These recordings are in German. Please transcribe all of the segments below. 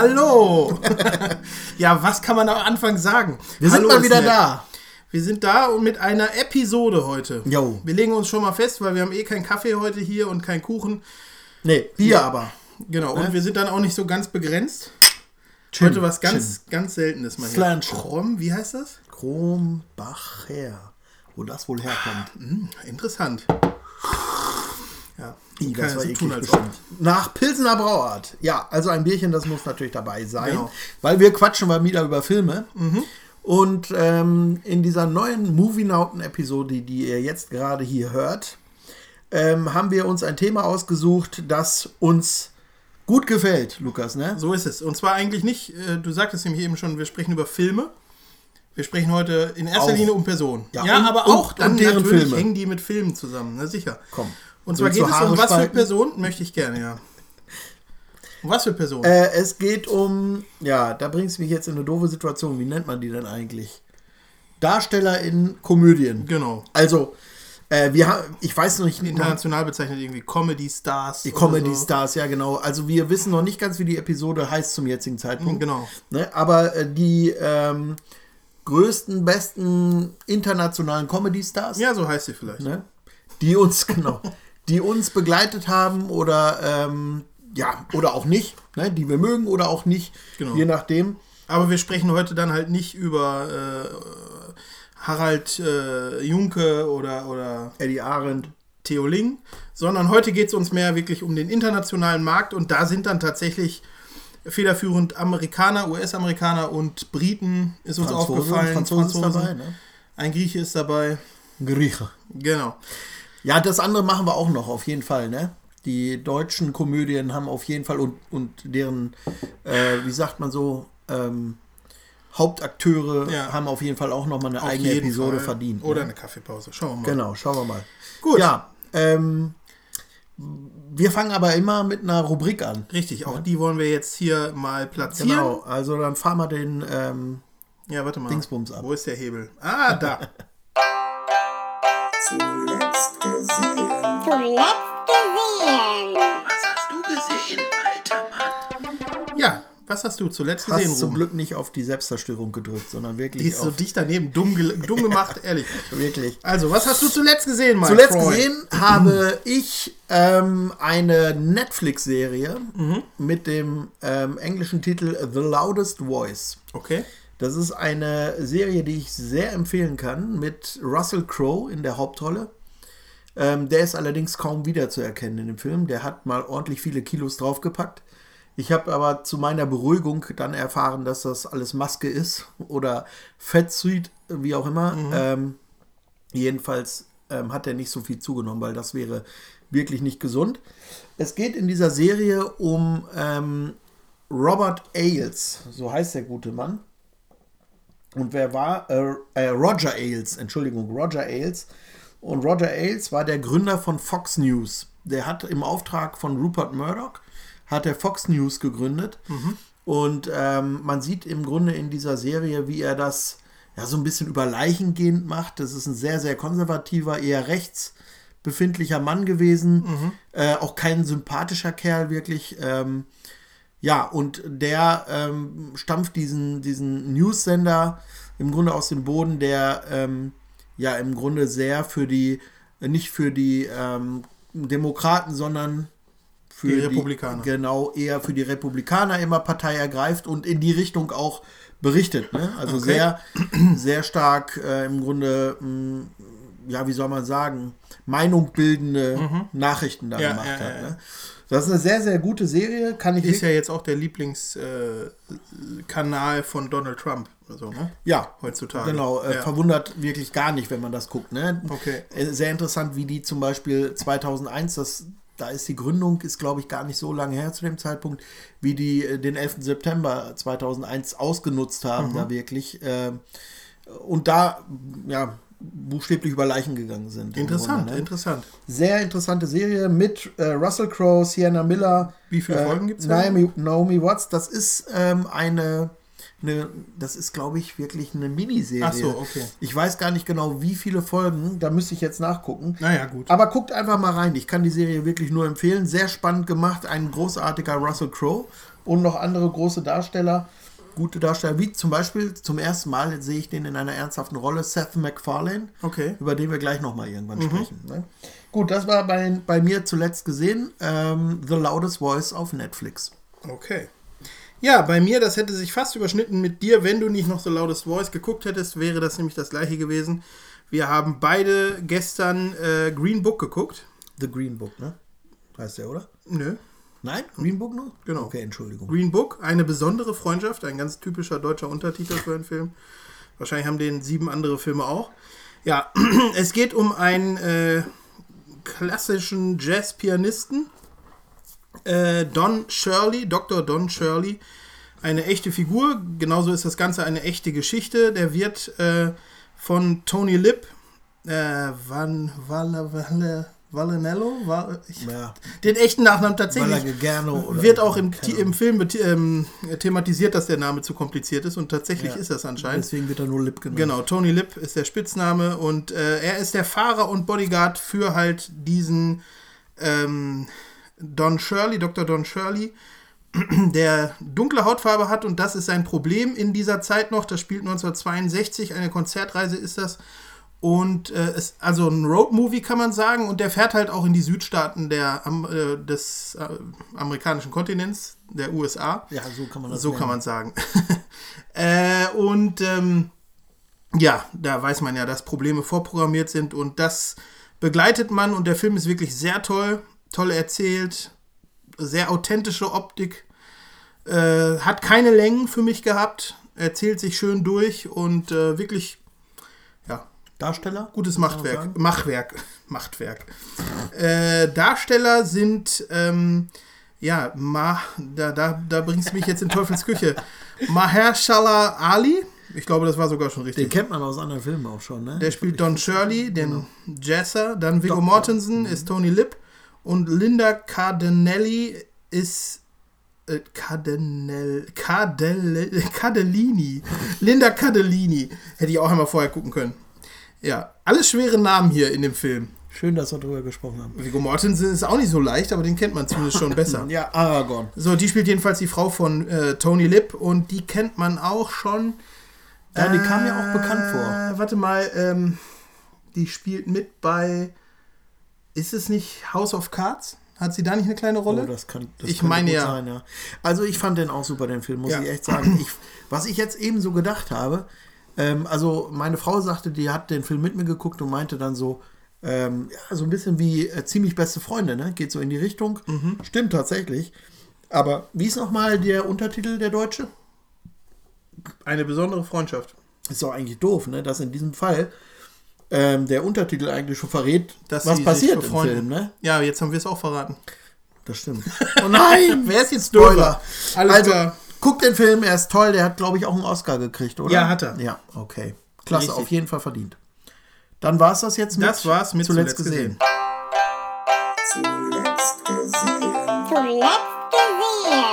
Hallo! Ja, was kann man am Anfang sagen? Wir sind Hallo mal ist wieder nett. da. Wir sind da und mit einer Episode heute. Jo. Wir legen uns schon mal fest, weil wir haben eh keinen Kaffee heute hier und keinen Kuchen. Nee, Bier Ja. aber. Genau, und wir sind dann auch nicht so ganz begrenzt. Chin, heute was ganz, ganz Seltenes mal hier. Krom, wie heißt das? Krombacher. Wo das wohl herkommt. Hm, interessant. Ja, Kann das war so eklig bestimmt. Nach Pilsener Brauart. Ja, also ein Bierchen, das muss natürlich dabei sein. Genau. Weil wir quatschen mal wieder über Filme. Und ähm, in dieser neuen Movie-Nauten-Episode, die ihr jetzt gerade hier hört, ähm, haben wir uns ein Thema ausgesucht, das uns gut gefällt, Lukas, ne? So ist es. Und zwar eigentlich nicht, äh, du sagtest nämlich eben schon, wir sprechen über Filme. Wir sprechen heute in erster Auch. Linie um Personen. Ja, Ja, und- aber und- auch dann und deren natürlich Filme. hängen die mit Filmen zusammen, na sicher. Komm. Und zwar geht es um was für? Personen, möchte ich gerne, ja. Um was für Personen? Äh, es geht um, ja, da bringst du mich jetzt in eine doofe Situation. Wie nennt man die denn eigentlich? Darsteller in Komödien. genau. Also, äh, wir haben, ich weiß noch nicht, International bezeichnet irgendwie Comedy-Stars. die oder Comedy so. Stars, ja genau. Also wir wissen noch nicht ganz, wie die Episode heißt zum jetzigen Zeitpunkt. Genau. Ne? Aber äh, die ähm, größten, besten internationalen Comedy Stars, Ja, so heißt sie vielleicht. ne? die uns, genau, die uns begleitet haben oder ähm, ja, oder auch nicht, ne? die wir mögen oder auch nicht, Genau. je nachdem. Aber wir sprechen heute dann halt nicht über äh, Harald äh, Junke oder, oder Eddie Arendt. Theo Ling, sondern heute geht es uns mehr wirklich um den internationalen Markt und da sind dann tatsächlich federführend Amerikaner, US-Amerikaner und Briten ist uns Franzose, aufgefallen. Franzose ist dabei, ne? Ein Grieche ist dabei. Grieche. Genau. Ja, das andere machen wir auch noch, auf jeden Fall, ne? Die deutschen Komödien haben auf jeden Fall und, und deren, äh, wie sagt man so, ähm, Hauptakteure Ja. haben auf jeden Fall auch nochmal eine Auf eigene Episode Fall. verdient. Oder ne? eine Kaffeepause. Schauen wir mal. Genau, schauen wir mal. Gut. Ja, ähm, wir fangen aber immer mit einer Rubrik an. Richtig, auch die wollen wir jetzt hier mal platzieren. Genau, also dann fahren wir den, ähm, Ja, warte mal. Dingsbums ab. Wo ist der Hebel? Ah, da. Zuletzt gesehen. ja, was hast du zuletzt gesehen, hast zum? Glück nicht auf die Selbstzerstörung gedrückt, sondern wirklich Die ist so dicht daneben. Dumm, dumm gemacht, ehrlich. wirklich. Also, was hast du zuletzt gesehen, Mike? Zuletzt Freud? gesehen habe ich ähm, eine Netflix-Serie mit dem ähm, englischen Titel The Loudest Voice. Okay. Das ist eine Serie, die ich sehr empfehlen kann, mit Russell Crowe in der Hauptrolle. Ähm, der ist allerdings kaum wiederzuerkennen in dem Film. Der hat mal ordentlich viele Kilos draufgepackt. Ich habe aber zu meiner Beruhigung dann erfahren, dass das alles Maske ist oder Fettsuit, wie auch immer. Ähm, jedenfalls ähm, hat er nicht so viel zugenommen, weil das wäre wirklich nicht gesund. Es geht in dieser Serie um ähm, Robert Ailes, so heißt der gute Mann. Und wer war? Äh, äh, Roger Ailes, Entschuldigung, Roger Ailes. Und Roger Ailes war der Gründer von Fox News. Der hat im Auftrag von Rupert Murdoch, hat er Fox News gegründet. Und ähm, man sieht im Grunde in dieser Serie, wie er das ja so ein bisschen über Leichen gehend macht. Das ist ein sehr, sehr konservativer, eher rechts befindlicher Mann gewesen. Äh, auch kein sympathischer Kerl wirklich. Ähm, ja, und der ähm, stampft diesen, diesen News-Sender im Grunde aus dem Boden, der ähm, ja im Grunde sehr für die, nicht für die ähm, Demokraten, sondern für Die Republikaner. genau, eher für die Republikaner immer Partei ergreift und in die Richtung auch berichtet. Ne? Also Okay. sehr, sehr stark äh, im Grunde, mh, ja, wie soll man sagen, Meinung bildende Nachrichten da Mhm. Ja, gemacht ja, hat. ja. Ne? Das ist eine sehr, sehr gute Serie, kann ich Ist ja jetzt auch der Lieblingskanal äh, von Donald Trump. Also, ne? Ja, Heutzutage. Genau, äh, Ja. verwundert wirklich gar nicht, wenn man das guckt. Ne? Okay. Äh, Sehr interessant, wie die zum Beispiel 2001, das, da ist die Gründung, ist glaube ich gar nicht so lange her zu dem Zeitpunkt, wie die äh, den 11. September 2001 ausgenutzt haben, Mhm. da wirklich. Äh, und da, ja, buchstäblich über Leichen gegangen sind. Interessant, Grunde, ne? interessant. Sehr interessante Serie mit äh, Russell Crowe, Sienna Miller. Wie viele äh, Folgen gibt's da? Naomi, Naomi Watts. Das ist ähm, eine, eine, das ist glaube ich wirklich eine Miniserie. Ach so, okay. Ich weiß gar nicht genau, wie viele Folgen. Da müsste ich jetzt nachgucken. Naja, gut. Aber guckt einfach mal rein. Ich kann die Serie wirklich nur empfehlen. Sehr spannend gemacht. Ein großartiger Russell Crowe. und noch andere große Darsteller, gute Darsteller, wie zum Beispiel zum ersten Mal sehe ich den in einer ernsthaften Rolle, Seth MacFarlane, Okay. über den wir gleich nochmal irgendwann sprechen. Ne? Gut, das war bei, bei mir zuletzt gesehen, ähm, The Loudest Voice auf Netflix. Okay. Ja, bei mir, das hätte sich fast überschnitten mit dir, wenn du nicht noch so Loudest Voice geguckt hättest, wäre das nämlich das gleiche gewesen. Wir haben beide gestern äh, Green Book geguckt. The Green Book, ne? Heißt der, oder? Nö. Nein? Green Book nur? Genau. Okay, Entschuldigung. Green Book, eine besondere Freundschaft, ein ganz typischer deutscher Untertitel für einen Film. Wahrscheinlich haben den sieben andere Filme auch. Ja, es geht um einen äh, klassischen Jazzpianisten, äh, Don Shirley, Dr. Don Shirley, eine echte Figur. Genauso ist das Ganze eine echte Geschichte. Der wird äh, von Tony Lip, äh, Van Valle, Valle, Vallenello, Val, ich, Ja, den echten Nachnamen tatsächlich. Wird auch im, im Film ähm, thematisiert, dass der Name zu kompliziert ist und tatsächlich Ja. ist das anscheinend. Deswegen wird er nur Lip genannt. Genau, Tony Lip ist der Spitzname und äh, er ist der Fahrer und Bodyguard für halt diesen ähm, Don Shirley, Dr. Don Shirley, der dunkle Hautfarbe hat und das ist sein Problem in dieser Zeit noch. Das spielt 1962, eine Konzertreise ist das. Und äh, ist also ein Roadmovie kann man sagen und der fährt halt auch in die Südstaaten der, äh, des äh, amerikanischen Kontinents, der USA. Ja, so kann man das So nennen. kann man sagen. äh, und ähm, ja, da weiß man ja, dass Probleme vorprogrammiert sind und das begleitet man und der Film ist wirklich sehr toll, toll erzählt, sehr authentische Optik, äh, hat keine Längen für mich gehabt, erzählt sich schön durch und äh, wirklich, Darsteller? gutes Machtwerk. sagen? Machtwerk. Machtwerk. Äh, Darsteller sind, ähm, ja, Ma, da, da, da bringst du mich jetzt in Teufels Küche. Mahershala Ali, ich glaube, das war sogar schon Den richtig. kennt man aus anderen Filmen auch schon, ne? Der spielt Don Shirley, den Jesser. Dann Viggo. Mortensen ist Tony Lip. Und Linda Cardinelli ist. Äh, Cardinell, Cardell, Cardellini. Linda Cardellini. Hätte ich auch einmal vorher gucken können. Ja, alles schwere Namen hier in dem Film. Schön, dass wir drüber gesprochen haben. Viggo Mortensen ist auch nicht so leicht, aber den kennt man zumindest schon besser. Ja, Aragorn. So, die spielt jedenfalls die Frau von äh, Tony Lip und die kennt man auch schon. Ja, die kam mir auch bekannt vor. Äh, Warte mal, ähm, die spielt mit bei. Ist es nicht House of Cards? Hat sie da nicht eine kleine Rolle? Oh, das kann, das Ich meine ja. Sein, ja. Also ich fand den auch super, den Film, muss Ja. ich echt sagen. Ich, was ich jetzt eben so gedacht habe, ähm, also meine Frau sagte, die hat den Film mit mir geguckt und meinte dann so, ähm, ja, so ein bisschen wie äh, ziemlich beste Freunde, ne? Geht so in die Richtung. Mhm. Stimmt tatsächlich. Aber wie ist nochmal der Untertitel der Deutsche? Eine besondere Freundschaft. Ist doch eigentlich doof, ne? Dass in diesem Fall ähm, der Untertitel eigentlich schon verrät, Dass was passiert im. Film, ne? Ja, jetzt haben wir es auch verraten. Das stimmt. Oh nein! Wer ist jetzt. Spoiler? Alles also, klar. Guck den Film, er ist toll. Der hat, glaube ich, auch einen Oscar gekriegt, oder? Ja, hat er. Ja, okay. Klasse, Richtig. auf jeden Fall verdient. Dann war es das jetzt mit Das war's mit zuletzt, Zuletzt gesehen. Zuletzt gesehen. Zuletzt gesehen.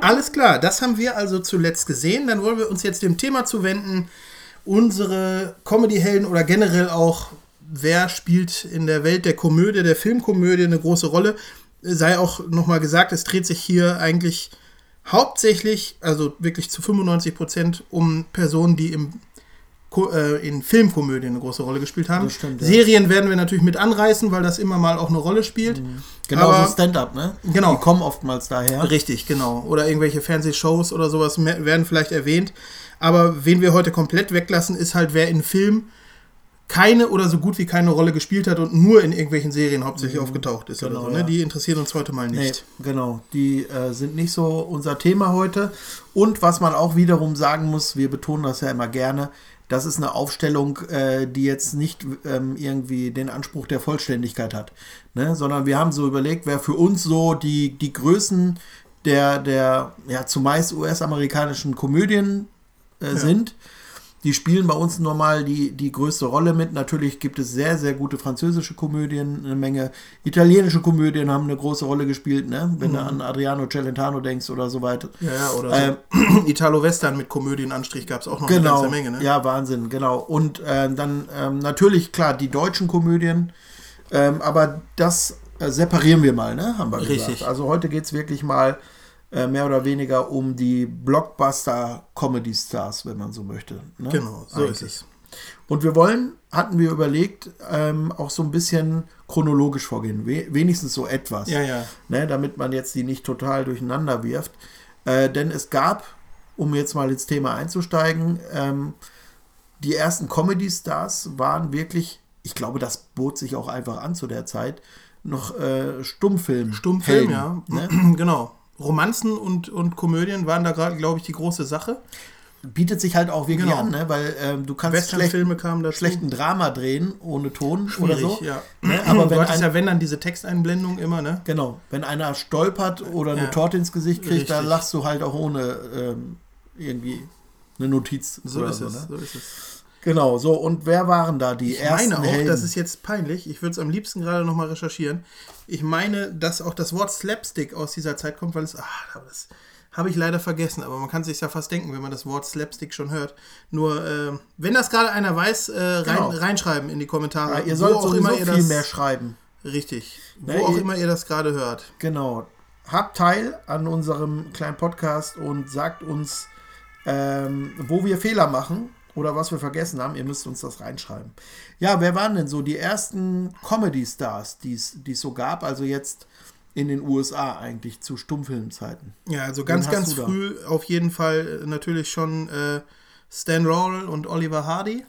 Alles klar, das haben wir also zuletzt gesehen. Dann wollen wir uns jetzt dem Thema zuwenden. Unsere Comedy-Helden oder generell auch, wer spielt in der Welt der Komödie, der Filmkomödie eine große Rolle. Sei auch nochmal gesagt, es dreht sich hier eigentlich hauptsächlich, also wirklich zu 95 Prozent, um Personen, die im äh, in Filmkomödien eine große Rolle gespielt haben. Stimmt, ja. Serien werden wir natürlich mit anreißen, weil das immer mal auch eine Rolle spielt. Genau, Aber- so Stand-up, ne? Genau. Die kommen oftmals daher. Richtig, genau. Oder irgendwelche Fernsehshows oder sowas werden vielleicht erwähnt. Aber wen wir heute komplett weglassen, ist halt, wer in Film keine oder so gut wie keine Rolle gespielt hat und nur in irgendwelchen Serien hauptsächlich aufgetaucht ist genau, oder so. Ne? ja. Die interessieren uns heute mal Nee, nicht. genau. Die äh, sind nicht so unser Thema heute. Und was man auch wiederum sagen muss, wir betonen das ja immer gerne, das ist eine Aufstellung, äh, die jetzt nicht ähm, irgendwie den Anspruch der Vollständigkeit hat. Ne? Sondern wir haben so überlegt, wer für uns so die, die Größen der, der ja, zumeist US-amerikanischen Komödien äh, sind. Die spielen bei uns normal die, die größte Rolle mit. Natürlich gibt es sehr, sehr gute französische Komödien, eine Menge italienische Komödien haben eine große Rolle gespielt, ne? wenn du an Adriano Celentano denkst oder so weiter. Ja, ja, oder Ähm, so. Italo-Western mit Komödienanstrich gab es auch noch eine Genau, ganze Menge. Ne? ja, Wahnsinn, genau. Und äh, dann ähm, natürlich, klar, die deutschen Komödien, ähm, aber das äh, separieren wir mal, ne? Haben wir Richtig. gesagt. Also heute geht es wirklich mal äh, mehr oder weniger um die Blockbuster-Comedy-Stars, wenn man so möchte. Ne? Genau, so Eigentlich. ist es. Und wir wollen, hatten wir überlegt, ähm, auch so ein bisschen chronologisch vorgehen. We wenigstens so etwas. Ja, ja. Ne, damit man jetzt die nicht total durcheinander wirft. Äh, denn es gab, um jetzt mal ins Thema einzusteigen, ähm, die ersten Comedy-Stars waren wirklich, ich glaube, das bot sich auch einfach an zu der Zeit, noch äh, Stummfilm. Stummfilm, Helden, ja. Ne? genau. Romanzen und, und Komödien waren da gerade, glaube ich, die große Sache. Bietet sich halt auch wirklich Genau. an, ne? weil ähm, du kannst schlecht, schlechten Drama drehen ohne Ton oder Schwierig, so. ja. Ne? Aber du wenn hattest ein, ja, wenn dann diese Texteinblendung immer, ne? Genau, wenn einer stolpert oder eine Ja. Torte ins Gesicht kriegt, dann Richtig. lachst du halt auch ohne ähm, irgendwie eine Notiz. So oder ist so, es. Ne? So ist es. Genau, so und wer waren da die Ich ersten meine auch, Helden? das ist jetzt peinlich, ich würde es am liebsten gerade nochmal recherchieren. Ich meine, dass auch das Wort Slapstick aus dieser Zeit kommt, weil es, ah, aber das habe ich leider vergessen, aber man kann sich ja fast denken, wenn man das Wort Slapstick schon hört. Nur, äh, wenn das gerade einer weiß, äh, rein, Genau. reinschreiben in die Kommentare. ja, ihr sollt auch immer ihr viel das, mehr schreiben. Richtig. Wo Ne, auch ihr- immer ihr das gerade hört. Genau. Habt teil an unserem kleinen Podcast und sagt uns, ähm, wo wir Fehler machen oder was wir vergessen haben. Ihr müsst uns das reinschreiben. Ja, wer waren denn so die ersten Comedy-Stars, die es so gab? Also jetzt in den USA eigentlich zu Stummfilmzeiten. Ja, also ganz, ganz du da? früh auf jeden Fall äh, natürlich schon äh, Stan Laurel und Oliver Hardy.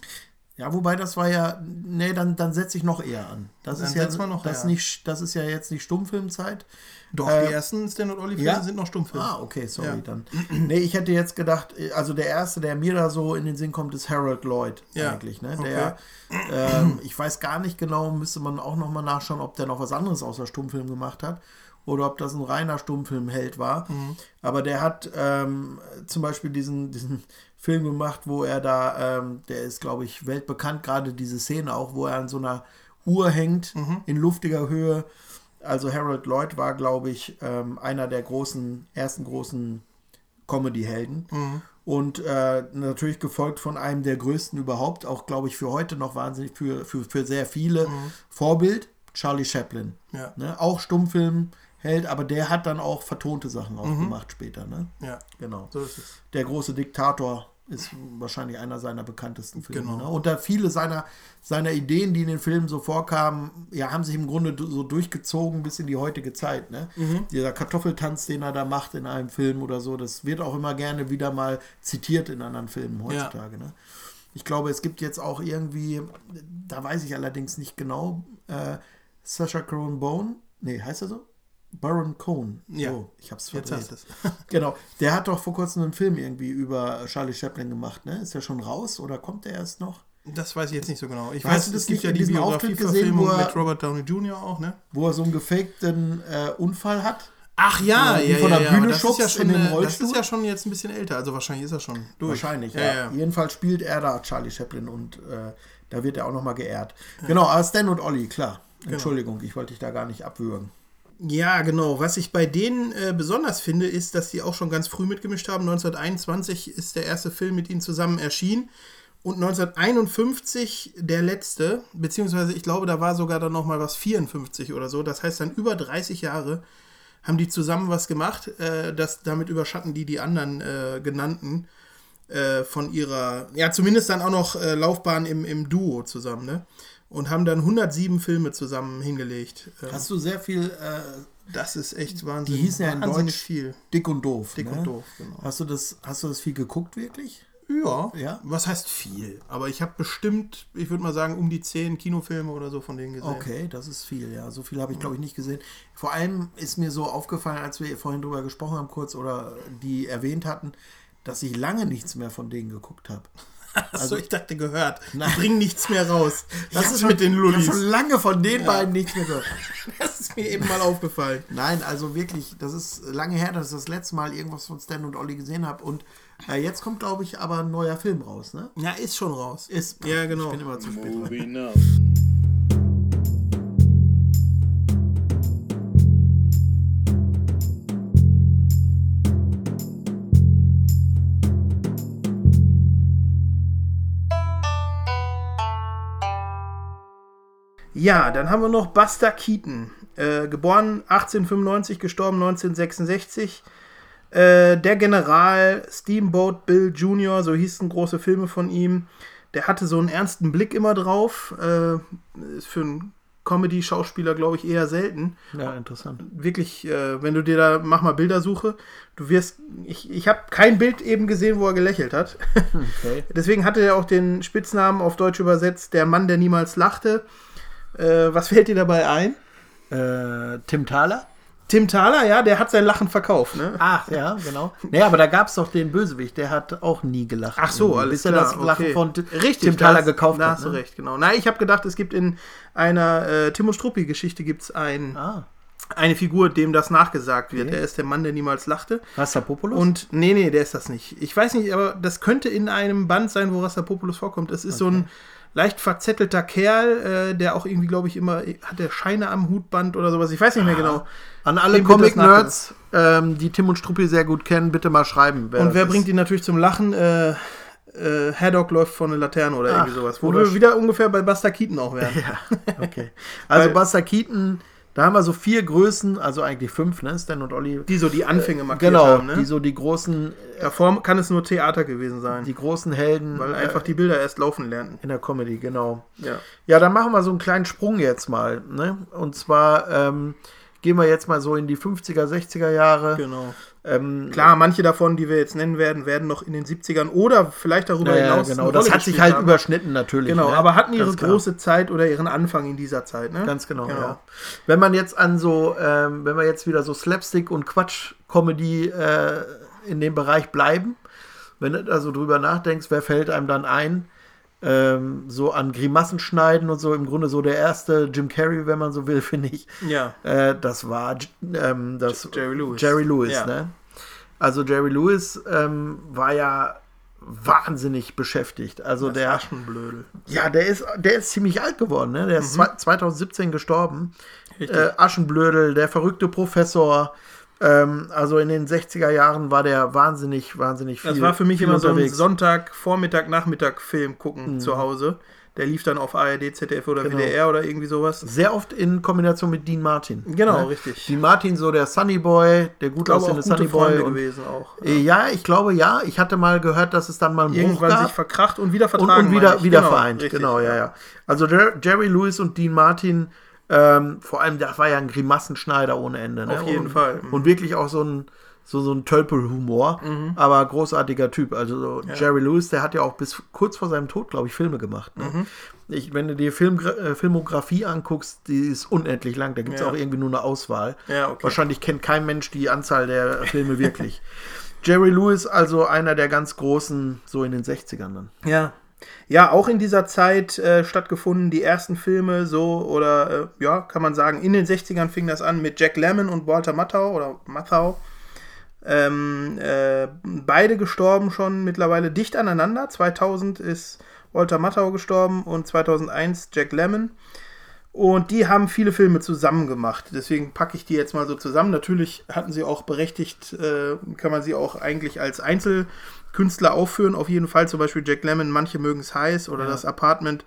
Ja, wobei das war ja, nee, dann, dann setze ich noch eher an. Das Dann ist ja, das, nicht, das ist ja jetzt nicht Stummfilmzeit. Doch, Äh, die ersten Stan und Olli ja? Sind noch Stummfilme. Ah, okay, sorry, Ja. dann. Nee, ich hätte jetzt gedacht, also der erste, der mir da so in den Sinn kommt, ist Harold Lloyd Ja, eigentlich, ne? okay. Der, ähm, ich weiß gar nicht genau, müsste man auch nochmal nachschauen, ob der noch was anderes außer Stummfilm gemacht hat oder ob das ein reiner Stummfilmheld war. Mhm. Aber der hat ähm, zum Beispiel diesen, diesen Film gemacht, wo er da, ähm, der ist, glaube ich, weltbekannt, gerade diese Szene auch, wo er an so einer Uhr hängt Mhm. in luftiger Höhe. Also Harold Lloyd war, glaube ich, ähm, einer der großen, ersten großen Comedy-Helden. Mhm. Und äh, natürlich gefolgt von einem der größten überhaupt, auch glaube ich für heute noch wahnsinnig, für, für, für sehr viele Vorbild, Charlie Chaplin. Mhm. Ja. Ne? Auch Stummfilmheld, aber der hat dann auch vertonte Sachen auch gemacht später. Ne? Ja, Genau. so ist es. Der große Diktator ist wahrscheinlich einer seiner bekanntesten Filme. Genau. Ne? Und da viele seiner, seiner Ideen, die in den Filmen so vorkamen, ja, haben sich im Grunde so durchgezogen bis in die heutige Zeit. Ne? Mhm. Dieser Kartoffeltanz, den er da macht in einem Film oder so, das wird auch immer gerne wieder mal zitiert in anderen Filmen heutzutage. Ne? Ich glaube, es gibt jetzt auch irgendwie, da weiß ich allerdings nicht genau, äh, Sacha Baron Bone, nee, heißt er so? Baron Cohen. Ja. Oh, ich hab's Jetzt verdreht. hast du es. Genau, der hat doch vor kurzem einen Film irgendwie über Charlie Chaplin gemacht, ne? Ist der schon raus oder kommt der erst noch? Das weiß ich jetzt nicht so genau. Ich Hast weiß, du das es gibt ja die Biografie-Verfilmung er- mit Robert Downey Jr. auch, ne? Wo er so einen gefakten äh, Unfall hat? Ach ja, Ja, ja, von der ja, Bühne ist ja schubst schon, in den äh, Das Rollstuhl? ist ja schon jetzt ein bisschen älter, also wahrscheinlich ist er schon durch. Wahrscheinlich, ja. ja. ja. Jedenfalls spielt er da Charlie Chaplin und äh, da wird er auch nochmal geehrt. Genau, aber Stan und Olli, klar. Genau. Entschuldigung, ich wollte dich da gar nicht abwürgen. Ja, genau. Was ich bei denen äh, besonders finde, ist, dass sie auch schon ganz früh mitgemischt haben. 1921 ist der erste Film mit ihnen zusammen erschienen. Und 1951 der letzte, beziehungsweise ich glaube, da war sogar dann noch mal was 54 oder so. Das heißt, dann über 30 Jahre haben die zusammen was gemacht. Äh, das, damit überschatten die die anderen äh, genannten äh, von ihrer, ja, zumindest dann auch noch äh, Laufbahn im, im Duo zusammen, ne? Und haben dann 107 Filme zusammen hingelegt. Äh, Hast du sehr viel äh, das ist echt Wahnsinn. Die hießen ja in Deutsch viel. dick und doof. Dick ne? und doof, genau. Hast du das, hast du das viel geguckt wirklich? Ja. Ja? Was heißt viel? Aber ich habe bestimmt, ich würde mal sagen, um die 10 Kinofilme oder so von denen gesehen. Okay, das ist viel, ja. So viel habe ich, glaube ich, nicht gesehen. Vor allem ist mir so aufgefallen, als wir vorhin drüber gesprochen haben, kurz oder die erwähnt hatten, dass ich lange nichts mehr von denen geguckt habe. Also ich dachte gehört. Nein. Die bringen nichts mehr raus. Das ist schon- mit den Ich Lullis. habe schon lange von den beiden nichts mehr gehört. Das ist mir eben mal aufgefallen. Nein, also wirklich, das ist lange her, dass ich das letzte Mal irgendwas von Stan und Olli gesehen habe. Und äh, jetzt kommt, glaube ich, aber ein neuer Film raus, ne? Ja, ist schon raus. Ist, Ja, genau. Ich bin immer zu spät dran. Moving up. Ja, dann haben wir noch Buster Keaton. Äh, geboren 1895, gestorben 1966. Äh, der General Steamboat Bill Jr., so hießen große Filme von ihm. Der hatte so einen ernsten Blick immer drauf. Äh, ist für einen Comedy-Schauspieler, glaube ich, eher selten. Ja, interessant. Wirklich, äh, wenn du dir da, mach mal Bildersuche, du wirst, ich, ich habe kein Bild eben gesehen, wo er gelächelt hat. Okay. Deswegen hatte er auch den Spitznamen auf Deutsch übersetzt, der Mann, der niemals lachte. Äh, was fällt dir dabei ein? Äh, Tim Thaler? Tim Thaler, ja, der hat sein Lachen verkauft, ne? Ach, ja, genau. Naja, aber da gab es doch den Bösewicht, der hat auch nie gelacht. Ach so, alles Bis er das Lachen okay. von T- Richtig, Tim da Thaler hast- gekauft da hat. hast du ne? recht, genau. Nein, ich habe gedacht, es gibt in einer äh, Timo Struppi-Geschichte gibt's ein, Ah, eine Figur, dem das nachgesagt wird. Okay. Er ist der Mann, der niemals lachte. Rastapopoulos? Und nee, nee, der ist das nicht. Ich weiß nicht, aber das könnte in einem Band sein, wo Rastapopoulos vorkommt. Es ist so ein leicht verzettelter Kerl, äh, der auch irgendwie, glaube ich, immer hat der Scheine am Hutband oder sowas. Ich weiß nicht mehr genau. An alle Comic-Nerds, ähm, die Tim und Struppi sehr gut kennen, bitte mal schreiben. Und das wer ist. bringt ihn natürlich zum Lachen? Äh, äh, Haddock läuft vor eine Laterne oder Ach, irgendwie sowas. Wo wir wieder ungefähr bei Buster Keaton auch wären. Ja, okay. Also Buster Keaton, da haben wir so vier Größen, also eigentlich fünf, ne? Stan und Olli. Die so die Anfänge markiert genau, haben. Ne? die so die großen, Davor kann es nur Theater gewesen sein. die großen Helden weil äh, einfach die Bilder erst laufen lernten. in der Comedy, genau. Ja. Ja, dann machen wir so einen kleinen Sprung jetzt mal. Ne? Und zwar ähm, gehen wir jetzt mal so in die 50er, 60er Jahre. Genau. Ähm, Klar, manche davon, die wir jetzt nennen werden, werden noch in den 70ern oder vielleicht darüber ja, ja, hinaus. genau. Das hat sich halt haben. überschnitten natürlich. Genau, ne? aber hatten ihre Ganz klar. große Zeit oder ihren Anfang in dieser Zeit, ne? Ganz genau, Genau. ja. Wenn man jetzt an so, ähm, wenn wir jetzt wieder so Slapstick und Quatsch-Comedy äh, in dem Bereich bleiben, wenn du da so drüber nachdenkst, wer fällt einem dann ein? Ähm, so an Grimassen schneiden und so, im Grunde so der erste Jim Carrey, wenn man so will, finde ich. Ja. Äh, das war ähm, das Jerry Lewis. Jerry Lewis, Ja. ne? Also Jerry Lewis ähm, war ja wahnsinnig beschäftigt. Also Das der, Aschenblödel. ja, der ist, der ist ziemlich alt geworden, ne? Der ist zwei- 2017 gestorben. Mhm. Äh, Aschenblödel, der verrückte Professor. Ähm, also in den 60er Jahren war der wahnsinnig, wahnsinnig viel. Das war für mich immer so ein unterwegs. Sonntag, Vormittag, Nachmittag Film Mhm. gucken zu Hause. Der lief dann auf ARD, ZDF oder Genau. WDR oder irgendwie sowas. Sehr oft in Kombination mit Dean Martin. Genau, ne? richtig. Dean Martin, so der Sunny Boy, der gut aussehende Sunny Boy. Und, gewesen auch. äh, ja, ich glaube ja. Ich hatte mal gehört, dass es dann mal einen Bruch Irgendwann gab. sich verkracht und wieder und, vertragen. und meine wieder, wieder Genau, vereint. richtig, genau, ja, ja. Also Jer Jerry Lewis und Dean Martin, ähm, vor allem, das war ja ein Grimassenschneider ohne Ende. Ne? Auf jeden und, Fall. Mhm. Und wirklich auch so ein, so, so ein Tölpelhumor, aber großartiger Typ. Also so Jerry Lewis, der hat ja auch bis kurz vor seinem Tod, glaube ich, Filme gemacht. Ne? Mhm. Ich, wenn du dir Film, äh, Filmografie anguckst, die ist unendlich lang. Da gibt es Ja. auch irgendwie nur eine Auswahl. Ja, okay. Wahrscheinlich kennt kein Mensch die Anzahl der Filme wirklich. Jerry Lewis, also einer der ganz großen, so in den 60ern dann. Ja. Ja, auch in dieser Zeit äh, stattgefunden, die ersten Filme so, oder äh, ja, kann man sagen, in den 60ern fing das an mit Jack Lemmon und Walter Matthau oder Matthau. Ähm, äh, beide gestorben schon mittlerweile dicht aneinander. 2000 ist Walter Matthau gestorben und 2001 Jack Lemmon. Und die haben viele Filme zusammen gemacht. Deswegen packe ich die jetzt mal so zusammen. Natürlich hatten sie auch berechtigt, äh, kann man sie auch eigentlich als Einzelkünstler aufführen. Auf jeden Fall zum Beispiel Jack Lemmon, manche mögen es heiß oder das Apartment.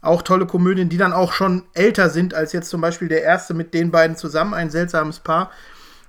Auch tolle Komödien, die dann auch schon älter sind als jetzt zum Beispiel der erste mit den beiden zusammen. Ein seltsames Paar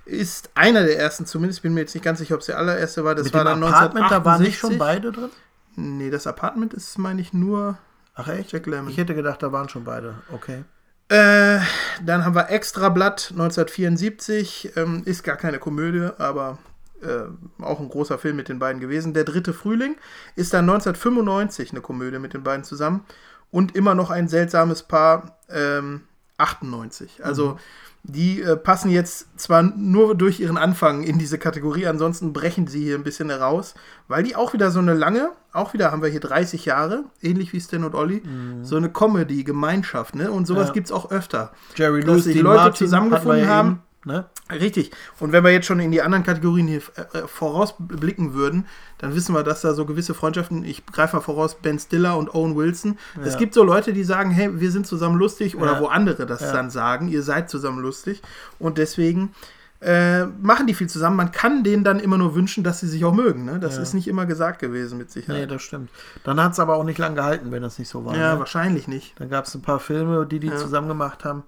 ist einer der ersten zumindest. Bin mir jetzt nicht ganz sicher, ob es der allererste war. Das Mit war dem dann Apartment, da waren nicht 1968. schon beide drin? Nee, das Apartment ist, meine ich, nur Ach echt? Jack Lemmon. Ich hätte gedacht, da waren schon beide. Okay. Äh, dann haben wir Extrablatt 1974. Ähm, ist gar keine Komödie, aber äh, auch ein großer Film mit den beiden gewesen. Der dritte Frühling ist dann 1995 eine Komödie mit den beiden zusammen. Und immer noch ein seltsames Paar ähm, 98. Also die äh, passen jetzt zwar nur durch ihren Anfang in diese Kategorie, ansonsten brechen sie hier ein bisschen heraus, weil die auch wieder so eine lange, auch wieder haben wir hier 30 Jahre, ähnlich wie Stan und Olli, so eine Comedy-Gemeinschaft, ne? Und sowas Ja. gibt's auch öfter. Jerry Lewis, Dean Leute Martin zusammengefunden haben. Ne? Richtig. Und wenn wir jetzt schon in die anderen Kategorien hier äh, vorausblicken würden, dann wissen wir, dass da so gewisse Freundschaften, ich greife mal voraus, Ben Stiller und Owen Wilson. Es gibt so Leute, die sagen, hey, wir sind zusammen lustig oder Ja. wo andere das Ja. dann sagen, ihr seid zusammen lustig. Und deswegen äh, machen die viel zusammen. Man kann denen dann immer nur wünschen, dass sie sich auch mögen. Ne? Das Ja. ist nicht immer gesagt gewesen, mit Nee, Sicherheit. das stimmt. Dann hat es aber auch nicht lange gehalten, wenn das nicht so war. ja, ne? wahrscheinlich nicht. Dann gab es ein paar Filme, die die Ja. zusammen gemacht haben.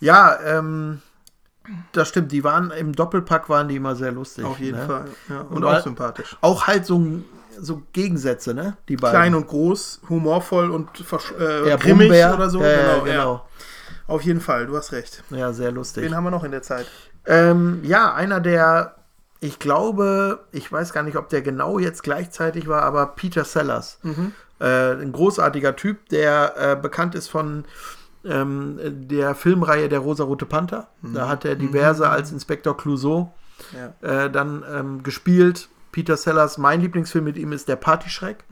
Ja, ähm, das stimmt. Die waren im Doppelpack waren die immer sehr lustig. Auf jeden ne? Fall. Ja, und Und auch sympathisch. Auch halt so, so Gegensätze, ne? Die beiden. Klein und groß, humorvoll und äh, Eher grimmig Brummbär. oder so. Ja, ja, genau, genau. Ja. Auf jeden Fall, du hast recht. Ja, sehr lustig. Wen haben wir noch in der Zeit? Ähm, ja, einer der, ich glaube, ich weiß gar nicht, ob der genau jetzt gleichzeitig war, aber Peter Sellers. Äh, ein großartiger Typ, der äh, bekannt ist von ähm, der Filmreihe Der rosarote Panther. Da hat er diverse als Inspektor Clouseau Ja. äh, dann ähm, gespielt. Peter Sellers, mein Lieblingsfilm mit ihm ist Der Partyschreck.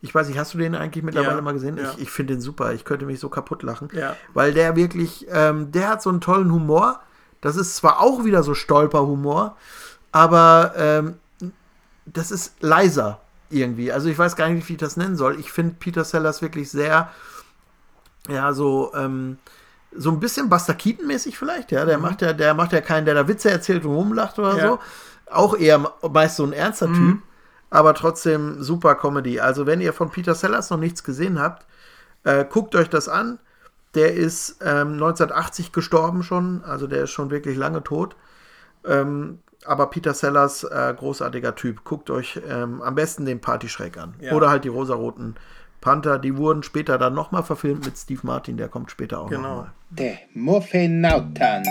Ich weiß nicht, hast du den eigentlich mittlerweile Ja, mal gesehen? ja. Ich, ich finde den super. Ich könnte mich so kaputt lachen. Ja. Weil der wirklich, ähm, der hat so einen tollen Humor. Das ist zwar auch wieder so Stolperhumor, aber ähm, das ist leiser irgendwie. Also ich weiß gar nicht, wie ich das nennen soll. Ich finde Peter Sellers wirklich sehr, ja, so, ähm, so ein bisschen Buster Keaton-mäßig vielleicht, ja. Der macht ja, der macht ja keinen, der da Witze erzählt und rumlacht oder Ja. so. Auch eher meist so ein ernster Typ, aber trotzdem super Comedy. Also wenn ihr von Peter Sellers noch nichts gesehen habt, äh, guckt euch das an. Der ist ähm, 1980 gestorben schon, also der ist schon wirklich lange tot. Ähm, aber Peter Sellers, äh, großartiger Typ. Guckt euch ähm, am besten den Partyschreck an. Ja. Oder halt die rosaroten Panther. Die wurden später dann nochmal verfilmt mit Steve Martin, der kommt später auch Genau. nochmal. De Muffinauten.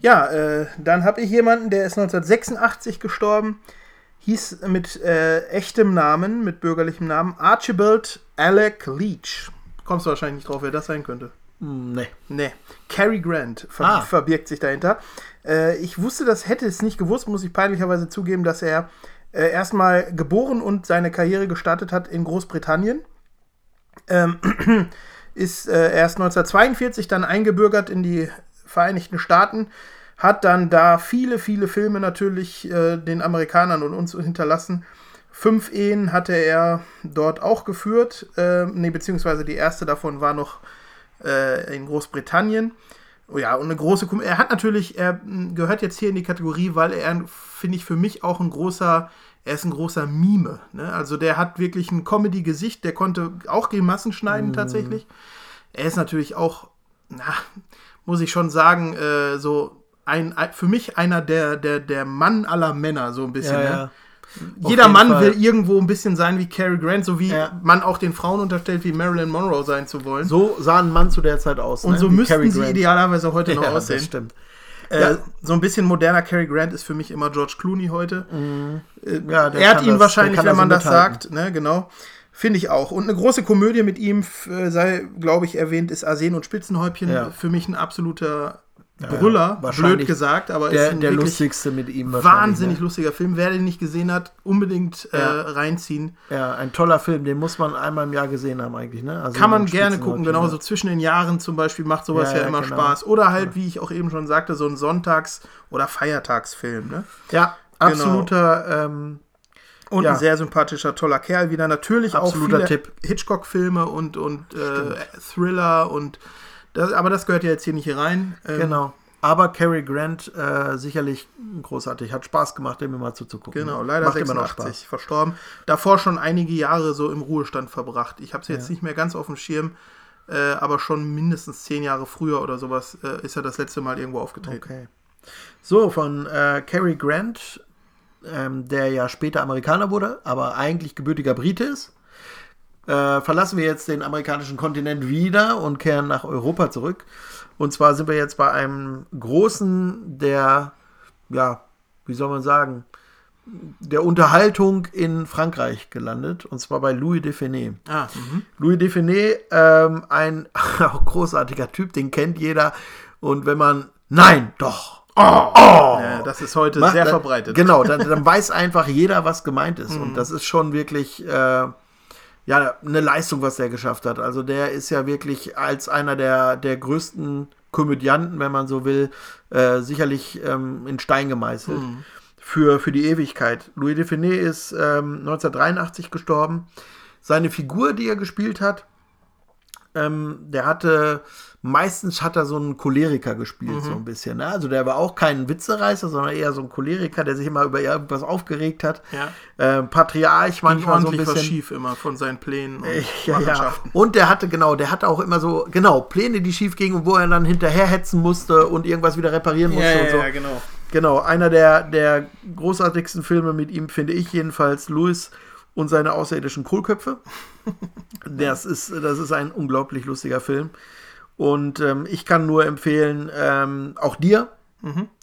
Ja, äh, dann habe ich jemanden, der ist 1986 gestorben, hieß mit äh, echtem Namen, mit bürgerlichem Namen Archibald Alec Leach. Kommst du wahrscheinlich nicht drauf, wer das sein könnte. Hm, nee. Nee, Cary Grant ver Ah. verbirgt sich dahinter. Äh, ich wusste das, hätte es nicht gewusst, muss ich peinlicherweise zugeben, dass er äh, erstmal geboren und seine Karriere gestartet hat in Großbritannien. Ähm, ist äh, erst 1942 dann eingebürgert in die Vereinigten Staaten, hat dann da viele, viele Filme natürlich äh, den Amerikanern und uns hinterlassen. Fünf Ehen hatte er dort auch geführt, äh, nee, beziehungsweise die erste davon war noch äh, in Großbritannien. Oh ja, und eine große Er hat natürlich, er mh, gehört jetzt hier in die Kategorie, weil er, finde ich, für mich auch ein großer, er ist ein großer Mime. Ne? Also der hat wirklich ein Comedy-Gesicht, der konnte auch Grimassen schneiden tatsächlich. Er ist natürlich auch, na, muss ich schon sagen, äh, so ein, ein, für mich einer der, der, der Mann aller Männer, so ein bisschen. Ja, ne? ja. Jeder Mann Fall. will irgendwo ein bisschen sein wie Cary Grant, so wie Ja. man auch den Frauen unterstellt, wie Marilyn Monroe sein zu wollen. So sah ein Mann zu der Zeit aus. Und ne? so Wie müssten Cary sie Grant. idealerweise heute noch ja, aussehen. Das stimmt. Äh, Ja. So ein bisschen moderner Cary Grant ist für mich immer George Clooney heute. Äh, Ja, Ehrt kann ihn das- wahrscheinlich, wenn man das sagt. Ne, genau. Finde ich auch. Und eine große Komödie mit ihm, äh, sei, glaube ich, erwähnt, ist Arsen und Spitzenhäubchen. Ja. Für mich ein absoluter Brüller, wahrscheinlich blöd gesagt, aber Der, ist der lustigste mit ihm wahnsinnig Ne? lustiger Film. Wer den nicht gesehen hat, unbedingt Ja. äh, reinziehen. Ja, ein toller Film, den muss man einmal im Jahr gesehen haben eigentlich, ne? Also Kann man gerne gucken, genau so zwischen den Jahren zum Beispiel macht sowas Ja, ja, ja, immer genau. Spaß. Oder halt, wie ich auch eben schon sagte, so ein Sonntags- oder Feiertagsfilm. Ne? Ja, absoluter, ähm, Und Ja. ein sehr sympathischer, toller Kerl wieder. Natürlich Absoluter auch viele. Hitchcock-Filme und, und äh, Thriller und das, aber das gehört ja jetzt hier nicht hier rein. Ähm, genau. Aber Cary Grant äh, sicherlich großartig. Hat Spaß gemacht, dem immer zuzugucken. Genau, leider Macht immer noch 86 verstorben. Davor schon einige Jahre so im Ruhestand verbracht. Ich habe es jetzt nicht mehr ganz auf dem Schirm, äh, aber schon mindestens zehn Jahre früher oder sowas äh, ist er das letzte Mal irgendwo aufgetreten. Okay. So, von äh, Cary Grant, ähm, der ja später Amerikaner wurde, aber eigentlich gebürtiger Brite ist, äh, verlassen wir jetzt den amerikanischen Kontinent wieder und kehren nach Europa zurück. Und zwar sind wir jetzt bei einem großen der, ja, wie soll man sagen, der Unterhaltung in Frankreich gelandet, und zwar bei Louis Define. Ah, mhm. Louis Define, ähm, ein großartiger Typ, den kennt jeder. Und wenn man, nein, doch, Ja, das ist heute macht, sehr dann, verbreitet. Genau, dann, dann weiß einfach jeder, was gemeint ist. Und das ist schon wirklich, äh, ja, eine Leistung, was der geschafft hat. Also der ist ja wirklich als einer der, der größten Komödianten, wenn man so will, äh, sicherlich ähm, in Stein gemeißelt. für, für die Ewigkeit. Louis Define ist ähm, 1983 gestorben. Seine Figur, die er gespielt hat, ähm, der hatte, meistens hat er so einen Choleriker gespielt, so ein bisschen. Ne? Also der war auch kein Witzereißer, sondern eher so ein Choleriker, der sich immer über irgendwas aufgeregt hat. Ja. Ähm, Patriarch manchmal so ein ordentlich was bisschen. schief immer von seinen Plänen und Ja, ja. Machenschaften. Und der hatte, genau, der hatte auch immer so, genau, Pläne, die schief gingen und wo er dann hinterherhetzen musste und irgendwas wieder reparieren musste Ja, und ja, so. ja, genau. Genau, einer der, der großartigsten Filme mit ihm finde ich jedenfalls Louis und seine außerirdischen Kohlköpfe. Das ist, das ist ein unglaublich lustiger Film. Und ähm, ich kann nur empfehlen, ähm, auch dir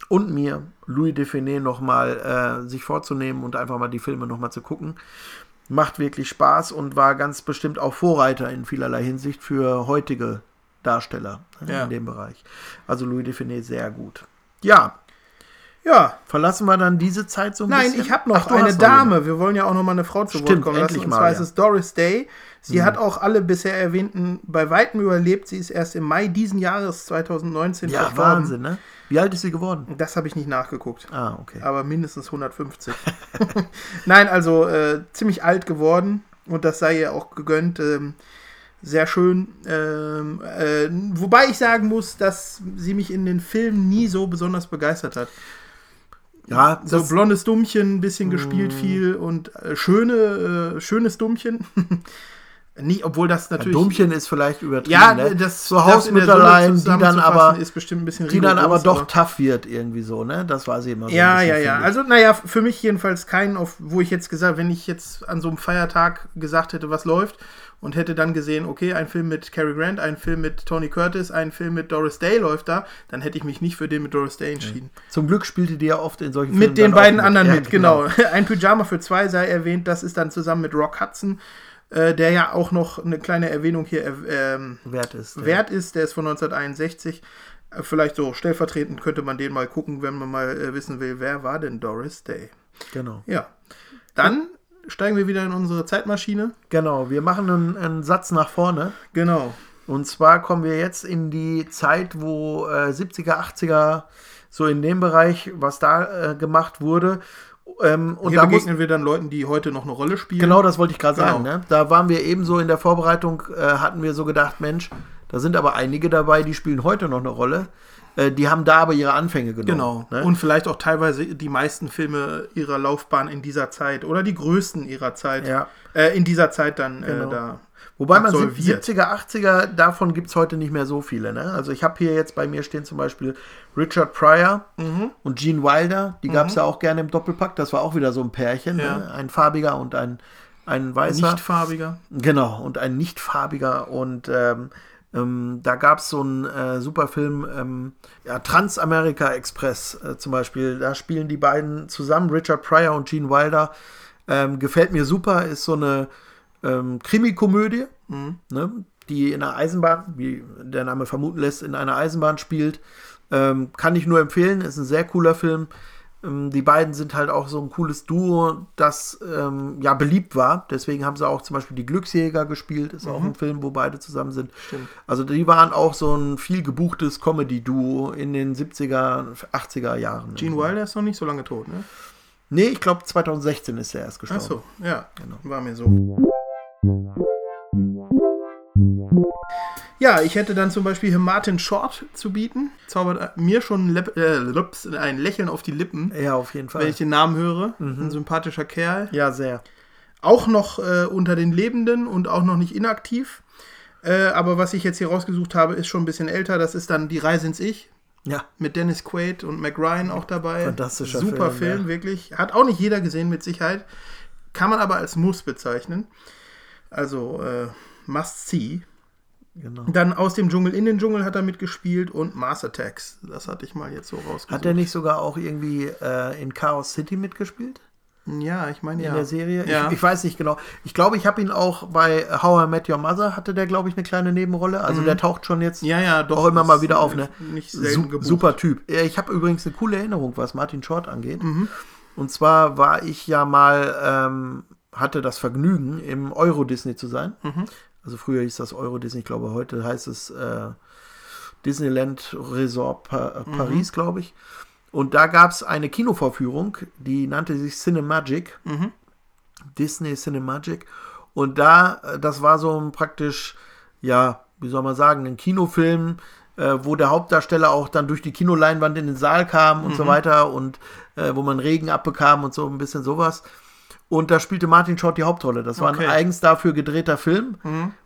und mir, Louis Define nochmal äh, sich vorzunehmen und einfach mal die Filme nochmal zu gucken. Macht wirklich Spaß und war ganz bestimmt auch Vorreiter in vielerlei Hinsicht für heutige Darsteller äh, Ja. in dem Bereich. Also Louis Define sehr gut. Ja, Ja, Verlassen wir dann diese Zeit so ein Nein, bisschen? ich habe noch Ach, eine Dame. Wir wollen ja auch noch mal eine Frau zu Stimmt, Wort kommen lassen. endlich Und mal, zwar ja. Mhm. ist es Doris Day. Sie hat auch alle bisher erwähnten bei weitem überlebt. Sie ist erst im Mai diesen Jahres 2019 Ja, verstorben. Wahnsinn, ne? Wie alt ist sie geworden? Das habe ich nicht nachgeguckt. Ah, okay. Aber mindestens 150. Nein, also äh, ziemlich alt geworden. Und das sei ihr auch gegönnt. Ähm, sehr schön. Ähm, äh, wobei ich sagen muss, dass sie mich in den Filmen nie so besonders begeistert hat. Ja, So blondes Dummchen, ein bisschen gespielt viel und äh, schöne, äh, schönes Dummchen. Nie, obwohl das natürlich. Dummchen ist vielleicht übertrieben, ja, ne? das so Hausmütterlein, die dann aber, ist bestimmt ein bisschen die dann aber doch tough wird irgendwie so, ne? Das war sie immer so. ein Ja, ja, ja. finde ich. Also, naja, für mich jedenfalls kein, auf, wo ich jetzt gesagt, wenn ich jetzt an so einem Feiertag gesagt hätte, was läuft und hätte dann gesehen, okay, ein Film mit Cary Grant, ein Film mit Tony Curtis, ein Film mit Doris Day läuft da, dann hätte ich mich nicht für den mit Doris Day entschieden. Zum Glück spielte die ja oft in solchen Filmen Mit den beiden anderen Ja, mit, genau. Ein Pyjama für zwei sei erwähnt, das ist dann zusammen mit Rock Hudson, äh, der ja auch noch eine kleine Erwähnung hier äh, ähm, Wert ist. ja. wert ist, der ist von 1961. Äh, Vielleicht so stellvertretend könnte man den mal gucken, wenn man mal äh, wissen will, wer war denn Doris Day? Genau. Ja. Dann steigen wir wieder in unsere Zeitmaschine. Genau, wir machen einen, einen Satz nach vorne. Genau. Und zwar kommen wir jetzt in die Zeit, wo äh, 70er, 80er, so in dem Bereich, was da äh, gemacht wurde. Ähm, und Hier da muss, begegnen wir dann Leuten, die heute noch eine Rolle spielen. Genau, das wollte ich gerade Genau. sagen. Ne? Da waren wir ebenso in der Vorbereitung, äh, hatten wir so gedacht, Mensch, da sind aber einige dabei, die spielen heute noch eine Rolle. Äh, die haben da aber ihre Anfänge genommen. Genau. Ne? Und vielleicht auch teilweise die meisten Filme ihrer Laufbahn in dieser Zeit oder die größten ihrer Zeit. Ja. Äh, in dieser Zeit dann Genau. äh, da. Wobei man absolviert. 70er, 80er, davon gibt es heute nicht mehr so viele. Ne? Also ich habe hier jetzt bei mir stehen zum Beispiel Richard Pryor Mhm. und Gene Wilder. Die gab es ja auch gerne im Doppelpack. Das war auch wieder so ein Pärchen. Ja. Ne? Ein farbiger und ein, ein weißer. Nichtfarbiger. Genau, und ein nicht farbiger. Und ähm, ähm, da gab es so einen äh, super Film, ähm, ja, Transamerika Express äh, zum Beispiel. Da spielen die beiden zusammen, Richard Pryor und Gene Wilder. Ähm, gefällt mir super, ist so eine ähm, Krimikomödie, ne, die in einer Eisenbahn, wie der Name vermuten lässt, in einer Eisenbahn spielt. Ähm, kann ich nur empfehlen, ist ein sehr cooler Film. Ähm, die beiden sind halt auch so ein cooles Duo, das ähm, ja beliebt war. Deswegen haben sie auch zum Beispiel die Glücksjäger gespielt. Ist auch ein Film, wo beide zusammen sind. Stimmt. Also die waren auch so ein viel gebuchtes Comedy-Duo in den 70er, 80er Jahren. Gene Wilder ist noch nicht so lange tot, ne? Nee, ich glaube 2016 ist er erst Ach gestorben. so, ja. Genau. War mir so. Ja, ich hätte dann zum Beispiel hier Martin Short zu bieten. Zaubert mir schon Lep äh, ein Lächeln auf die Lippen, Ja, auf jeden Fall. wenn ich den Namen höre. Ein sympathischer Kerl. Ja, sehr. Auch noch äh, unter den Lebenden und auch noch nicht inaktiv. Äh, aber was ich jetzt hier rausgesucht habe, ist schon ein bisschen älter. Das ist dann Die Reise ins Ich Ja, mit Dennis Quaid und Mac Ryan auch dabei. Fantastischer Super Film, Film, ja. wirklich. Hat auch nicht jeder gesehen, mit Sicherheit. Kann man aber als Muss bezeichnen. Also äh, Must See. genau. Dann aus dem Dschungel in den Dschungel hat er mitgespielt und Mars Attacks. Das hatte ich mal jetzt so rausgesucht. Hat er nicht sogar auch irgendwie äh, in Chaos City mitgespielt? Ja, ich meine ja. In der Serie? Ja. Ich, ich weiß nicht genau. Ich glaube, ich habe ihn auch bei How I Met Your Mother, hatte der, glaube ich, eine kleine Nebenrolle. Also der taucht schon jetzt Mhm. ja, ja, doch. auch immer mal wieder auf. Ne? Su super Typ. Ich habe übrigens eine coole Erinnerung, was Martin Short angeht. Mhm. Und zwar war ich ja mal, ähm, hatte das Vergnügen, im Euro Disney zu sein. Mhm. Also früher hieß das Euro Disney, ich glaube, heute heißt es äh, Disneyland Resort pa äh, Mhm. Paris, glaube ich. Und da gab es eine Kinovorführung, die nannte sich Cinemagic. Disney Cinemagic. Und da, äh, das war so ein praktisch, ja, wie soll man sagen, ein Kinofilm, äh, wo der Hauptdarsteller auch dann durch die Kinoleinwand in den Saal kam und Mhm. so weiter und äh, wo man Regen abbekam und so ein bisschen sowas. Und da spielte Martin Short die Hauptrolle. Das war Okay. Mhm. ein eigens dafür gedrehter Film,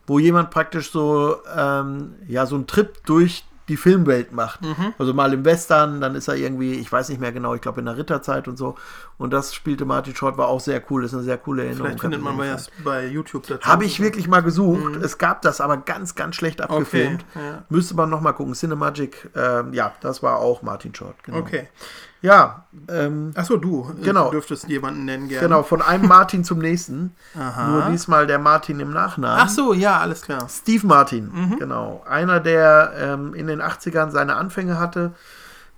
wo jemand praktisch so, ähm, ja, so einen Trip durch die Filmwelt macht. Mhm. Also mal im Western, dann ist er irgendwie, ich weiß nicht mehr genau, ich glaube in der Ritterzeit und so. Und das spielte Martin Short, war auch sehr cool. Das ist eine sehr coole Erinnerung. Vielleicht findet man mal erst bei YouTube dazu. Habe ich wirklich mal gesucht. Es gab das aber ganz, ganz schlecht abgefilmt. Mhm. ja. Müsste man noch mal gucken. Cinemagic, ähm, ja, das war auch Martin Short. Genau. Okay. Ja, ähm, Achso, du. Genau. Du dürftest jemanden nennen gerne. genau, von einem Martin zum nächsten. Aha. Nur diesmal der Martin im Nachnamen. Ach so, ja, alles klar. Steve Martin, Mhm. genau. Einer, der ähm, in den 80ern seine Anfänge hatte,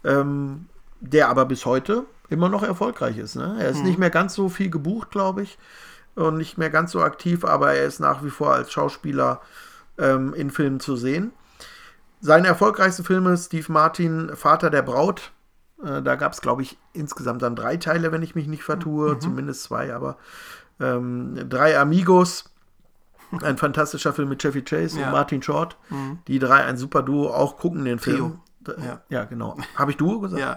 ähm, der aber bis heute immer noch erfolgreich ist. Ne? Er ist Mhm. nicht mehr ganz so viel gebucht, glaube ich, und nicht mehr ganz so aktiv, aber er ist nach wie vor als Schauspieler ähm, in Filmen zu sehen. Seine erfolgreichsten Filme, Steve Martin, Vater der Braut, äh, da gab es, glaube ich, insgesamt dann drei Teile, wenn ich mich nicht vertue, zumindest zwei, aber ähm, drei Amigos, ein fantastischer Film mit Chevy Chase Ja. und Martin Short. Die drei, ein super Duo, auch gucken den Film. Trio. Ja. Ja. ja, genau. Habe ich Duo gesagt? Ja.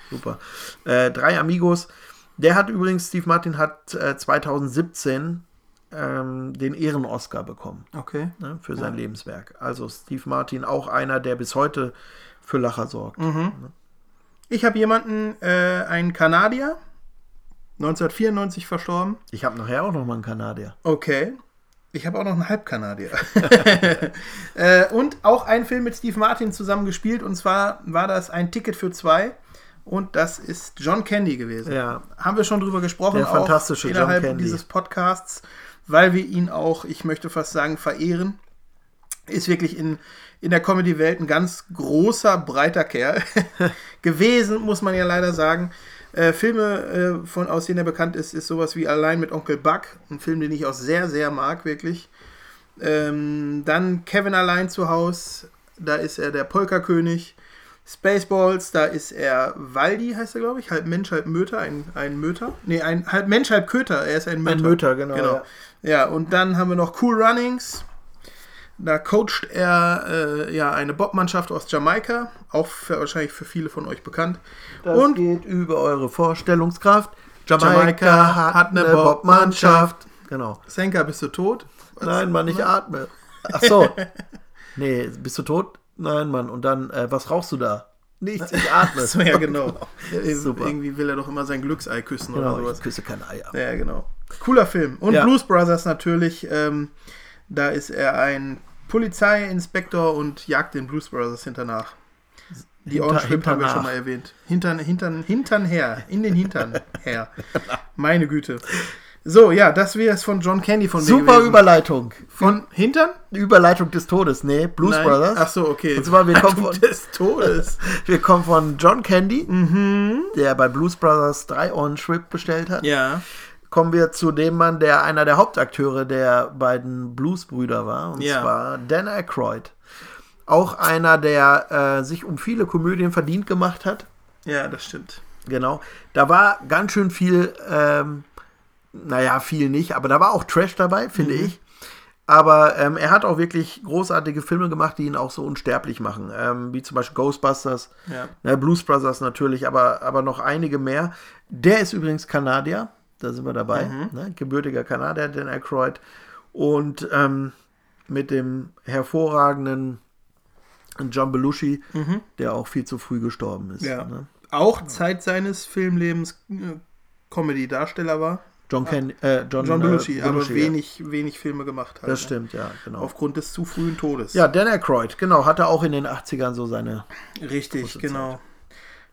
super. Äh, drei Amigos. Der hat übrigens, Steve Martin hat äh, 2017 ähm, den Ehren-Oscar bekommen Okay. ne, für sein Lebenswerk. Also Steve Martin auch einer, der bis heute für Lacher sorgt. Mhm. Ich habe jemanden, äh, einen Kanadier, 1994 verstorben. Ich habe nachher auch noch mal einen Kanadier. Okay. Ich habe auch noch einen Halbkanadier. äh, und auch einen Film mit Steve Martin zusammen gespielt. Und zwar war das ein Ticket für zwei. Und das ist John Candy gewesen. Ja. Haben wir schon drüber gesprochen. Der fantastische John Candy. dieses Podcasts, weil wir ihn auch, ich möchte fast sagen, verehren. Ist wirklich in, in der Comedy-Welt ein ganz großer, breiter Kerl gewesen, muss man ja leider sagen. Äh, Filme, äh, von, aus denen er bekannt ist, ist sowas wie Allein mit Onkel Buck. Ein Film, den ich auch sehr, sehr mag, wirklich. Ähm, dann Kevin allein zu Haus. Da ist er der Polka-König. Spaceballs, da ist er Waldi, heißt er, glaube ich. Halb Mensch, halb Möter. Ein, ein Möter. Nee, ein halb Mensch, halb Köter. Er ist ein Möter. Möter, genau, genau. Ja. und dann haben wir noch Cool Runnings. Da coacht er äh, ja eine Bobmannschaft aus Jamaika. Auch für, wahrscheinlich für viele von euch bekannt. Das und geht über eure Vorstellungskraft. Jamaika, Jamaika hat, hat eine Bobmannschaft. Genau. Senka, bist du tot? Was? Nein, Mann, ich atme. Ach so. nee, bist du tot? Nein, Mann. Und dann, äh, was rauchst du da? Nichts, ich atme. So, ja, genau. Super. Irgendwie will er doch immer sein Glücksei küssen Genau, oder sowas. ich küsse keine Eier. Ja, genau. Cooler Film. Und Ja. Blues Brothers natürlich. Ähm, da ist er ein Polizeiinspektor und jagt den Blues Brothers hinternach. Die Hinter- On-Strip haben wir schon mal erwähnt. Hintern, hintern, hintern her. In den Hintern her. Meine Güte. So, ja, das wäre es von John Candy von Super. Überleitung. Von Hintern? Überleitung des Todes. Nee, Blues Nein. Brothers. Ach so, okay. Und zwar, wir kommen von- des Todes. Wir kommen von John Candy, der bei Blues Brothers drei On-Trip bestellt hat. ja. Kommen wir zu dem Mann, der einer der Hauptakteure der beiden Blues-Brüder war. Und Ja. zwar Dan Aykroyd. Auch einer, der äh, sich um viele Komödien verdient gemacht hat. Ja, das stimmt. Genau. Da war ganz schön viel, ähm, naja, viel nicht, aber da war auch Trash dabei, finde ich. Aber ähm, er hat auch wirklich großartige Filme gemacht, die ihn auch so unsterblich machen. Ähm, wie zum Beispiel Ghostbusters, Ja. ne, Blues Brothers natürlich, aber, aber noch einige mehr. Der ist übrigens Kanadier, da sind wir dabei. Ne? Gebürtiger Kanadier, Dan Aykroyd. Und ähm, mit dem hervorragenden John Belushi, der auch viel zu früh gestorben ist. Ja. Ne? Auch Zeit seines Filmlebens äh, Comedy-Darsteller war. John, Ken, äh, John, John äh, Belushi, aber ja. wenig, wenig Filme gemacht hat. Das ne? stimmt, ja, genau. Aufgrund des zu frühen Todes. ja, Dan Aykroyd, genau, hatte auch in den 80ern so seine. Richtig, genau.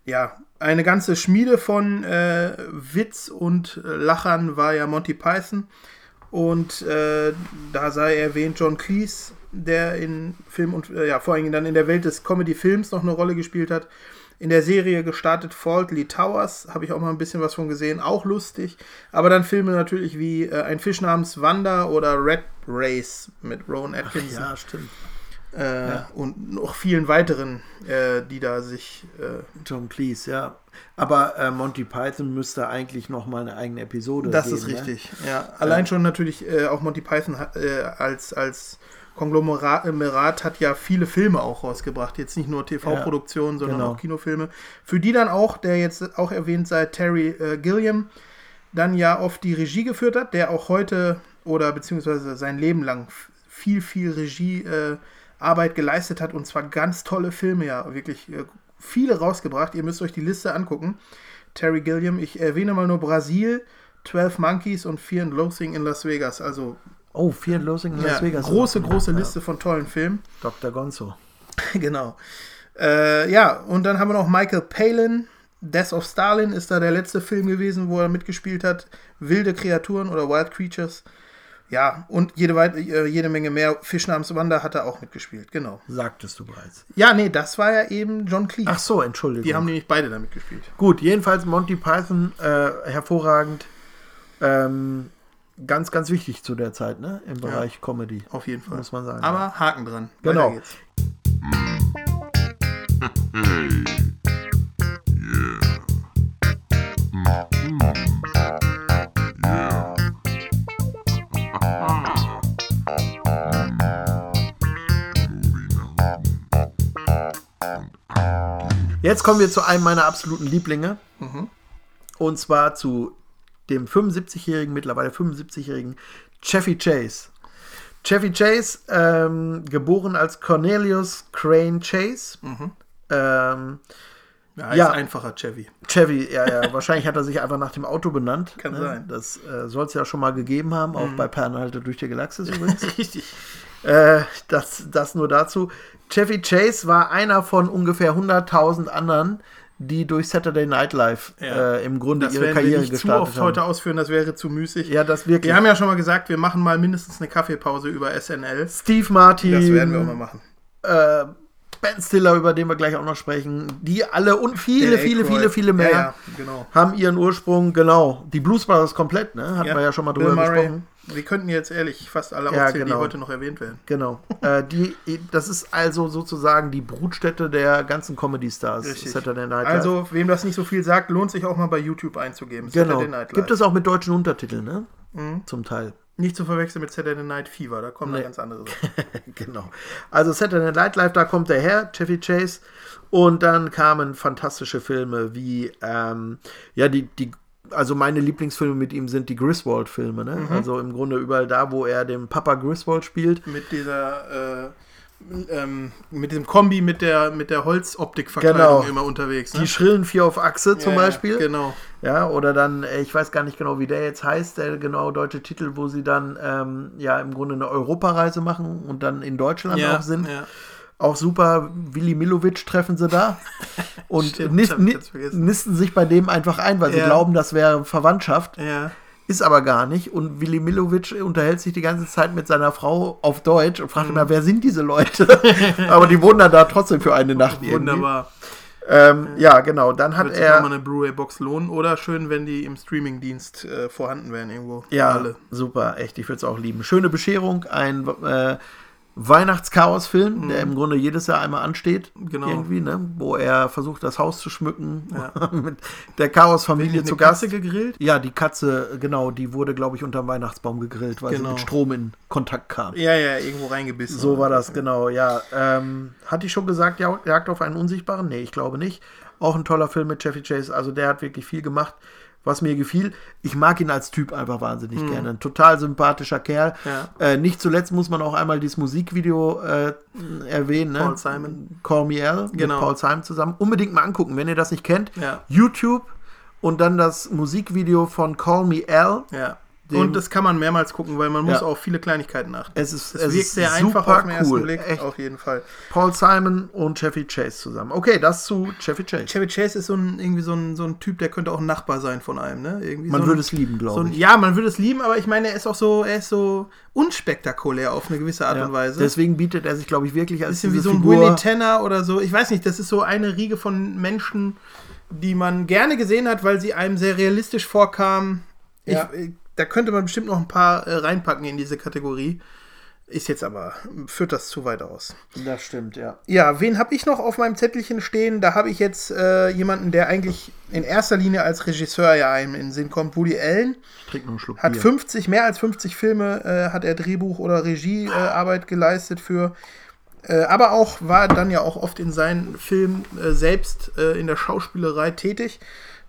Ja, eine ganze Schmiede von äh, Witz und äh, Lachern war ja Monty Python. Und äh, da sei erwähnt John Cleese, der in Film und äh, ja, vor allem dann in der Welt des Comedy-Films noch eine Rolle gespielt hat. In der Serie gestartet Faultly Towers, habe ich auch mal ein bisschen was von gesehen, auch lustig. Aber dann Filme natürlich wie äh, Ein Fisch namens Wanda oder Red Race mit Rowan Atkinson. Ja, stimmt. Äh, Und noch vielen weiteren, äh, die da sich. Äh, Tom Cleese, ja. Aber äh, Monty Python müsste eigentlich noch mal eine eigene Episode das geben. ist ne? richtig. Ja, allein schon natürlich äh, auch Monty Python äh, als, als Konglomerat hat ja viele Filme auch rausgebracht. Jetzt nicht nur TV-Produktionen, sondern genau. auch Kinofilme. Für die dann auch, der jetzt auch erwähnt sei, Terry äh, Gilliam, dann ja oft die Regie geführt hat, der auch heute oder beziehungsweise sein Leben lang viel, viel Regiearbeit äh, Arbeit geleistet hat und zwar ganz tolle Filme, ja, wirklich äh, viele rausgebracht. Ihr müsst euch die Liste angucken. Terry Gilliam, ich erwähne mal nur Brasil, 12 Monkeys und Fear and Loathing in Las Vegas. Also Oh, Fear and Loathing in ja, Las Vegas. große, große Liste von tollen Filmen. Dr. Gonzo. genau. Äh, ja, und dann haben wir noch Michael Palin. Death of Stalin ist da der letzte Film gewesen, wo er mitgespielt hat. Wilde Kreaturen oder Wild Creatures. Ja, und jede, äh, jede Menge mehr. Fisch namens Wanda hat er auch mitgespielt, genau. Sagtest du bereits. Ja, nee, das war ja eben John Cleese. Ach so, Entschuldigung. Die haben nämlich beide da mitgespielt. Gut, jedenfalls Monty Python äh, hervorragend. Ähm, ganz, ganz wichtig zu der Zeit, ne? Im Bereich Comedy. Auf jeden Fall. Muss man sagen. Aber Haken dran. Genau. Weiter geht's. Jetzt kommen wir zu einem meiner absoluten Lieblinge. Mhm. Und zwar zu dem 75-jährigen, mittlerweile 75-jährigen Chevy Chase. Chevy Chase, ähm, geboren als Cornelius Crane Chase. Mhm. Ähm, Ja, Ja. einfacher Chevy. Chevy, ja, ja, wahrscheinlich hat er sich einfach nach dem Auto benannt. Kann ne? sein. Mhm. Das äh, soll es ja schon mal gegeben haben, auch bei Pernhalte durch die Galaxis übrigens. Richtig. Äh, das, das nur dazu. Chevy Chase war einer von ungefähr 100.000 anderen, die durch Saturday Night Live Ja. äh, im Grunde Das ihre werden wir Karriere nicht zu gestartet oft haben. heute ausführen, das wäre zu müßig. Ja, das wirklich. Wir haben ja schon mal gesagt, wir machen mal mindestens eine Kaffeepause über SNL. Steve Martin, Das werden wir auch mal machen. äh, Ben Stiller, über den wir gleich auch noch sprechen, die alle und viele, viele, viele, viele mehr Ja, ja, genau. haben ihren Ursprung, genau. Die Blues Brothers komplett, ne? Hatten wir ja schon mal drüber gesprochen. Wir könnten jetzt ehrlich fast alle Ja, aufzählen, genau. die heute noch erwähnt werden. Genau. äh, die, das ist also sozusagen die Brutstätte der ganzen Comedy-Stars. Saturday Night Live. Also, wem das nicht so viel sagt, lohnt sich auch mal bei YouTube einzugeben. genau. Saturday Night Live. Mhm. Gibt es auch mit deutschen Untertiteln, ne? Zum Teil. Nicht zu verwechseln mit Saturday Night Fever, da kommen Nee. dann ganz andere Sachen. genau. Also Saturday Night Live, da kommt der her, Chevy Chase. Und dann kamen fantastische Filme wie, ähm, ja, die, die, also meine Lieblingsfilme mit ihm sind die Griswold-Filme, ne? Mhm. Also im Grunde überall da, wo er den Papa Griswold spielt. mit dieser, äh, ähm, mit diesem Kombi mit der, mit der Holzoptikverkleidung Genau. immer unterwegs. Ne? Die schrillen Vier auf Achse zum Ja, Beispiel. Genau. Ja, oder dann, äh, ich weiß gar nicht genau, wie der jetzt heißt, der genau deutsche Titel, wo sie dann ähm, ja im Grunde eine Europareise machen und dann in Deutschland Ja, auch sind. ja. Auch super, Willi Milovic treffen sie da und Stimmt, nisten sich bei dem einfach ein, weil sie glauben, das wäre Verwandtschaft. ja. Ist aber gar nicht. Und Willi Milovic unterhält sich die ganze Zeit mit seiner Frau auf Deutsch und Mhm. fragt immer, wer sind diese Leute? aber die wohnen dann da trotzdem für eine Nacht irgendwie. Wunderbar. Ähm, ja, genau. Dann hat Wird er. mal eine Blu-ray-Box lohnen oder schön, wenn die im Streaming-Dienst äh, vorhanden wären irgendwo. Ja, Alle. super, echt, ich würde es auch lieben. Schöne Bescherung, ein äh, Weihnachtschaos-Film, der im Grunde jedes Jahr einmal ansteht. Mhm. Genau. Irgendwie, ne? Wo er versucht, das Haus zu schmücken. Ja. mit der Chaos-Familie zu Gast. Katze gegrillt? Ja, die Katze, genau, die wurde, glaube ich, unterm Weihnachtsbaum gegrillt, weil sie Genau. mit Strom in Kontakt kam. Ja, ja, irgendwo reingebissen. So war das, genau, ja. Ähm, hatte ich schon gesagt, Ja- Jagd auf einen Unsichtbaren? Nee, ich glaube nicht. Auch ein toller Film mit Chevy Chase. Also der hat wirklich viel gemacht, was mir gefiel. Ich mag ihn als Typ einfach wahnsinnig gerne. Ein total sympathischer Kerl. Mhm. Ja. Äh, nicht zuletzt muss man auch einmal dieses Musikvideo äh, erwähnen. Ne? Paul Simon. Call Me Al Genau. mit Paul Simon zusammen. Unbedingt mal angucken, wenn ihr das nicht kennt. Ja. YouTube und dann das Musikvideo von Call Me Al. Ja. Dem- Und das kann man mehrmals gucken, weil man muss Ja. auf viele Kleinigkeiten achten. Es ist, Es es wirkt sehr einfach auf den ersten cool. Blick, Echt. auf jeden Fall. Paul Simon und Chevy Chase zusammen. Okay, das zu Chevy Chase. Chevy Chase ist so ein, irgendwie so ein, so ein Typ, der könnte auch ein Nachbar sein von einem, ne? Irgendwie Man so ein, würde es lieben, so glaube ein, ich. Ja, man würde es lieben, aber ich meine, er ist auch so, er ist so unspektakulär auf eine gewisse Art Ja. und Weise. Deswegen bietet er sich, glaube ich, wirklich als bisschen wie so ein Figur. Willy Tanner oder so. Ich weiß nicht, das ist so eine Riege von Menschen, die man gerne gesehen hat, weil sie einem sehr realistisch vorkamen. Ja. Ich, da könnte man bestimmt noch ein paar äh, reinpacken in diese Kategorie. Ist jetzt aber, führt das zu weit aus. Das stimmt, ja. Ja, wen habe ich noch auf meinem Zettelchen stehen? Da habe ich jetzt äh, jemanden, der eigentlich in erster Linie als Regisseur ja einem in den Sinn kommt. Woody Allen Ich trinke noch einen Schluck hat Bier. 50, mehr als 50 Filme, äh, hat er Drehbuch oder Regiearbeit äh, Arbeit geleistet für. Äh, aber auch war dann ja auch oft in seinen Filmen äh, selbst in der Schauspielerei tätig.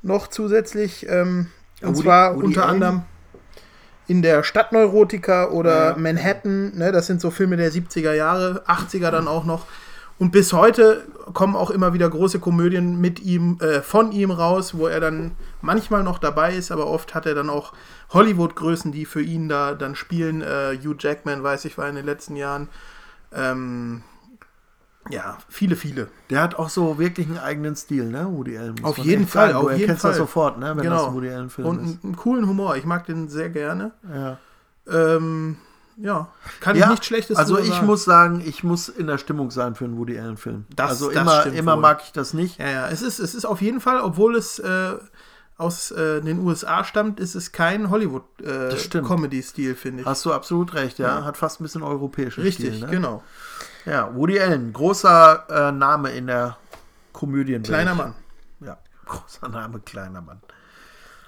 Noch zusätzlich. Ähm, und Woody- zwar Woody unter Allen? anderem in der Stadtneurotiker oder Ja. Manhattan. Ne, das sind so Filme der 70er Jahre, 80er dann auch noch. Und bis heute kommen auch immer wieder große Komödien mit ihm, äh, von ihm raus, wo er dann manchmal noch dabei ist, aber oft hat er dann auch Hollywood-Größen, die für ihn da dann spielen. Äh, Hugh Jackman, weiß ich, war in den letzten Jahren. Ähm, ja, viele, viele. Der hat auch so wirklich einen eigenen Stil, ne? Woody Allen. Auf jeden Fall, sagen. auf du jeden erkennst das Fall. sofort, ne? Wenn Genau. das ein Woody Allen Film Und einen, einen coolen Humor. Ich mag den sehr gerne. Ja. Ähm, ja, kann ich Ja, nichts Schlechtes also ich sagen. muss sagen, ich muss in der Stimmung sein für einen Woody Allen Film. Das- also das immer, immer wohl. mag ich das nicht. Ja, ja, es ist, es ist auf jeden Fall, obwohl es äh, aus äh, den USA stammt, ist es kein Das. Hollywood-Comedy-Stil, finde ich. Hast du absolut recht, ja. Ja. Hat fast ein bisschen europäischen Richtig, Stil, ne? genau. Ja, Woody Allen, großer äh, Name in der Komödienwelt. Kleiner Mann. Ja, großer Name, kleiner Mann.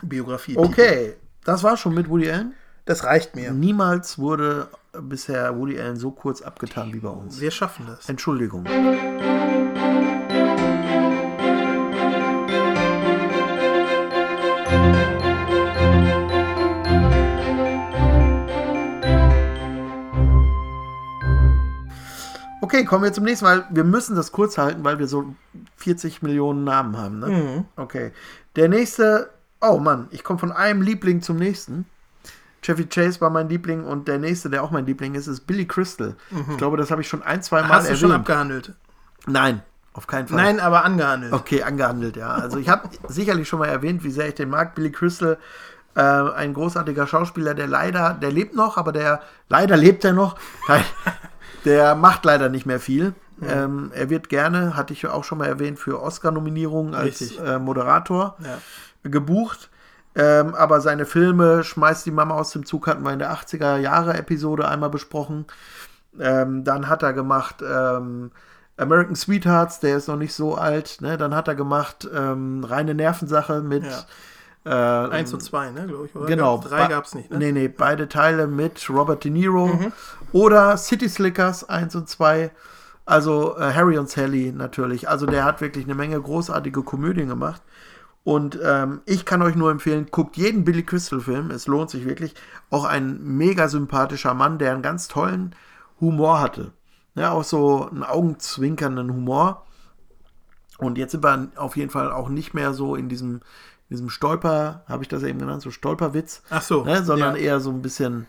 Biografie. Okay, das war schon mit Woody Allen. Das reicht mir. Niemals wurde bisher Woody Allen so kurz abgetan wie bei uns. Wir schaffen das. Entschuldigung. Okay, kommen wir zum nächsten Mal. Wir müssen das kurz halten, weil wir so 40 Millionen Namen haben. Ne? Mhm. Okay. Der nächste, oh Mann, ich komme von einem Liebling zum nächsten. Chevy Chase war mein Liebling und der nächste, der auch mein Liebling ist, ist Billy Crystal. Ich glaube, das habe ich schon ein, zwei Mal Mhm. Hast du erwähnt. schon abgehandelt? Nein, auf keinen Fall. Nein, aber angehandelt. Okay, angehandelt, ja. Also ich habe sicherlich schon mal erwähnt, wie sehr ich den mag. Billy Crystal, äh, ein großartiger Schauspieler, der leider, der lebt noch, aber der, leider lebt er noch. Der macht leider nicht mehr viel. Ähm, er wird gerne, hatte ich auch schon mal erwähnt, für Oscar-Nominierungen als äh, Moderator Ja. gebucht. Ähm, aber seine Filme, Schmeißt die Mama aus dem Zug, hatten wir in der 80er-Jahre-Episode einmal besprochen. Ähm, dann hat er gemacht ähm, American Sweethearts, der ist noch nicht so alt. Ne? Dann hat er gemacht ähm, Reine Nervensache mit. Äh, Eins und zwei, ne, glaube ich. Oder? Genau. Gab's- Drei gab es nicht, ne? Nee, nee, beide Teile mit Robert De Niro. Oder City Slickers 1 und 2. Also äh, Harry und Sally natürlich. Also der hat wirklich eine Menge großartige Komödien gemacht. Und ähm, ich kann euch nur empfehlen, guckt jeden Billy Crystal Film. Es lohnt sich wirklich. Auch ein mega sympathischer Mann, der einen ganz tollen Humor hatte. Ja, auch so einen augenzwinkernden Humor. Und jetzt sind wir auf jeden Fall auch nicht mehr so in diesem, diesem Stolper, habe ich das eben genannt, so Stolperwitz, Ach so. ne, sondern ja. eher so ein bisschen,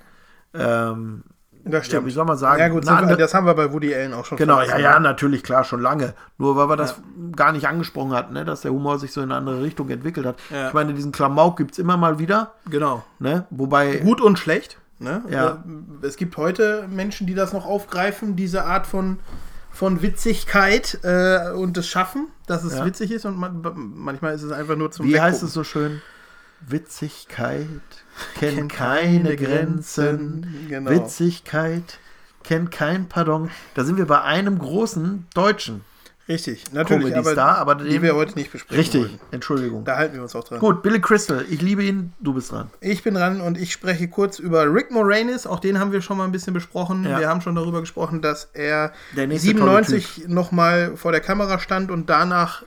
ähm, Das ja, stimmt. wie soll man sagen, Ja, gut, sind wir, andere- das haben wir bei Woody Allen auch schon Genau, ja, ja, ne? natürlich, klar, schon lange. Nur weil wir das gar nicht angesprochen hatten, ne, dass der Humor sich so in eine andere Richtung entwickelt hat. Ja. Ich meine, diesen Klamauk gibt es immer mal wieder, Genau. ne, wobei, Gut und schlecht. Ne? Ja. Es gibt heute Menschen, die das noch aufgreifen, diese Art von, von Witzigkeit äh, und das schaffen, dass es Ja. witzig ist und man, manchmal ist es einfach nur zum wie heißt Weggucken. es so schön? Witzigkeit kennt keine Grenzen. Genau. Witzigkeit kennt kein Pardon. Da sind wir bei einem großen Deutschen. Richtig, natürlich, aber, Comedy-Star, aber die den- wir heute nicht besprechen Richtig, wollen. Entschuldigung. Da halten wir uns auch dran. Gut, Billy Crystal, ich liebe ihn, du bist dran. Ich bin dran und ich spreche kurz über Rick Moranis. Auch den haben wir schon mal ein bisschen besprochen. Ja. Wir haben schon darüber gesprochen, dass er Der nächste 97 nochmal vor der Kamera stand und danach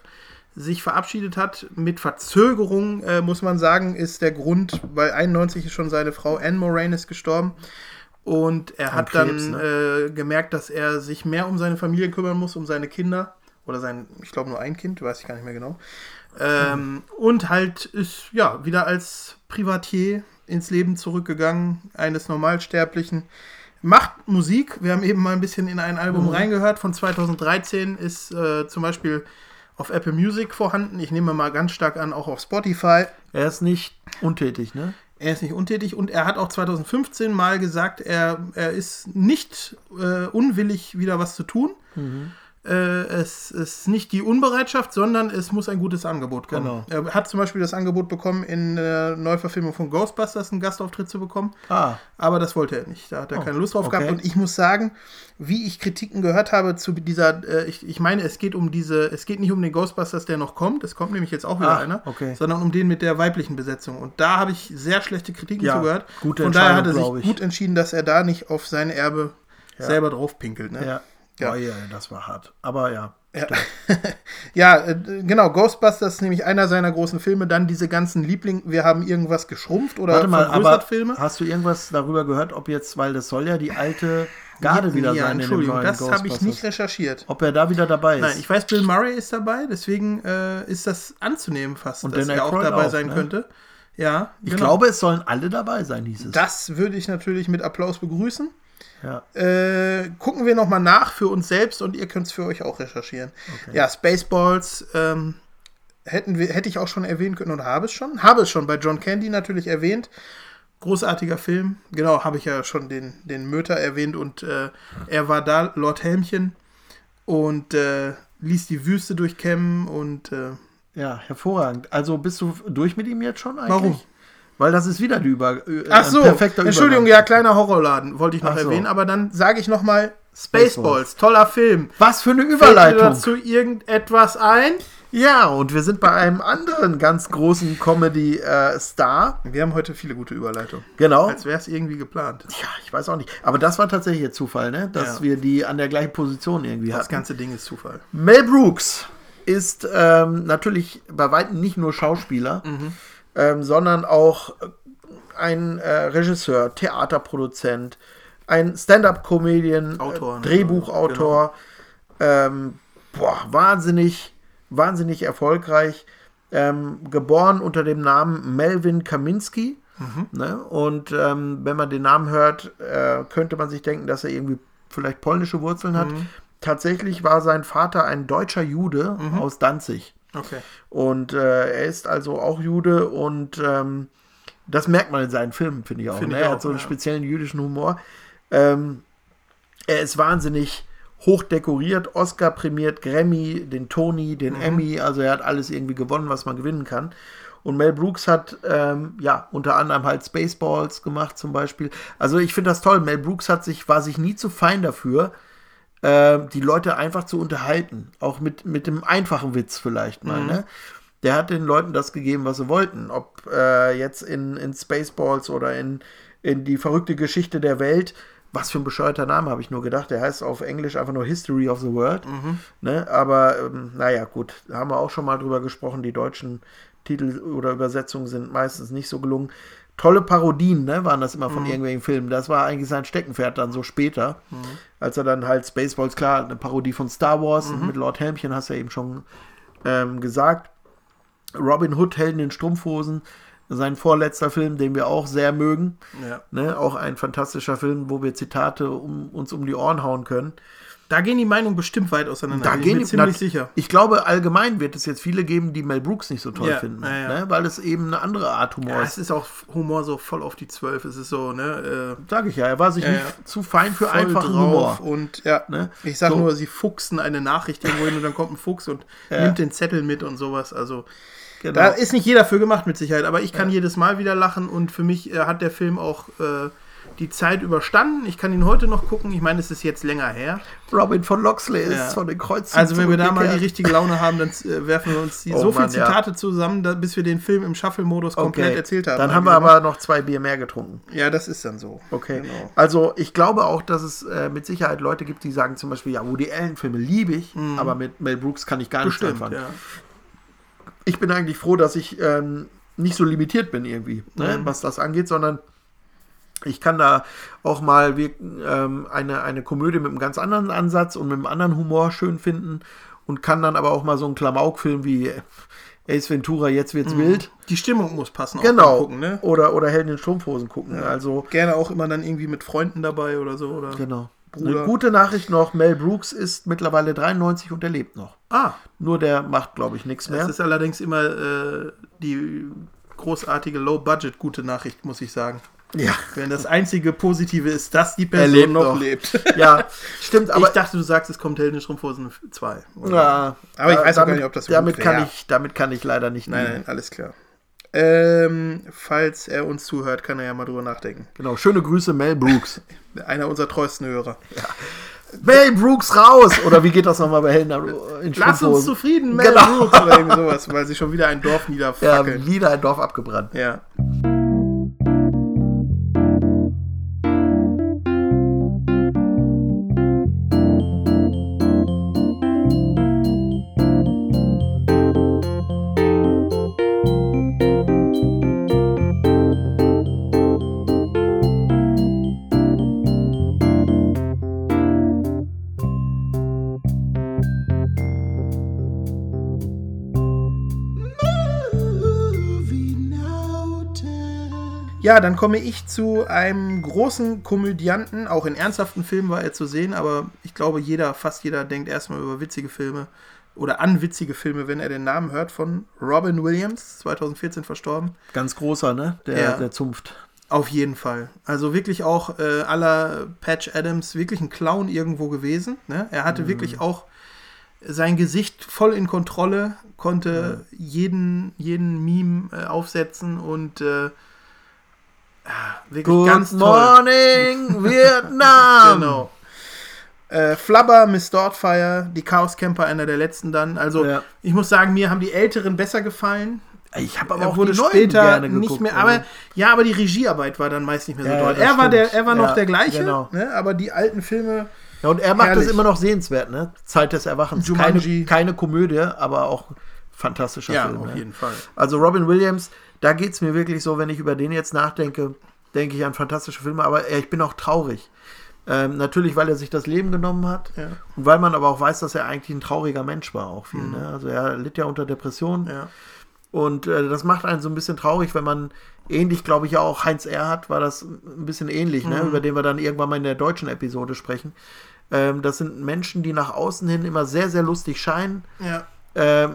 sich verabschiedet hat. Mit Verzögerung, äh, muss man sagen, ist der Grund, weil 91 ist schon seine Frau Anne Moranis gestorben. Und er hat Krebs, dann ne? äh, gemerkt, dass er sich mehr um seine Familie kümmern muss, um seine Kinder. Oder sein, ich glaube nur ein Kind, weiß ich gar nicht mehr genau. Ähm, Und halt ist ja wieder als Privatier ins Leben zurückgegangen, eines Normalsterblichen. Macht Musik. Wir haben eben mal ein bisschen in ein Album reingehört. Von 2013 ist äh, zum Beispiel auf Apple Music vorhanden. Ich nehme mal ganz stark an, auch auf Spotify. Er ist nicht untätig, ne? Er ist nicht untätig und er hat auch 2015 mal gesagt, er, er ist nicht äh, unwillig, wieder was zu tun. äh, es ist nicht die Unbereitschaft, sondern es muss ein gutes Angebot kommen. Genau. Er hat zum Beispiel das Angebot bekommen, in der Neuverfilmung von Ghostbusters einen Gastauftritt zu bekommen. Ah, Aber das wollte er nicht. Da hat er Oh, keine Lust drauf okay. gehabt. Und ich muss sagen, wie ich Kritiken gehört habe zu dieser, äh, ich, ich meine, es geht um diese, es geht nicht um den Ghostbusters, der noch kommt. Es kommt nämlich jetzt auch wieder Ach, einer. okay. Sondern um den mit der weiblichen Besetzung. Und da habe ich sehr schlechte Kritiken Ja, zugehört. gute Von daher hat er sich ich. gut entschieden, dass er da nicht auf sein Erbe selber drauf pinkelt. Ne? ja. Ja. Oh, ja, das war hart. Aber ja. Ja, ja äh, genau. Ghostbusters ist nämlich einer seiner großen Filme. Dann diese ganzen Liebling, wir haben irgendwas geschrumpft oder Warte mal, aber Filme. hast du irgendwas darüber gehört, ob jetzt, weil das soll ja die alte Garde wieder ja, sein in dem Entschuldigung, neuen das habe ich nicht recherchiert. Ob er da wieder dabei ist? Nein, ich weiß, Bill Murray ist dabei, deswegen äh, ist das anzunehmen fast, Und dass er auch dabei auch, sein ne? könnte. Ja, ich genau. glaube, es sollen alle dabei sein, hieß es. das würde ich natürlich mit Applaus begrüßen. Ja. Äh, gucken wir nochmal nach für uns selbst und ihr könnt es für euch auch recherchieren. Ja, Spaceballs ähm, hätten wir, hätte ich auch schon erwähnen können und habe es schon. Habe es schon bei John Candy natürlich erwähnt. Großartiger Film. Genau, habe ich ja schon den, den Möter erwähnt und äh, er war da, Lord Helmchen, und äh, ließ die Wüste durchkämmen und äh, ja, hervorragend. Also bist du durch mit ihm jetzt schon eigentlich? Warum? Weil das ist wieder die Über äh, Ach ein so, perfekter Entschuldigung, Übergang. ja, kleiner Horrorladen, wollte ich noch Ach so. erwähnen, aber dann sage ich noch mal Spaceballs. Toller Film. Was für eine Fällt dir Überleitung. dazu irgendetwas ein? Ja, und wir sind bei einem anderen ganz großen Comedy-Star. Wir haben heute viele gute Überleitungen. genau. Als wäre es irgendwie geplant. Ja, ich weiß auch nicht. Aber das war tatsächlich jetzt Zufall, ne? Dass Ja. wir die an der gleichen Position irgendwie Das hatten. ganze Ding ist Zufall. Mel Brooks ist ähm, natürlich bei weitem nicht nur Schauspieler, ähm, sondern auch ein äh, Regisseur, Theaterproduzent, ein Stand-up-Comedian, äh, ne? Drehbuchautor. Ähm, boah, wahnsinnig, wahnsinnig erfolgreich. Ähm, geboren unter dem Namen Melvin Kaminski. Ne? Und ähm, wenn man den Namen hört, äh, könnte man sich denken, dass er irgendwie vielleicht polnische Wurzeln hat. Tatsächlich war sein Vater ein deutscher Jude aus Danzig. Okay. Und äh, er ist also auch Jude und ähm, das merkt man in seinen Filmen, finde ich auch. Finde ne? ich Er auch, hat so einen ja. speziellen jüdischen Humor. Ähm, er ist wahnsinnig hoch dekoriert, Oscar prämiert, Grammy, den Tony, den Mhm. Emmy, also er hat alles irgendwie gewonnen, was man gewinnen kann. Und Mel Brooks hat ähm, ja unter anderem halt Spaceballs gemacht zum Beispiel. Also ich finde das toll. Mel Brooks hat sich war sich nie zu fein dafür, äh, die Leute einfach zu unterhalten, auch mit mit dem einfachen Witz vielleicht mal. Ne? Der hat den Leuten das gegeben, was sie wollten. Ob äh, jetzt in, in Spaceballs oder in, in die verrückte Geschichte der Welt. Was für ein bescheuerter Name, habe ich nur gedacht. Der heißt auf Englisch einfach nur History of the World. Ne? Aber ähm, naja, gut, da haben wir auch schon mal drüber gesprochen. Die deutschen Titel oder Übersetzungen sind meistens nicht so gelungen. Tolle Parodien, ne, waren das immer von irgendwelchen Filmen. Das war eigentlich sein Steckenpferd dann so später, als er dann halt Spaceballs, klar, eine Parodie von Star Wars mit Lord Helmchen, hast du ja eben schon ähm, gesagt. Robin Hood, Helden in Strumpfhosen, sein vorletzter Film, den wir auch sehr mögen. Ja. Ne, auch ein fantastischer Film, wo wir Zitate um, uns um die Ohren hauen können. Da gehen die Meinungen bestimmt weit auseinander. Da bin gehen ich mir ziemlich na, sicher. Ich glaube, allgemein wird es jetzt viele geben, die Mel Brooks nicht so toll Ja, finden, ja. Ne, weil es eben eine andere Art Humor Ja, ist. es ist auch Humor so voll auf die Zwölf. Es ist so, ne? Äh, Sag ich ja, er war sich nicht zu fein für einfachen Humor. Und ja, Ne? ich sag So. nur, sie fuchsen eine Nachricht irgendwo hin und dann kommt ein Fuchs und nimmt den Zettel mit und sowas. Also Genau. da ist nicht jeder für gemacht mit Sicherheit, aber ich kann jedes Mal wieder lachen und für mich äh, hat der Film auch äh, die Zeit überstanden. Ich kann ihn heute noch gucken. Ich meine, es ist jetzt länger her. Robin von Loxley ist Ja. von den Kreuzen Also wenn wir da mal die richtige Laune haben, dann äh, werfen wir uns die, Oh so viele Mann, ja. Zitate zusammen, da, bis wir den Film im Shuffle-Modus komplett Okay, erzählt haben. dann haben wir aber noch zwei Bier mehr getrunken. Ja, das ist dann so. Okay. Genau. Also ich glaube auch, dass es äh, mit Sicherheit Leute gibt, die sagen zum Beispiel, ja, Woody Allen-Filme liebe ich, aber mit Mel Brooks kann ich gar nichts Mhm. Bestimmt, anfangen. ja. Ich bin eigentlich froh, dass ich ähm, nicht so limitiert bin irgendwie, ne, Mhm. was das angeht, sondern ich kann da auch mal ähm, eine, eine Komödie mit einem ganz anderen Ansatz und mit einem anderen Humor schön finden und kann dann aber auch mal so einen Klamauk-Film wie Ace Ventura, jetzt wird's wild. Die Stimmung muss passen. auch Genau. Gucken, ne? Oder, oder Helden in Strumpfhosen gucken. Also, Gerne auch immer dann irgendwie mit Freunden dabei oder so. Oder? genau. Bruder. Eine gute Nachricht noch, Mel Brooks ist mittlerweile 93 und er lebt noch. Ah, Nur der macht, glaube ich, nichts mehr. das ist allerdings immer äh, die großartige Low-Budget gute Nachricht, muss ich sagen. Ja. Wenn das einzige Positive ist, dass die Er Person lebt noch, noch. lebt. Ja, stimmt, aber ich dachte, du sagst, es kommt Heldenstrumpfhosen 2. Ja, Aber ich weiß auch gar damit, nicht, ob das so damit kann ich Damit kann ich leider nicht Nein, nein, alles klar. Ähm, falls er uns zuhört, kann er ja mal drüber nachdenken. Genau, schöne Grüße, Mel Brooks. Einer unserer treuesten Hörer. Mel Brooks raus! Oder wie geht das nochmal bei Helden in Lass uns zufrieden, Mel Genau. Brooks oder irgendwie sowas, weil sie schon wieder ein Dorf Ja, niederfackeln. wieder ein Dorf abgebrannt. Ja. Ja, dann komme ich zu einem großen Komödianten. Auch in ernsthaften Filmen war er zu sehen, aber ich glaube, jeder, fast jeder denkt erstmal über witzige Filme oder an witzige Filme, wenn er den Namen hört, von Robin Williams, 2014 verstorben. Ganz großer, ne? Der, Ja. der Zunft. Auf jeden Fall. Also wirklich auch äh, aller Patch Adams wirklich ein Clown irgendwo gewesen. Ne? Er hatte wirklich auch sein Gesicht voll in Kontrolle, konnte jeden, jeden Meme äh, aufsetzen und äh, wirklich Good ganz toll. morning, Vietnam! Genau. Äh, Flubber, Miss Doubtfire, die Chaos Camper, einer der letzten dann. Also Ja. ich muss sagen, mir haben die Älteren besser gefallen. Ich habe aber Er auch wurde die neuen später gerne nicht geguckt, mehr, also. aber ja, aber die Regiearbeit war dann meist nicht mehr so Ja, toll. das Er war der, er war noch Ja, der gleiche, genau. ne? aber die alten Filme, Ja, und er macht Herrlich. das immer noch sehenswert, ne? Zeit des Erwachens. Jumanji. Keine, keine Komödie, aber auch fantastischer ja, Film. auf ne? jeden Fall. Also Robin Williams, da geht es mir wirklich so, wenn ich über den jetzt nachdenke, denke ich an fantastische Filme, aber äh, ich bin auch traurig. Ähm, natürlich, weil er sich das Leben genommen hat Ja. und weil man aber auch weiß, dass er eigentlich ein trauriger Mensch war, auch viel. Ne? Also er litt ja unter Depressionen Mhm. Ja. und äh, das macht einen so ein bisschen traurig, wenn man ähnlich, glaube ich, ja auch Heinz Erhardt war das ein bisschen ähnlich, ne? Mhm. über den wir dann irgendwann mal in der deutschen Episode sprechen. Ähm, das sind Menschen, die nach außen hin immer sehr, sehr lustig scheinen. Ja. Ähm,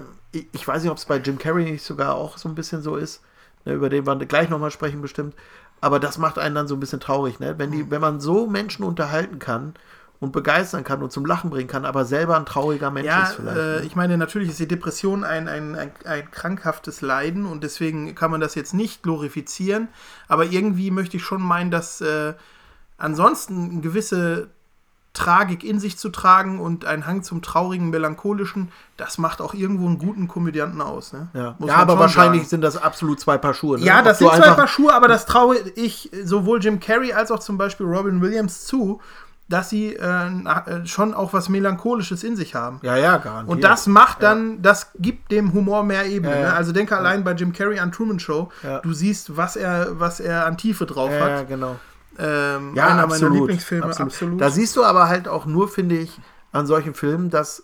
ich, weiß nicht, ob es bei Jim Carrey nicht sogar auch so ein bisschen so ist, ne, über den wir gleich nochmal sprechen bestimmt. Aber das macht einen dann so ein bisschen traurig, ne? Wenn, Mhm. die, wenn man so Menschen unterhalten kann und begeistern kann und zum Lachen bringen kann, aber selber ein trauriger Mensch Ja, ist vielleicht. äh, ne? ich meine, natürlich ist die Depression ein, ein, ein, ein krankhaftes Leiden und deswegen kann man das jetzt nicht glorifizieren. Aber irgendwie möchte ich schon meinen, dass äh, ansonsten eine gewisse Tragik in sich zu tragen und ein Hang zum traurigen, melancholischen, das macht auch irgendwo einen guten Komödianten aus. Ne? ja, ja aber wahrscheinlich sagen. sind das absolut zwei Paar Schuhe. Ne? Ja, Ob das sind zwei Paar Schuhe, aber das traue ich sowohl Jim Carrey als auch zum Beispiel Robin Williams zu, dass sie äh, äh, schon auch was Melancholisches in sich haben. Ja, ja, garantiert. Und das macht dann, das gibt dem Humor mehr Ebene. Ja, ja. Ne? Also denke allein bei Jim Carrey an Truman Show. Ja. Du siehst, was er, was er an Tiefe drauf ja, ja, hat. genau. Ähm, Ja, einer absolut, meiner Lieblingsfilme, absolut. absolut. Da siehst du aber halt auch nur, finde ich, an solchen Filmen, dass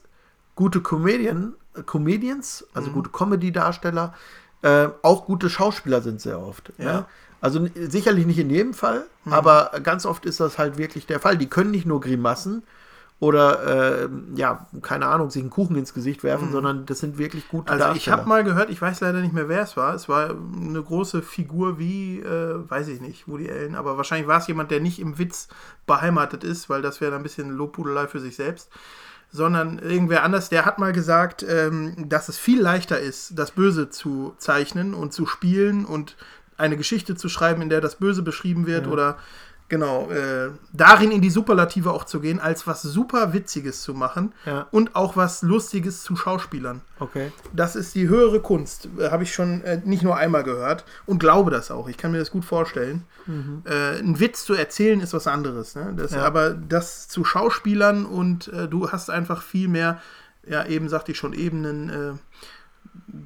gute Comedian, äh, Comedians, Mhm. also gute Comedy-Darsteller, äh, auch gute Schauspieler sind sehr oft. Ja. Mhm. Ne? Also sicherlich nicht in jedem Fall, aber ganz oft ist das halt wirklich der Fall. Die können nicht nur Grimassen oder, äh, ja, keine Ahnung, sich einen Kuchen ins Gesicht werfen, sondern das sind wirklich gute Mhm. also ich habe mal gehört, ich weiß leider nicht mehr, wer es war. Es war eine große Figur wie, äh, weiß ich nicht, Woody Allen, aber wahrscheinlich war es jemand, der nicht im Witz beheimatet ist, weil das wäre dann ein bisschen Lobhudelei für sich selbst. Sondern irgendwer anders, der hat mal gesagt, ähm, dass es viel leichter ist, das Böse zu zeichnen und zu spielen und eine Geschichte zu schreiben, in der das Böse beschrieben wird oder genau, äh, darin in die Superlative auch zu gehen, als was super Witziges zu machen Ja. und auch was Lustiges zu Schauspielern. Okay. Das ist die höhere Kunst. Äh, Habe ich schon äh, nicht nur einmal gehört und glaube das auch. Ich kann mir das gut vorstellen. Äh, ein Witz zu erzählen ist was anderes. Ne? Das, Ja. Aber das zu Schauspielern und äh, du hast einfach viel mehr, ja, eben sagte ich schon, Ebenen. Äh,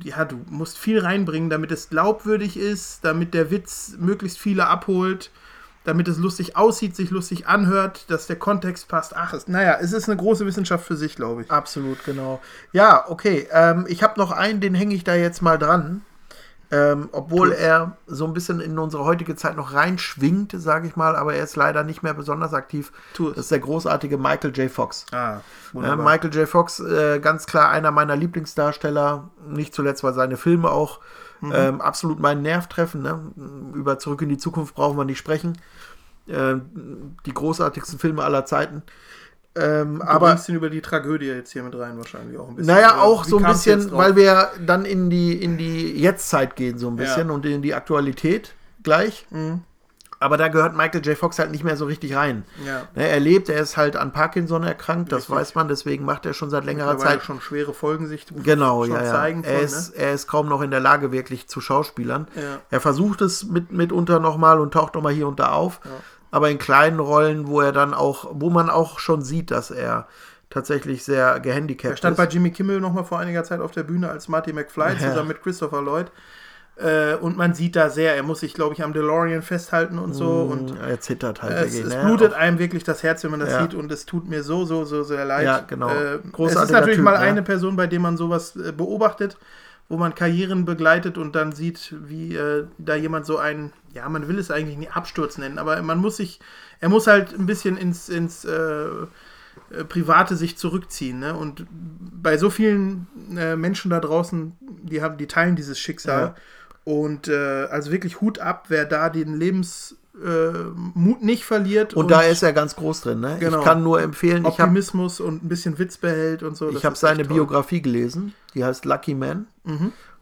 ja, du musst viel reinbringen, damit es glaubwürdig ist, damit der Witz möglichst viele abholt, damit es lustig aussieht, sich lustig anhört, dass der Kontext passt. Ach, es, naja, es ist eine große Wissenschaft für sich, glaube ich. Absolut, genau. Ja, okay. Ähm, ich habe noch einen, den hänge ich da jetzt mal dran. Ähm, obwohl er so ein bisschen in unsere heutige Zeit noch reinschwingt, sage ich mal, aber er ist leider nicht mehr besonders aktiv. Das ist der großartige Michael J. Fox. Ah, Ja, wunderbar. Michael J. Fox, äh, ganz klar einer meiner Lieblingsdarsteller, nicht zuletzt, weil seine Filme auch Mhm. ähm, absolut meinen Nerv treffen. Ne? Über Zurück in die Zukunft brauchen wir nicht sprechen. Ähm, die großartigsten Filme aller Zeiten. Ähm, Du aber bringst ihn über die Tragödie jetzt hier mit rein wahrscheinlich auch ein bisschen. naja, auch wie so ein bisschen, weil wir dann in die, in die Jetztzeit gehen, so ein bisschen Ja. und in die Aktualität gleich. Mhm. Aber da gehört Michael J. Fox halt nicht mehr so richtig rein. Ja. Ne, er lebt, er ist halt an Parkinson erkrankt, das Richtig. weiß man, deswegen macht er schon seit längerer Zeit schon schwere Folgen sich Genau, ja, ja. er, von, ist, ne? er ist kaum noch in der Lage, wirklich zu Schauspielern. Ja. Er versucht es mit, mitunter nochmal und taucht nochmal hier und da auf. Aber in kleinen Rollen, wo er dann auch, wo man auch schon sieht, dass er tatsächlich sehr Er gehandicapt stand ist. bei Jimmy Kimmel noch mal vor einiger Zeit auf der Bühne als Marty McFly Ja. zusammen mit Christopher Lloyd. Äh, und man sieht da sehr, er muss sich, glaube ich, am DeLorean festhalten und so. Und er zittert halt. es, es ne? blutet einem wirklich das Herz, wenn man das Ja. sieht. Und es tut mir so, so, so sehr leid. Ja, genau. Äh, es ist natürlich Typ, mal ne? eine Person, bei der man sowas äh, beobachtet, wo man Karrieren begleitet und dann sieht, wie äh, da jemand so einen, ja, man will es eigentlich nicht Absturz nennen, aber man muss sich, er muss halt ein bisschen ins, ins äh, äh, Private sich zurückziehen. Ne? Und bei so vielen Menschen da draußen, die haben, die teilen dieses Schicksal. Ja. Und äh, also wirklich Hut ab, wer da den Lebensmut äh, Mut nicht verliert. Und, da ist er ganz groß drin. Ne? Genau. Ich kann nur empfehlen, ich habe Optimismus und ein bisschen Witz behält und so. ich Das hab ist seine. Mhm. Biografie gelesen, die heißt Lucky Man.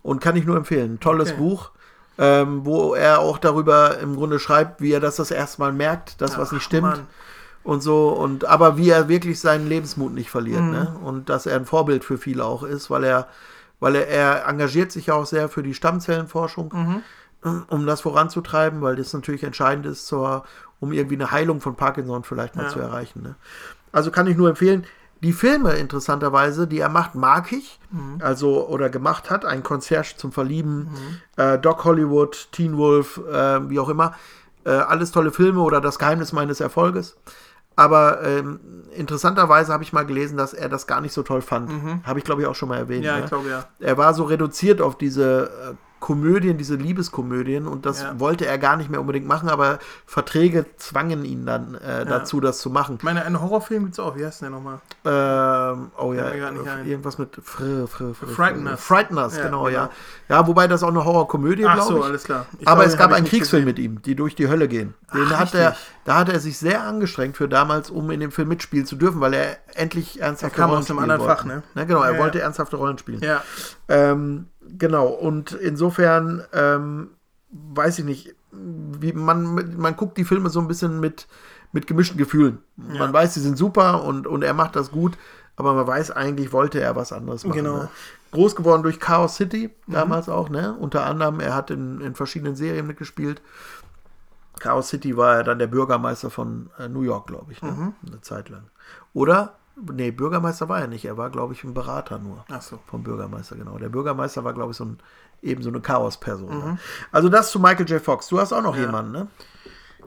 Und kann ich nur empfehlen. Tolles Okay. Buch, ähm, wo er auch darüber im Grunde schreibt, wie er das das erste Mal merkt, was Ach, nicht stimmt. Mann. Und so, und aber wie er wirklich seinen Lebensmut nicht verliert, Mhm. ne? Und dass er ein Vorbild für viele auch ist, weil er, weil er, er engagiert sich auch sehr für die Stammzellenforschung, Mhm. um das voranzutreiben, weil das natürlich entscheidend ist, zur, um irgendwie eine Heilung von Parkinson vielleicht mal Ja. zu erreichen. Ne? Also kann ich nur empfehlen. Die Filme, interessanterweise, die er macht, mag ich. Mhm. Also, oder gemacht hat. Ein Concierge zum Verlieben, äh, Doc Hollywood, Teen Wolf, äh, wie auch immer. Äh, alles tolle Filme oder Das Geheimnis meines Erfolges. Aber ähm, interessanterweise habe ich mal gelesen, dass er das gar nicht so toll fand. Habe ich, glaube ich, auch schon mal erwähnt. Mhm. Ja, ne? ich glaube ja. Er war so reduziert auf diese äh, Komödien, diese Liebeskomödien und das Ja. wollte er gar nicht mehr unbedingt machen, aber Verträge zwangen ihn dann äh, dazu, das zu machen. Ich meine, einen Horrorfilm gibt es auch. Wie heißt der nochmal? Ähm, oh ja, irgendwas mit Fr, Fr, Fr, Frighteners. Frighteners, Ja, genau, genau. ja. Ja, wobei das auch eine Horrorkomödie, Ach glaube so, ich. alles klar. Ich aber glaube, es gab einen Kriegsfilm gesehen. mit ihm, die durch die Hölle gehen. Den Ach, hat er, da hat er sich sehr angestrengt für damals, um in dem Film mitspielen zu dürfen, weil er endlich ernsthafte Er kam Rollen aus einem spielen anderen wollte. Fach, ne? Na, genau, er Ja, wollte ja. ernsthafte Rollen spielen. Ja, Ähm, genau, und insofern ähm, weiß ich nicht, wie man, man guckt die Filme so ein bisschen mit, mit gemischten Gefühlen. Man weiß, sie sind super und, und er macht das gut, aber man weiß eigentlich, wollte er was anderes machen. Genau. Ne? Groß geworden durch Chaos City, damals auch, ne? Unter anderem, er hat in, in verschiedenen Serien mitgespielt. Chaos City war er dann der Bürgermeister von äh, New York, glaube ich, ne? eine Zeit lang. Oder? Nee, Bürgermeister war er nicht. Er war, glaube ich, ein Berater nur. Ach so. Vom Bürgermeister, genau. Der Bürgermeister war, glaube ich, so ein, eben so eine Chaosperson. Ne? Also das zu Michael J. Fox. Du hast auch noch jemanden, ne?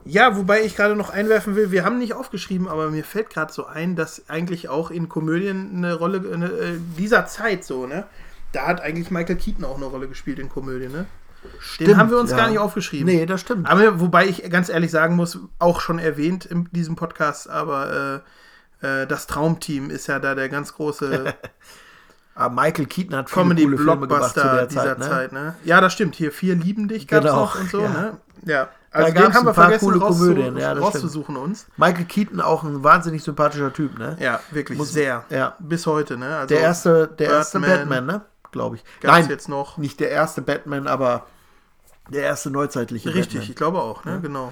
Ja, wobei ich gerade noch einwerfen will, wir haben nicht aufgeschrieben, aber mir fällt gerade so ein, dass eigentlich auch in Komödien eine Rolle eine, äh, dieser Zeit so, ne? Da hat eigentlich Michael Keaton auch eine Rolle gespielt in Komödien, ne? Den haben wir uns ja. gar nicht aufgeschrieben. Nee, das stimmt. Aber wobei ich ganz ehrlich sagen muss, auch schon erwähnt in diesem Podcast, aber äh, äh, das Traumteam ist ja da der ganz große Aber Michael Keaton hat viele coole Filme gemacht zu der dieser Zeit, ne? Zeit, ne? Ja, das stimmt. Hier vier lieben dich gab's Genau, noch und so, ja. ne? Ja. Also gab's den haben ein wir vergessen coole rauszu Komödien, ja, rauszusuchen uns. Michael Keaton auch ein wahnsinnig sympathischer Typ, ne? Ja, wirklich Muss- sehr. ja. Bis heute, ne? Also Der erste, der erste Birdman Batman, ne? Glaube ich. Nein, jetzt noch. nicht der erste Batman, aber der erste neuzeitliche Richtig, Batman. ich glaube auch, ne? Genau.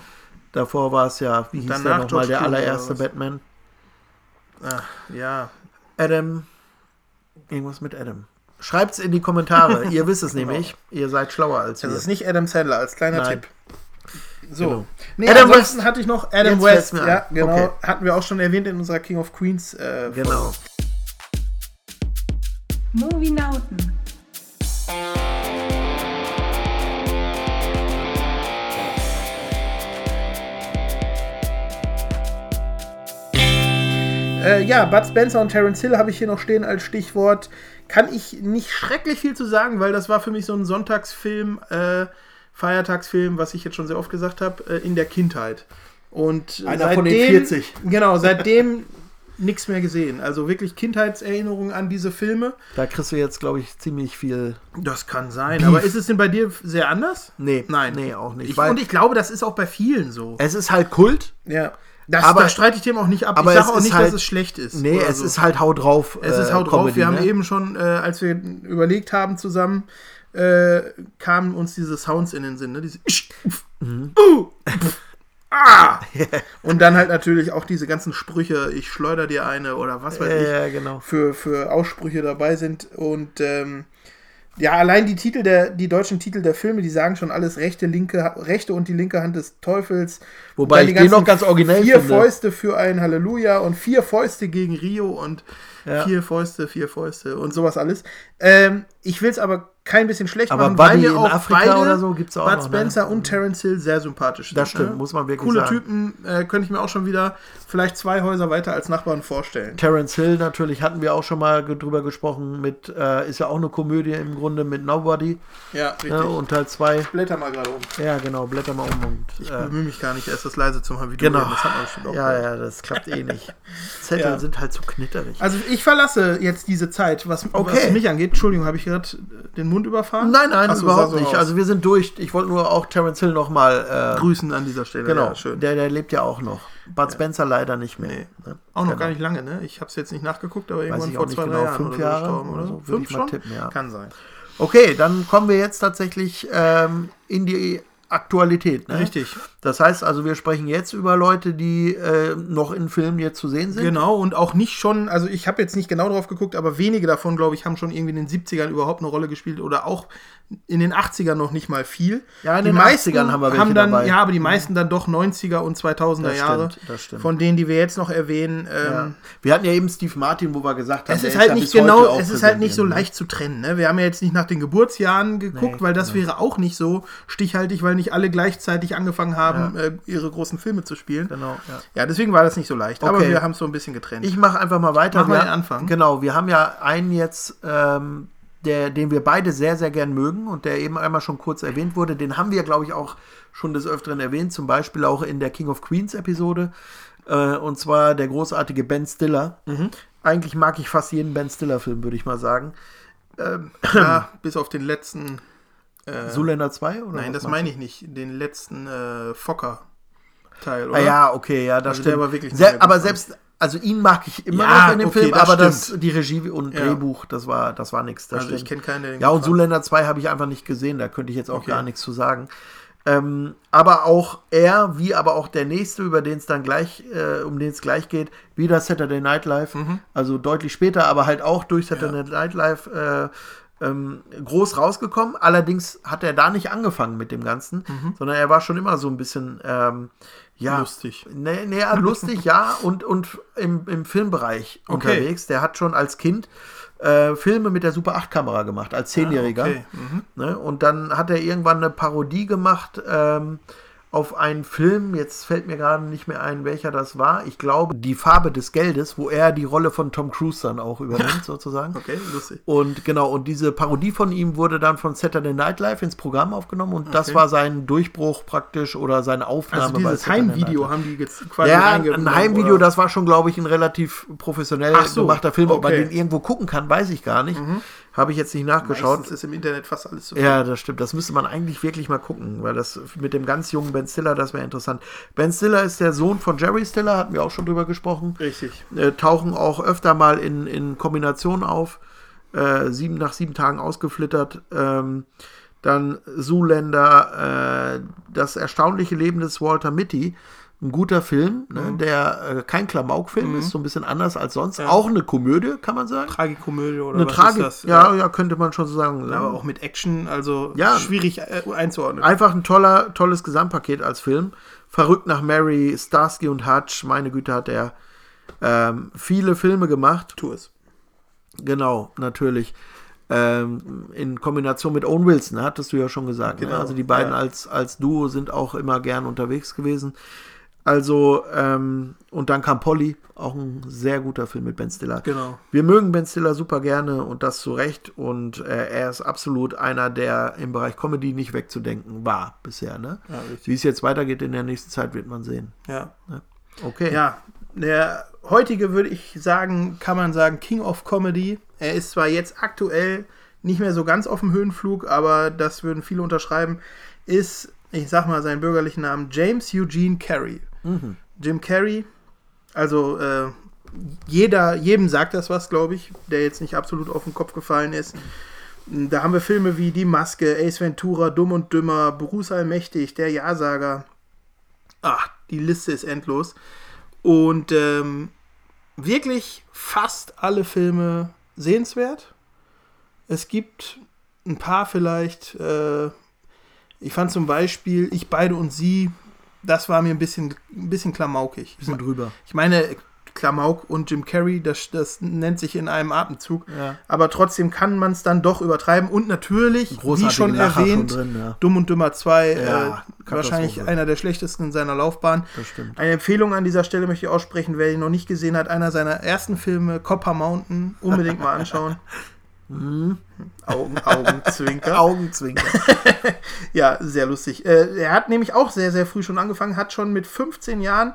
Davor war es ja, wie hieß der danach nochmal, George der allererste? Batman? Ach, ja. Adam. Irgendwas mit Adam. Schreibt's in die Kommentare. Ihr wisst es nämlich. Ihr seid schlauer als wir. Das ist nicht Adam Sandler als kleiner Nein. Tipp. So. Genau. Nee, Adam ansonsten West. hatte ich noch Adam Jetzt West. Ja, genau. Okay. Hatten wir auch schon erwähnt in unserer King of Queens. Äh, Genau. Movie Nauten. Äh, ja, Bud Spencer und Terence Hill habe ich hier noch stehen als Stichwort. Kann ich nicht schrecklich viel zu sagen, weil das war für mich so ein Sonntagsfilm, äh, Feiertagsfilm, was ich jetzt schon sehr oft gesagt habe, äh, in der Kindheit. Und Einer von den 40. Genau, seitdem nichts mehr gesehen. Also wirklich Kindheitserinnerungen an diese Filme. Da kriegst du jetzt, glaube ich, ziemlich viel. Das kann sein. Aber ist es denn bei dir sehr anders? Nee, Nein. nee, auch nicht. Ich, und ich glaube, das ist auch bei vielen so. es ist halt Kult. Ja. Das, Aber- da streite ich dem auch nicht ab. aber ich sage auch nicht, halt- dass es schlecht ist. Nee, es so. ist halt haut drauf. Es ist äh, haut drauf. Comedy, Wir haben ne? eben schon, äh, als wir überlegt haben zusammen, äh, kamen uns diese Sounds in den Sinn. Ne? Diese Mhm. uh, ah. Und dann halt natürlich auch diese ganzen Sprüche, ich schleuder dir eine oder was weiß ich, Ja, genau. für, für Aussprüche dabei sind. Und ähm, ja, allein die Titel der, die deutschen Titel der Filme, die sagen schon alles rechte, linke, rechte und die linke Hand des Teufels. Wobei ich die den noch ganz originell Vier finde. Fäuste für ein Halleluja und vier Fäuste gegen Rio und Ja. vier Fäuste, vier Fäuste und sowas alles. Ähm, ich will es aber kein bisschen schlecht Aber machen, Buddy mir in auch Afrika beide, oder so gibt's auch Bud noch, ne? Spencer und Terence Hill sehr sympathisch sind. Das stimmt, ne? muss man wirklich Coole sagen. Typen, äh, könnte ich mir auch schon wieder vielleicht zwei Häuser weiter als Nachbarn vorstellen. Terence Hill natürlich hatten wir auch schon mal drüber gesprochen mit, äh, ist ja auch eine Komödie im Grunde mit Nobody. Ja, richtig. Ne, und Teil 2. Blätter mal gerade um. Ja, genau, blätter mal um und. Ich Äh, bemühe mich gar nicht, erst das leise zu machen, wie du genau. eben. Das hat man bestimmt auch Ja, gehört. ja, das klappt eh nicht. Zettel Ja. sind halt zu knitterig. Also ich verlasse jetzt diese Zeit, was, Okay. was mich angeht. Entschuldigung, habe ich gerade den Mund überfahren? Nein, nein, Ach so, überhaupt so nicht. aus. Also wir sind durch. Ich wollte nur auch Terence Hill nochmal. Äh, Grüßen an dieser Stelle. genau, Ja, schön. Der, der lebt ja auch noch. Bud Spencer leider nicht mehr. Nee. Ne? Auch noch Genau. gar nicht lange, ne? Ich habe es jetzt nicht nachgeguckt, aber irgendwann ich vor zwei, genau. Jahren Fünf oder so Jahre gestorben, oder so, Fünf schon? tippen, ja. Kann sein. Okay, dann kommen wir jetzt tatsächlich ähm, in die Aktualität. Ne? Richtig. Das heißt also, wir sprechen jetzt über Leute, die äh, noch in Filmen jetzt zu sehen sind. Genau, und auch nicht schon, also ich habe jetzt nicht genau drauf geguckt, aber wenige davon, glaube ich, haben schon irgendwie in den 70ern überhaupt eine Rolle gespielt oder auch in den 80ern noch nicht mal viel. Ja, in die den 80ern haben wir welche dann, dabei. Ja, aber die meisten dann doch 90er und 2000er Das Jahre. stimmt, das stimmt. Von denen, die wir jetzt noch erwähnen. Ähm, Ja. Wir hatten ja eben Steve Martin, wo wir gesagt haben, Es der ist halt nicht genau, es ist halt nicht so irgendwie. leicht zu trennen. Ne? Wir haben ja jetzt nicht nach den Geburtsjahren geguckt, Nee, weil das wäre auch nicht so stichhaltig, weil nicht alle gleichzeitig angefangen haben, äh, ihre großen Filme zu spielen. Genau, ja. Ja, deswegen war das nicht so leicht. Aber Okay. wir haben es so ein bisschen getrennt. Ich mache einfach mal weiter. Mach mal den Anfang. Genau, wir haben ja einen jetzt, ähm, der, den wir beide sehr, sehr gern mögen und der eben einmal schon kurz erwähnt wurde. Den haben wir, glaube ich, auch schon des Öfteren erwähnt, zum Beispiel auch in der King of Queens Episode. Äh, und zwar der großartige Ben Stiller. Mhm. Eigentlich mag ich fast jeden Ben Stiller-Film, würde ich mal sagen. ja, bis auf den letzten. Äh, Zuländer 2? Oder nein, das meine ich nicht. Den letzten äh, Fokker-Teil, du? oder? Ah, ja, okay, ja, das Also der stimmt. war wirklich Se aber selbst, also ihn mag ich immer Ja, noch in dem okay, Film, das aber das, stimmt. die Regie und Ja. Drehbuch, das war, das war nichts. Also ich kenne der den Ja, und. Zuländer 2 habe ich einfach nicht gesehen, da könnte ich jetzt auch Okay. gar nichts zu sagen. Ähm, aber auch er, wie aber auch der nächste, über den es dann gleich, äh, um den es gleich geht, wieder Saturday Night Live. Mhm. Also deutlich später, aber halt auch durch Saturday Night Live äh, ähm, groß rausgekommen. Allerdings hat er da nicht angefangen mit dem Ganzen, sondern er war schon immer so ein bisschen ähm, ja, Mhm. Lustig. Nee, nee, ja, lustig, ja, und, und im, im Filmbereich Okay. unterwegs. Der hat schon als Kind äh, Filme mit der Super 8-Kamera gemacht, als Zehnjähriger. Ah, okay. Mhm. Ne? Und dann hat er irgendwann eine Parodie gemacht ähm, auf einen Film, jetzt fällt mir gerade nicht mehr ein, welcher das war. Ich glaube, Die Farbe des Geldes, wo er die Rolle von Tom Cruise dann auch übernimmt, sozusagen. Okay, lustig. Und genau, und diese Parodie von ihm wurde dann von Saturday Night Live ins Programm aufgenommen und das Okay. war sein Durchbruch praktisch oder seine Aufnahme. Also dieses Heimvideo haben die jetzt quasi Ja, ein Heimvideo, oder? das war schon, glaube ich, ein relativ professionell so, gemachter Film. Ob man den irgendwo gucken kann, weiß ich gar nicht. Habe ich jetzt nicht nachgeschaut. Meistens ist im Internet fast alles zu Ja, das stimmt. Das müsste man eigentlich wirklich mal gucken, weil das mit dem ganz jungen Ben Stiller, das wäre interessant. Ben Stiller ist der Sohn von Jerry Stiller, hatten wir auch schon drüber gesprochen. Richtig. Äh, tauchen auch öfter mal in, in Kombination auf. Äh, sieben nach sieben Tagen ausgeflittert. Ähm, dann Zoolander, äh, das erstaunliche Leben des Walter Mitty. Ein guter Film, ne, der äh, kein Klamaukfilm ist, so ein bisschen anders als sonst. Auch eine Komödie, kann man sagen. Tragikomödie oder Eine was Tragik, ist das? ja, ja, könnte man schon so sagen. Aber auch mit Action, also Ja. schwierig äh, einzuordnen. Einfach ein toller, tolles Gesamtpaket als Film. Verrückt nach Mary, Starsky und Hutch, meine Güte, hat er ähm, viele Filme gemacht. Tu es. Genau, natürlich. Ähm, in Kombination mit Owen Wilson, hattest du ja schon gesagt. Ne? Genau, Also die beiden ja. als, als Duo sind auch immer gern unterwegs gewesen. Also, ähm, und dann kam Polly, auch ein sehr guter Film mit Ben Stiller. Genau. Wir mögen Ben Stiller super gerne und das zu Recht. Und äh, er ist absolut einer, der im Bereich Comedy nicht wegzudenken war bisher. Ne? Ja. Wie es jetzt weitergeht in der nächsten Zeit, wird man sehen. Ja. Okay. Ja, der heutige würde ich sagen, kann man sagen, King of Comedy. Er ist zwar jetzt aktuell nicht mehr so ganz auf dem Höhenflug, aber das würden viele unterschreiben, ist, ich sag mal seinen bürgerlichen Namen, James Eugene Carey. Jim Carrey, also äh, jeder, jedem sagt das was, glaube ich, der jetzt nicht absolut auf den Kopf gefallen ist. Da haben wir Filme wie Die Maske, Ace Ventura, Dumm und Dümmer, Bruce Allmächtig, Der Ja-Sager. Ach, die Liste ist endlos. Und ähm, wirklich fast alle Filme sehenswert. Es gibt ein paar vielleicht. Äh, ich fand zum Beispiel Ich, beide und sie, das war mir ein bisschen, ein bisschen klamaukig. Bisschen drüber. Ich meine, Klamauk und Jim Carrey, das, das nennt sich in einem Atemzug. Ja. Aber trotzdem kann man es dann doch übertreiben. Und natürlich, wie schon Lacher erwähnt, schon drin, ja. Dumm und Dümmer 2, Ja, äh, wahrscheinlich einer der schlechtesten in seiner Laufbahn. Das stimmt. Eine Empfehlung an dieser Stelle möchte ich aussprechen, wer ihn noch nicht gesehen hat, einer seiner ersten Filme, Copper Mountain, unbedingt mal anschauen. Augen, Augenzwinker. Augenzwinker. Ja, sehr lustig. Äh, er hat nämlich auch sehr, sehr früh schon angefangen, hat schon mit 15 Jahren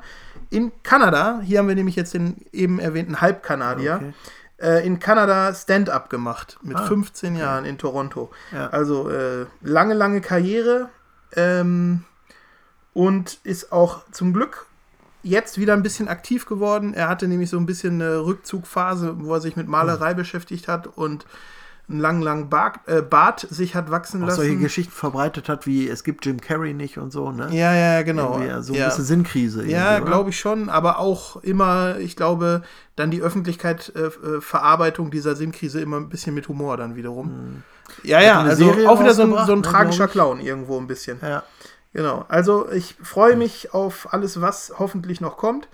in Kanada, hier haben wir nämlich jetzt den eben erwähnten Halbkanadier, Okay. äh, in Kanada Stand-up gemacht. Mit Ah, 15 Jahren in Toronto. Ja. Also äh, lange, lange Karriere ähm, und ist auch zum Glück jetzt wieder ein bisschen aktiv geworden. Er hatte nämlich so ein bisschen eine Rückzugphase, wo er sich mit. Malerei beschäftigt hat und einen langen, langen Bart, äh, Bart sich hat wachsen Auch lassen. solche Geschichten verbreitet hat, wie es gibt Jim Carrey nicht und so, ne? Ja, ja, ja, genau. Irgendwie So ein ja. bisschen Sinnkrise. Ja, glaube ich schon, aber auch immer, ich glaube, dann die Öffentlichkeit, äh, äh, Verarbeitung dieser Sinnkrise immer ein bisschen mit Humor dann wiederum. Ja, ja, eine also auch wieder so ein, so ein ne, tragischer. Clown irgendwo ein bisschen. Ja. Genau, also ich freue mich auf alles, was hoffentlich noch kommt.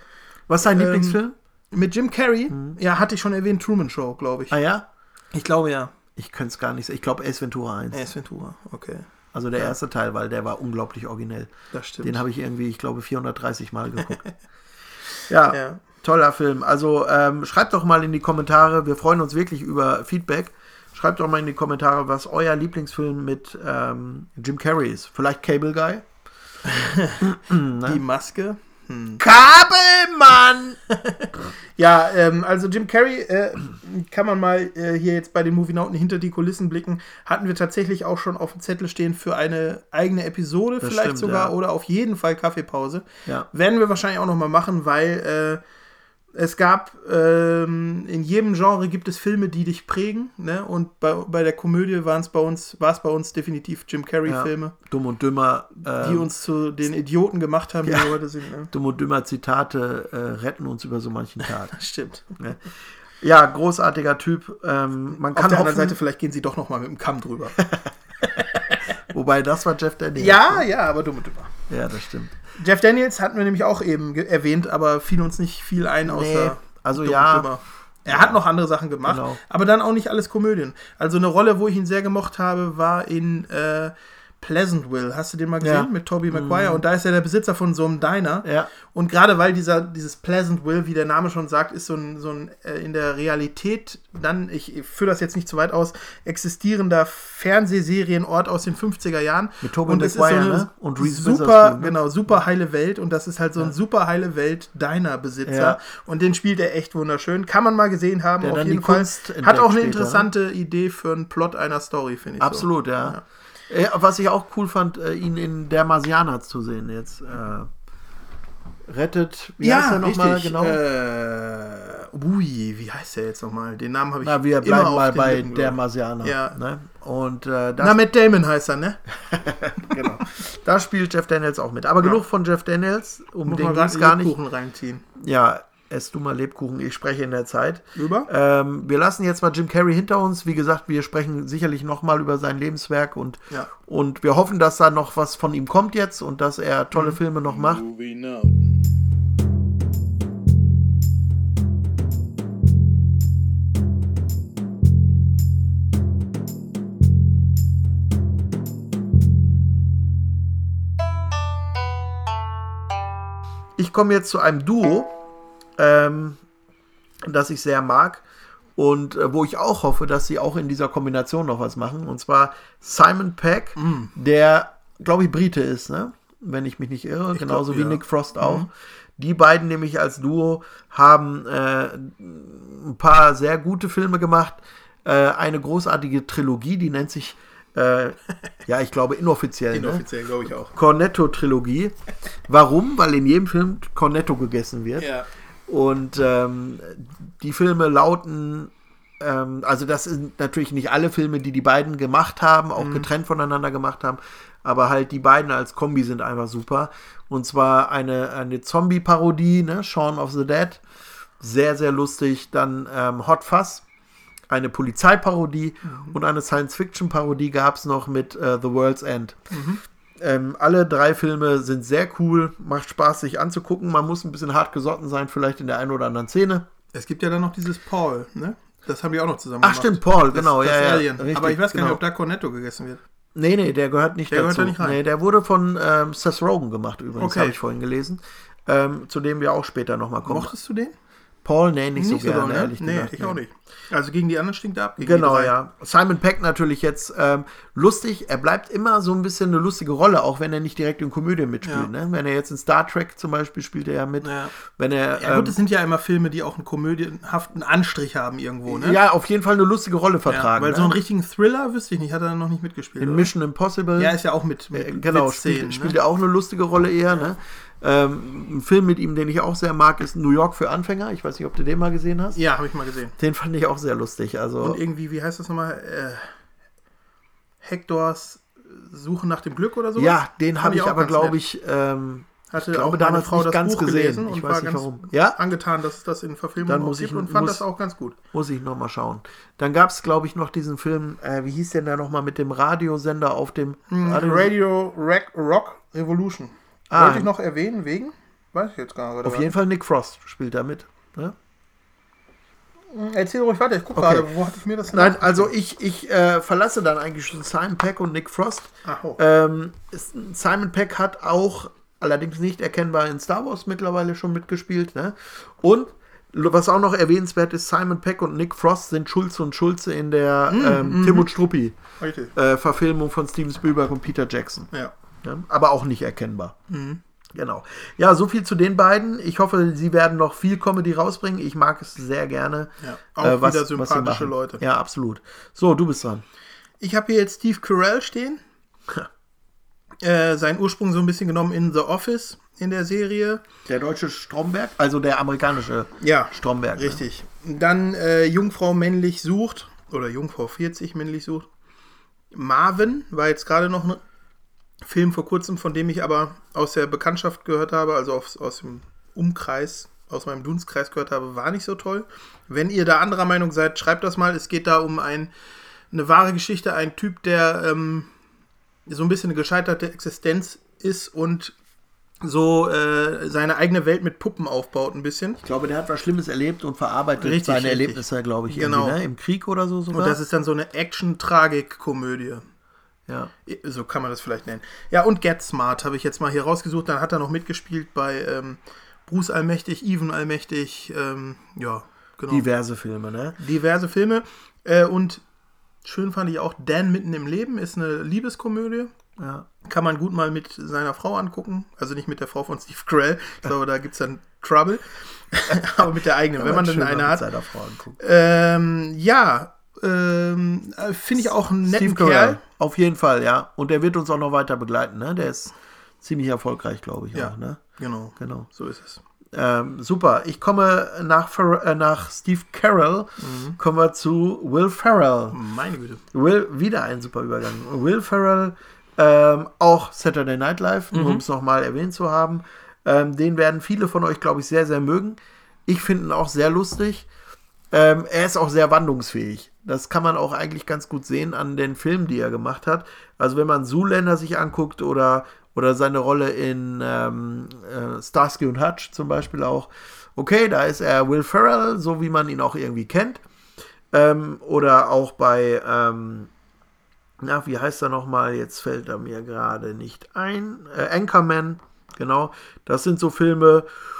Was ist dein Ähm, Lieblingsfilm? Mit Jim Carrey, ja, hatte ich schon erwähnt, Truman Show, glaube ich. Ah ja? Ich glaube ja. Ich könnte es gar nicht sagen. Ich glaube Ace Ventura 1. Ace Ventura, okay, Also der erste Teil, weil der war unglaublich originell. das stimmt. Den habe ich irgendwie, ich glaube, 430 Mal geguckt. ja, Ja. toller Film. Also ähm, schreibt doch mal in die Kommentare. Wir freuen uns wirklich über Feedback. Schreibt doch mal in die Kommentare, was euer Lieblingsfilm mit ähm, Jim Carrey ist. Vielleicht Cable Guy? Die Maske. Kabelmann! Ja, ähm, also Jim Carrey, äh, kann man mal äh, hier jetzt bei den Movienauten hinter die Kulissen blicken, hatten wir tatsächlich auch schon auf dem Zettel stehen für eine eigene Episode, vielleicht stimmt, sogar, ja. oder auf jeden Fall Kaffeepause. Ja. Werden wir wahrscheinlich auch noch mal machen, weil äh, es gab, ähm, in jedem Genre gibt es Filme, die dich prägen, ne? Und bei, bei der Komödie waren es bei uns, war es bei uns definitiv Jim Carrey-Filme, Dumm und Dümmer. die ähm, uns zu den Idioten gemacht haben, die Ja. wir heute sind. Ne? Dumm und Dümmer Zitate äh, retten uns über so manchen Tag. Stimmt. Ja, großartiger Typ. Ähm, man Auf kann der hoffen, anderen Seite, vielleicht gehen sie doch noch mal mit dem Kamm drüber. wobei das war Jeff Daniels. Ja, ja, aber dumm und dümmer. Ja, das stimmt. Jeff Daniels hatten wir nämlich auch eben erwähnt, aber fiel uns nicht viel ein, außer. Nee, also ja. Dümmer. Er hat noch andere Sachen gemacht, Genau. aber dann auch nicht alles Komödien. Also eine Rolle, wo ich ihn sehr gemocht habe, war in äh, Pleasantville. Hast du den mal gesehen? Ja. Mhm. Mit Tobey Maguire. Und da ist er der Besitzer von so einem Diner. Ja. Und gerade weil dieser, dieses Pleasantville, wie der Name schon sagt, ist so ein, so ein äh, in der Realität dann, ich, ich führe das jetzt nicht zu weit aus, existierender Fernsehserienort aus den 50er Jahren. Mit Tobey und Maguire, so eine ne? Und Reese super, ne? genau, super heile Welt. Und das ist halt so ein super heile Welt Diner-Besitzer. Ja. Und den spielt er echt wunderschön. Kann man mal gesehen haben, Der auf jeden Fall. Kunst Hat auch eine später, ne? interessante Idee für einen Plot einer Story, finde ich. Absolut, ja. Äh, Was ich auch cool fand, äh, ihn in Der Marsianer zu sehen jetzt. Äh, rettet, wie So. heißt Ja, er nochmal genau? Äh, ui, wie heißt der jetzt nochmal? Den Namen habe ich Na, wir immer bleiben auf mal bei Lippen, Der. Marsianer. Ja. Ne? Und äh, Na, Matt Damon heißt er, ne? genau. da spielt Jeff Daniels auch mit. Aber genug von Jeff Daniels, um Muss den ging es gar nicht. Lebkuchen reinziehen. Ja, ess du mal Lebkuchen, ich spreche in der Zeit. Über? Ähm, wir lassen jetzt mal Jim Carrey hinter uns. Wie gesagt, wir sprechen sicherlich nochmal über sein Lebenswerk und, Ja. und wir hoffen, dass da noch was von ihm kommt jetzt und dass er tolle Mhm. Filme noch macht. Ich komme jetzt zu einem Duo, ähm, das ich sehr mag und äh, wo ich auch hoffe, dass sie auch in dieser Kombination noch was machen. Und zwar Simon Peck, der, glaube ich, Brite ist, ne? wenn ich mich nicht irre, genauso glaub, wie ja. Nick Frost auch. Die beiden nämlich als Duo haben äh, ein paar sehr gute Filme gemacht. Äh, eine großartige Trilogie, die nennt sich, äh, ja, ich glaube, inoffiziell. Ne? Inoffiziell, glaube ich auch. Cornetto-Trilogie. Warum? Weil in jedem Film Cornetto gegessen wird. Ja. Und ähm, die Filme lauten, ähm, also das sind natürlich nicht alle Filme, die die beiden gemacht haben, auch getrennt voneinander gemacht haben, aber halt die beiden als Kombi sind einfach super. Und zwar eine, eine Zombie-Parodie, ne? Shaun of the Dead, sehr, sehr lustig. Dann ähm, Hot Fuzz, eine Polizeiparodie und eine Science-Fiction-Parodie gab es noch mit äh, The World's End. Ähm, alle drei Filme sind sehr cool, macht Spaß, sich anzugucken. Man muss ein bisschen hart gesotten sein, vielleicht in der einen oder anderen Szene. Es gibt ja dann noch dieses Paul, ne? Das haben die auch noch zusammen Ach, stimmt, Paul, genau, das ja, ja, Alien. richtig, Aber ich weiß gar nicht, genau. ob da Cornetto gegessen wird. Nee, nee, der gehört nicht Der gehört dazu. da nicht rein. Nee, der wurde von ähm, Seth Rogen gemacht übrigens, Okay. habe ich vorhin gelesen. Ähm, zu dem wir auch später nochmal kommen. Mochtest du den? Paul, nee, nicht, so gerne, doll, ne? ehrlich Nee, gesagt. ich auch nicht. Also gegen die anderen stinkt er ab. Genau, ja. Simon Peck natürlich jetzt ähm, lustig. Er bleibt immer so ein bisschen eine lustige Rolle, auch wenn er nicht direkt in Komödien mitspielt. Ja. Ne? Wenn er jetzt in Star Trek zum Beispiel spielt er ja mit. Ja. Wenn er, Ja, gut, ähm, es sind ja immer Filme, die auch einen komödienhaften Anstrich haben irgendwo, ne? ja, auf jeden Fall eine lustige Rolle Ja, vertragen. weil ne? so einen richtigen Thriller wüsste ich nicht, hat er noch nicht mitgespielt. in oder? Mission Impossible. Ja, ist ja auch mit, mit Äh, genau, spielt, ne? spielt er auch eine lustige Rolle eher. Ne? Ähm, ein Film mit ihm, den ich auch sehr mag, ist New York für Anfänger. Ich weiß nicht, ob du den mal gesehen hast. Ja, habe ich mal gesehen. Den fand ich auch sehr lustig. Also Und irgendwie, wie heißt das nochmal? Äh, Hectors Suche nach dem Glück oder so? ja, den habe ich auch aber, glaube ich, ähm, Hatte ich glaube, auch meine Frau nicht das ganz Buch gesehen. gelesen Ich und weiß war nicht ganz warum. Ja? angetan, dass es das in Verfilmung Dann muss ich- gibt und fand muss- das auch ganz gut. muss ich noch mal schauen. Dann gab es, glaube ich, noch diesen Film, äh, wie hieß der da noch mal mit dem Radiosender auf dem Radio- Radio Rock, Rock Revolution. Ah. Wollte ich noch erwähnen, wegen? Weiß ich jetzt gar nicht. Auf jeden Fall Nick Frost spielt da mit. Ne? Erzähl ruhig weiter, ich gucke Okay. gerade, wo hatte ich mir das Nein, also ich, ich äh, verlasse dann eigentlich schon Simon Peck und Nick Frost. Ach, oh. Ähm, Simon Peck hat auch, allerdings nicht erkennbar in Star Wars mittlerweile schon mitgespielt. Ne? Und was auch noch erwähnenswert ist, Simon Peck und Nick Frost sind Schulze und Schulze in der ähm, Tim und Struppi äh, Verfilmung von Steven Spielberg und Peter Jackson. Ja. Ja, aber auch nicht erkennbar. Genau. Ja, so viel zu den beiden. Ich hoffe, sie werden noch viel Comedy rausbringen. Ich mag es sehr gerne. Ja, auch äh, was- wieder was sie sympathische. Leute. Ja, absolut. So, du bist dran. Ich habe hier jetzt Steve Carell stehen. äh, sein Ursprung so ein bisschen genommen in The Office in der Serie. Der deutsche Stromberg, also der amerikanische Ja, Stromberg. ne? richtig. Dann äh, Jungfrau männlich sucht, oder Jungfrau 40 männlich sucht. Marvin war jetzt gerade noch Film vor kurzem, von dem ich aber aus der Bekanntschaft gehört habe, also aus, aus dem Umkreis, aus meinem Dunstkreis gehört habe, war nicht so toll. Wenn ihr da anderer Meinung seid, schreibt das mal. Es geht da um ein, eine wahre Geschichte, ein Typ, der ähm, so ein bisschen eine gescheiterte Existenz ist und so äh, seine eigene Welt mit Puppen aufbaut ein bisschen. Ich glaube, der hat was Schlimmes erlebt und verarbeitet Richtig, seine richtig. Erlebnisse, glaube ich, Genau. ne? im Krieg oder so sogar. Und das ist dann so eine Action-Tragik-Komödie. Ja. So kann man das vielleicht nennen. Ja, und Get Smart habe ich jetzt mal hier rausgesucht. Dann hat er noch mitgespielt bei ähm, Bruce Allmächtig, Even Allmächtig, ähm, ja, genau. diverse Filme, ne? Diverse Filme. Äh, und schön fand ich auch Dan mitten im Leben, ist eine Liebeskomödie. Ja. Kann man gut mal mit seiner Frau angucken. Also nicht mit der Frau von Steve Carell. Ich glaube, da gibt es dann Trouble. Aber mit der eigenen, wenn man denn eine hat. Seiner Frau anguckt. Ähm, ja, ähm, äh, finde ich auch einen netten Steve Carell, Kerl. auf jeden Fall, ja. Und der wird uns auch noch weiter begleiten, ne? Der ist ziemlich erfolgreich, glaube ich, Ja. auch, ne? Genau, Genau. so ist es. Ähm, super. Ich komme nach, äh, nach Steve Carell, Mhm. kommen wir zu Will Ferrell. Meine Güte. Will, wieder ein super Übergang. Will Ferrell, ähm, auch Saturday Night Live, nur um es nochmal erwähnt zu haben. Ähm, den werden viele von euch, glaube ich, sehr, sehr mögen. Ich finde ihn auch sehr lustig. Ähm, er ist auch sehr wandlungsfähig. Das kann man auch eigentlich ganz gut sehen an den Filmen, die er gemacht hat. Also wenn man Zoolander sich anguckt oder, oder seine Rolle in ähm, äh, Starsky und Hutch zum Beispiel auch. Okay, da ist er Will Ferrell, so wie man ihn auch irgendwie kennt. Ähm, oder auch bei, ähm, na, wie heißt er nochmal? Jetzt fällt er mir gerade nicht ein. Äh, Anchorman, Genau. Das sind so Filme, mh,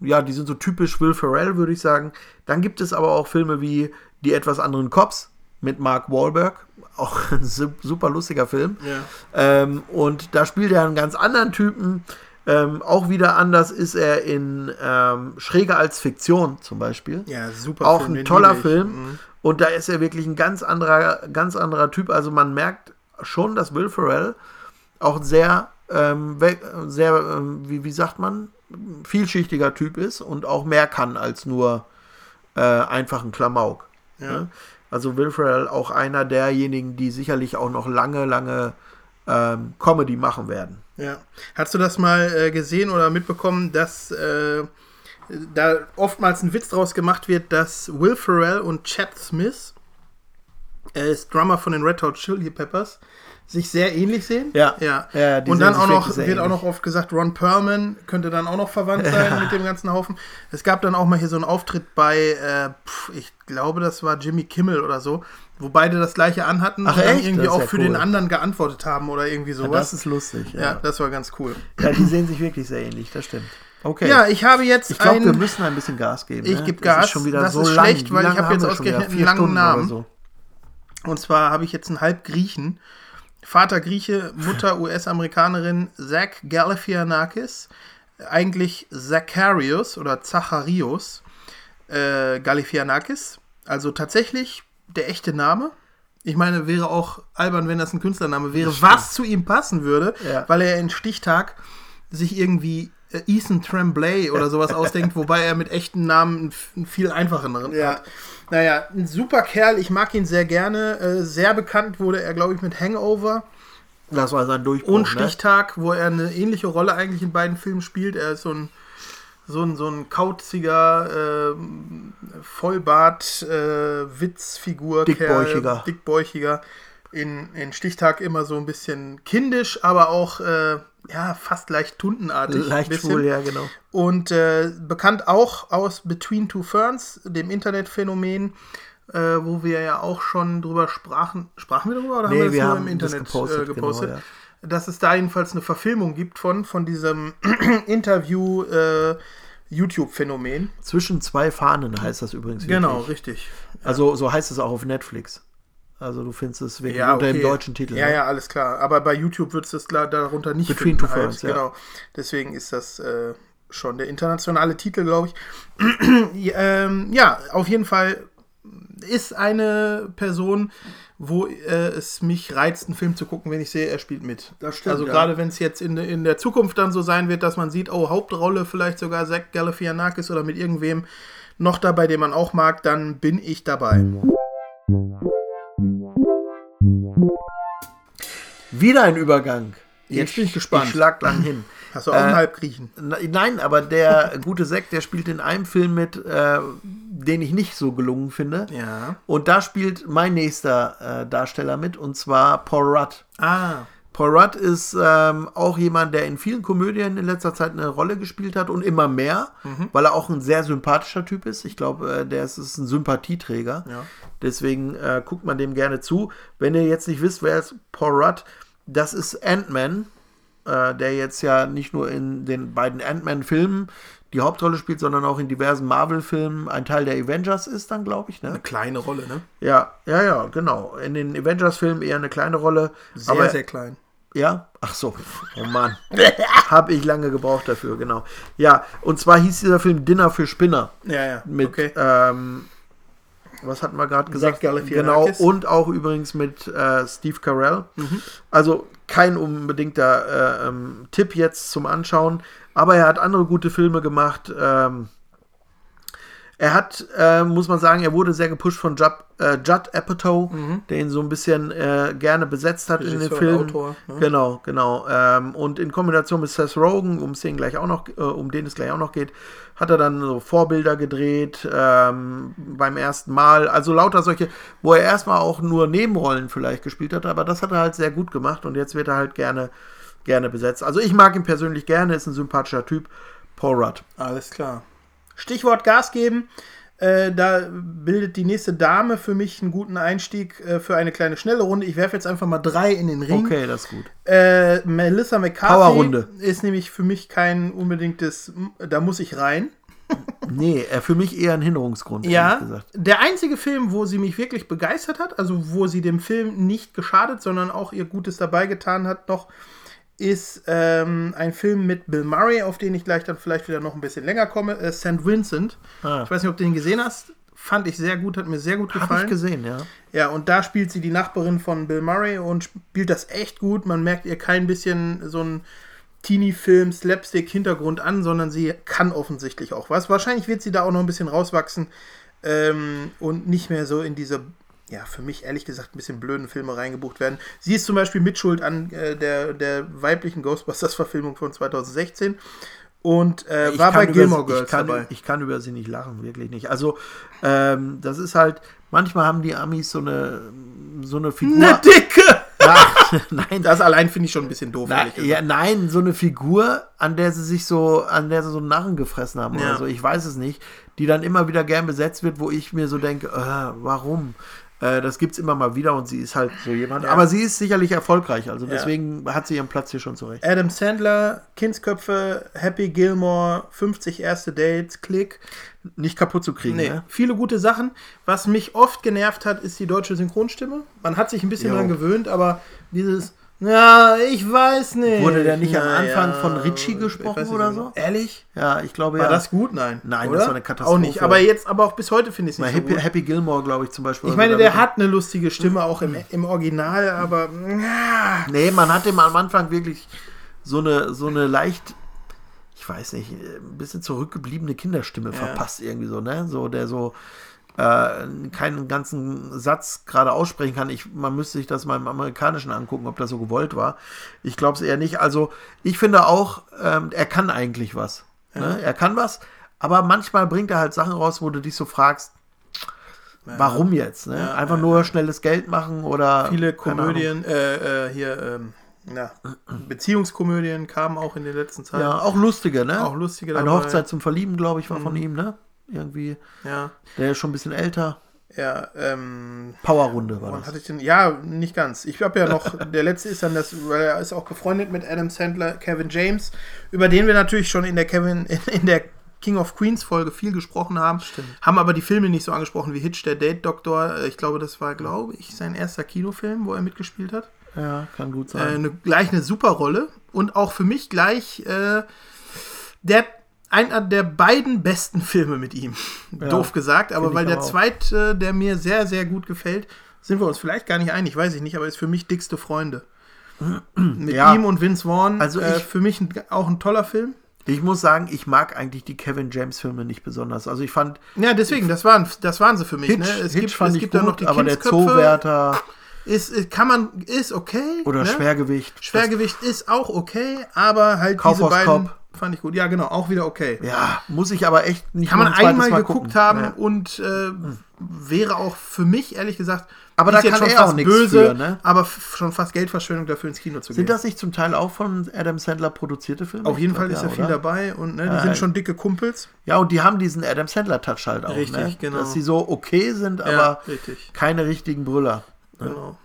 ja, die sind so typisch Will Ferrell, würde ich sagen. Dann gibt es aber auch Filme wie Die etwas anderen Cops mit Mark Wahlberg. Auch ein su- super lustiger Film. Ja. Ähm, und da spielt er einen ganz anderen Typen. Ähm, auch wieder anders ist er in ähm, Schräger als Fiktion zum Beispiel. Ja, super. auch Film, ein toller. Film. Mhm. Und da ist er wirklich ein ganz anderer, ganz anderer Typ. Also man merkt schon, dass Will Ferrell auch sehr, ähm, sehr, ähm, wie, wie sagt man, vielschichtiger Typ ist und auch mehr kann als nur äh, einfach ein Klamauk. Ja. Ne? Also Will Ferrell auch einer derjenigen, die sicherlich auch noch lange, lange ähm, Comedy machen werden. Ja. Hast du das mal äh, gesehen oder mitbekommen, dass äh, da oftmals ein Witz draus gemacht wird, dass Will Ferrell und Chad Smith, er ist Drummer von den Red Hot Chili Peppers, sich sehr ähnlich sehen? Ja. ja. Ja, und dann auch noch, wird auch ähnlich. noch oft gesagt, Ron Perlman könnte dann auch noch verwandt sein mit dem ganzen Haufen. Es gab dann auch mal hier so einen Auftritt bei, äh, pf, ich glaube, das war Jimmy Kimmel oder so, wo beide das gleiche anhatten Ach, und echt? irgendwie auch ja für cool. den anderen geantwortet haben oder irgendwie Ja, sowas. das ist lustig. ja. Ja. das war ganz cool. ja, die sehen sich wirklich sehr ähnlich, das stimmt. Okay. Ja, ich habe jetzt ich glaube, wir müssen ein bisschen Gas geben. Ich ne? geb Das Gas, Ist schon wieder das so ist lang. schlecht, weil ich lange hab jetzt ausgerechnet einen langen Stunden Namen. Und zwar habe ich jetzt einen halb Griechen. Vater Grieche, Mutter US-Amerikanerin Zach Galifianakis. Eigentlich Zacharius oder Zacharius äh, Galifianakis. Also tatsächlich der echte Name. Ich meine, wäre auch albern, wenn das ein Künstlername wäre, was zu ihm passen würde, Ja. weil er in Stichtag sich irgendwie äh, Ethan Tremblay oder sowas ausdenkt, wobei er mit echten Namen einen viel einfacheren hat. Naja, ein super Kerl, ich mag ihn sehr gerne. Äh, sehr bekannt wurde er, glaube ich, mit Hangover Das war sein Durchbruch. und ne? Stichtag, wo er eine ähnliche Rolle eigentlich in beiden Filmen spielt. Er ist so ein so ein, so ein kauziger, ähm, Vollbart, äh, Witzfigur, Dickbäuchiger. Kerl, dickbäuchiger. In, in Stichtag immer so ein bisschen kindisch, aber auch äh, ja, fast leicht tundenartig. Leicht schwul, ja, genau. Und äh, bekannt auch aus Between Two Ferns, dem Internetphänomen, äh, wo wir ja auch schon drüber sprachen. Sprachen wir drüber oder Nee, haben wir das wir nur im Internet gepostet, äh, gepostet? genau, Dass es da jedenfalls eine Verfilmung gibt von, von diesem Interview äh, YouTube-Phänomen. Zwischen zwei Fahnen heißt das übrigens. Wirklich. Genau, richtig. Also so heißt es auch auf Netflix. Also du findest es wirklich Ja, unter okay. dem deutschen Titel. Ja, ne? ja, alles klar. Aber bei YouTube wird es das klar darunter nicht Between finden. Two halt. Ja. Genau. Deswegen ist das äh, schon der internationale Titel, glaube ich. ja, ähm, ja, auf jeden Fall ist eine Person, wo äh, es mich reizt, einen Film zu gucken, wenn ich sehe, er spielt mit. Das stimmt, Also ja. gerade wenn es jetzt in, in der Zukunft dann so sein wird, dass man sieht, oh, Hauptrolle vielleicht sogar Zach Galifianakis oder mit irgendwem noch dabei, den man auch mag, dann bin ich dabei. Wieder ein Übergang. Jetzt bin ich gespannt. Ich schlag lang hin. Hast du auch einen Äh, Halbgriechen? Na- Nein, aber der gute Sekt, der spielt in einem Film mit, äh, den ich nicht so gelungen finde. Ja. Und da spielt mein nächster äh, Darsteller mit, und zwar Paul Rudd. Ah, Paul Rudd ist ähm, auch jemand, der in vielen Komödien in letzter Zeit eine Rolle gespielt hat und immer mehr, weil er auch ein sehr sympathischer Typ ist. Ich glaube, äh, der ist, ist ein Sympathieträger. Ja. Deswegen äh, guckt man dem gerne zu. Wenn ihr jetzt nicht wisst, wer ist Paul Rudd, das ist Ant-Man, äh, der jetzt ja nicht nur in den beiden Ant-Man-Filmen die Hauptrolle spielt, sondern auch in diversen Marvel-Filmen ein Teil der Avengers ist dann, glaube ich. Ne? eine kleine Rolle, ne? Ja, ja, ja, genau. In den Avengers-Filmen eher eine kleine Rolle. Sehr, aber sehr klein. Ja? Ach so. Oh Mann. Habe ich lange gebraucht dafür, genau. Ja, und zwar hieß dieser Film Dinner für Spinner. Ja, ja. Mit, okay. ähm, was hatten wir gerade gesagt? Genau, und auch übrigens mit äh, Steve Carell. Mhm. Also kein unbedingter äh, ähm, Tipp jetzt zum Anschauen, aber er hat andere gute Filme gemacht. Ähm, er hat, äh, muss man sagen, er wurde sehr gepusht von Judd, äh, Judd Apatow, der ihn so ein bisschen äh, gerne besetzt hat in den Mhm. Regisseur, Filmen. Autor, ne? Genau, genau. Ähm, und in Kombination mit Seth Rogen, um den gleich auch noch, äh, um den es gleich auch noch geht, hat er dann so Vorbilder gedreht ähm, beim ersten Mal. Also lauter solche, wo er erstmal auch nur Nebenrollen vielleicht gespielt hat, aber das hat er halt sehr gut gemacht und jetzt wird er halt gerne, gerne besetzt. Also ich mag ihn persönlich gerne, ist ein sympathischer Typ. Paul Rudd. Alles klar. Stichwort Gas geben. Äh, da bildet die nächste Dame für mich einen guten Einstieg äh, für eine kleine schnelle Runde. Ich werfe jetzt einfach mal drei in den Ring. Okay, das ist gut. Äh, Melissa McCarthy ist nämlich für mich kein unbedingtes, da muss ich rein. Nee, äh, für mich eher ein Hinderungsgrund, Ja, ehrlich gesagt. der einzige Film, wo sie mich wirklich begeistert hat, also wo sie dem Film nicht geschadet, sondern auch ihr Gutes dabei getan hat, noch, ist ähm, ein Film mit Bill Murray, auf den ich gleich dann vielleicht wieder noch ein bisschen länger komme, äh, St. Vincent. Ah. Ich weiß nicht, ob du den gesehen hast. Fand ich sehr gut, hat mir sehr gut Hab gefallen. ich gesehen, ja. Ja, und da spielt sie die Nachbarin von Bill Murray und spielt das echt gut. Man merkt ihr kein bisschen so ein Teenie-Film, Slapstick-Hintergrund an, sondern sie kann offensichtlich auch was. Wahrscheinlich wird sie da auch noch ein bisschen rauswachsen ähm, und nicht mehr so in diese, ja, für mich ehrlich gesagt ein bisschen blöden Filme reingebucht werden. Sie ist zum Beispiel mitschuld an äh, der, der weiblichen Ghostbusters-Verfilmung von 2016 und äh, war bei Gilmore Girls ich kann, dabei. Ich kann über sie nicht lachen, wirklich nicht. Also, ähm, das ist halt, manchmal haben die Amis so eine, so eine Figur. Eine Dicke! Ach, nein, Das allein finde ich schon ein bisschen doof. Na, ja, nein, so eine Figur, an der sie sich so, an der sie so einen Narren gefressen haben Ja. oder so, ich weiß es nicht, die dann immer wieder gern besetzt wird, wo ich mir so denke, äh, warum? Äh, das gibt's immer mal wieder und sie ist halt so jemand. Aber sie ist sicherlich erfolgreich, also deswegen hat sie ihren Platz hier schon zurecht. Adam Sandler, Kindsköpfe, Happy Gilmore, 50 erste Dates, Klick. Nicht kaputt zu kriegen, Nee, ne? viele gute Sachen. Was mich oft genervt hat, ist die deutsche Synchronstimme. Man hat sich ein bisschen Jo. dran gewöhnt, aber dieses, ja, ich weiß nicht. Wurde der nicht am Na Anfang ja, von Ritchie ich gesprochen oder so? Ehrlich? Ja, ich glaube War ja. das gut? Nein. Nein, oder? das war eine Katastrophe. Auch nicht. Aber jetzt, aber auch bis heute finde ich es nicht so Happy, gut. Happy Gilmore, glaube ich, zum Beispiel. Ich meine, so, der hat eine lustige Stimme, auch im, im Original, aber ja, Nee, man hat ihm am Anfang wirklich so eine, so eine leicht, ich weiß nicht, ein bisschen zurückgebliebene Kinderstimme verpasst irgendwie so, ne? So, der so äh, keinen ganzen Satz gerade aussprechen kann. Ich, man müsste sich das mal im Amerikanischen angucken, ob das so gewollt war. Ich glaube es eher nicht. Also, ich finde auch, ähm, er kann eigentlich was. Ne? Er kann was, aber manchmal bringt er halt Sachen raus, wo du dich so fragst, warum jetzt? Ne? Einfach nur schnelles Geld machen oder viele. Komödien, äh, äh, hier, ähm, na, Beziehungskomödien kamen auch in der letzten Zeit. Ja, auch lustige, ne? Auch lustige Eine dabei. Hochzeit zum Verlieben, glaube ich, war von ihm, ne? Irgendwie. Ja, Der ist schon ein bisschen älter. ja, ähm, Powerrunde war das. hatte ich denn? Ja, nicht ganz. Ich habe ja noch, der letzte ist dann das, weil er ist auch befreundet mit Adam Sandler, Kevin James, über den wir natürlich schon in der Kevin, in, in der King of Queens Folge viel gesprochen haben. Haben aber die Filme nicht so angesprochen wie Hitch, der Date Doktor. Ich glaube, das war, glaube ich, sein erster Kinofilm, wo er mitgespielt hat. Ja, kann gut Äh, sein. eine, gleich eine super Rolle und auch für mich gleich äh, der einer der beiden besten Filme mit ihm. Doof gesagt, aber weil der auch. zweite, der mir sehr, sehr gut gefällt, sind wir uns vielleicht gar nicht einig, weiß ich nicht, aber ist für mich dickste Freunde. Mit Ja. ihm und Vince Vaughn. Also äh, ich- für mich ein, auch ein toller Film. Ich muss sagen, ich mag eigentlich die Kevin James Filme nicht besonders. Also ich fand Ja, deswegen, das waren, das waren sie für mich. Hitch, ne? Es Hitch gibt, fand es ich gibt gut, noch die aber der. Zoowärter Ist, kann man, ist okay. oder ne? Schwergewicht. Schwergewicht ist auch okay, aber halt diese Kaufhaus beiden Cop. Fand ich gut. Ja, genau, auch wieder okay. Ja, muss ich aber echt nicht Kann man einmal Mal geguckt gucken. haben Ja. und äh, wäre auch für mich, ehrlich gesagt, Aber da kann er auch nichts für, ne? aber schon fast Geldverschwendung dafür ins Kino zu Sind gehen. das nicht zum Teil auch von Adam Sandler produzierte Filme? Auf jeden glaub, Fall ist ja, ja viel oder? dabei und ne, die Ja, sind schon dicke Kumpels. Ja, und die haben diesen Adam Sandler-Touch halt auch, Richtig, ne? genau. Dass sie so okay sind, aber ja, richtig. keine richtigen Brüller. Genau.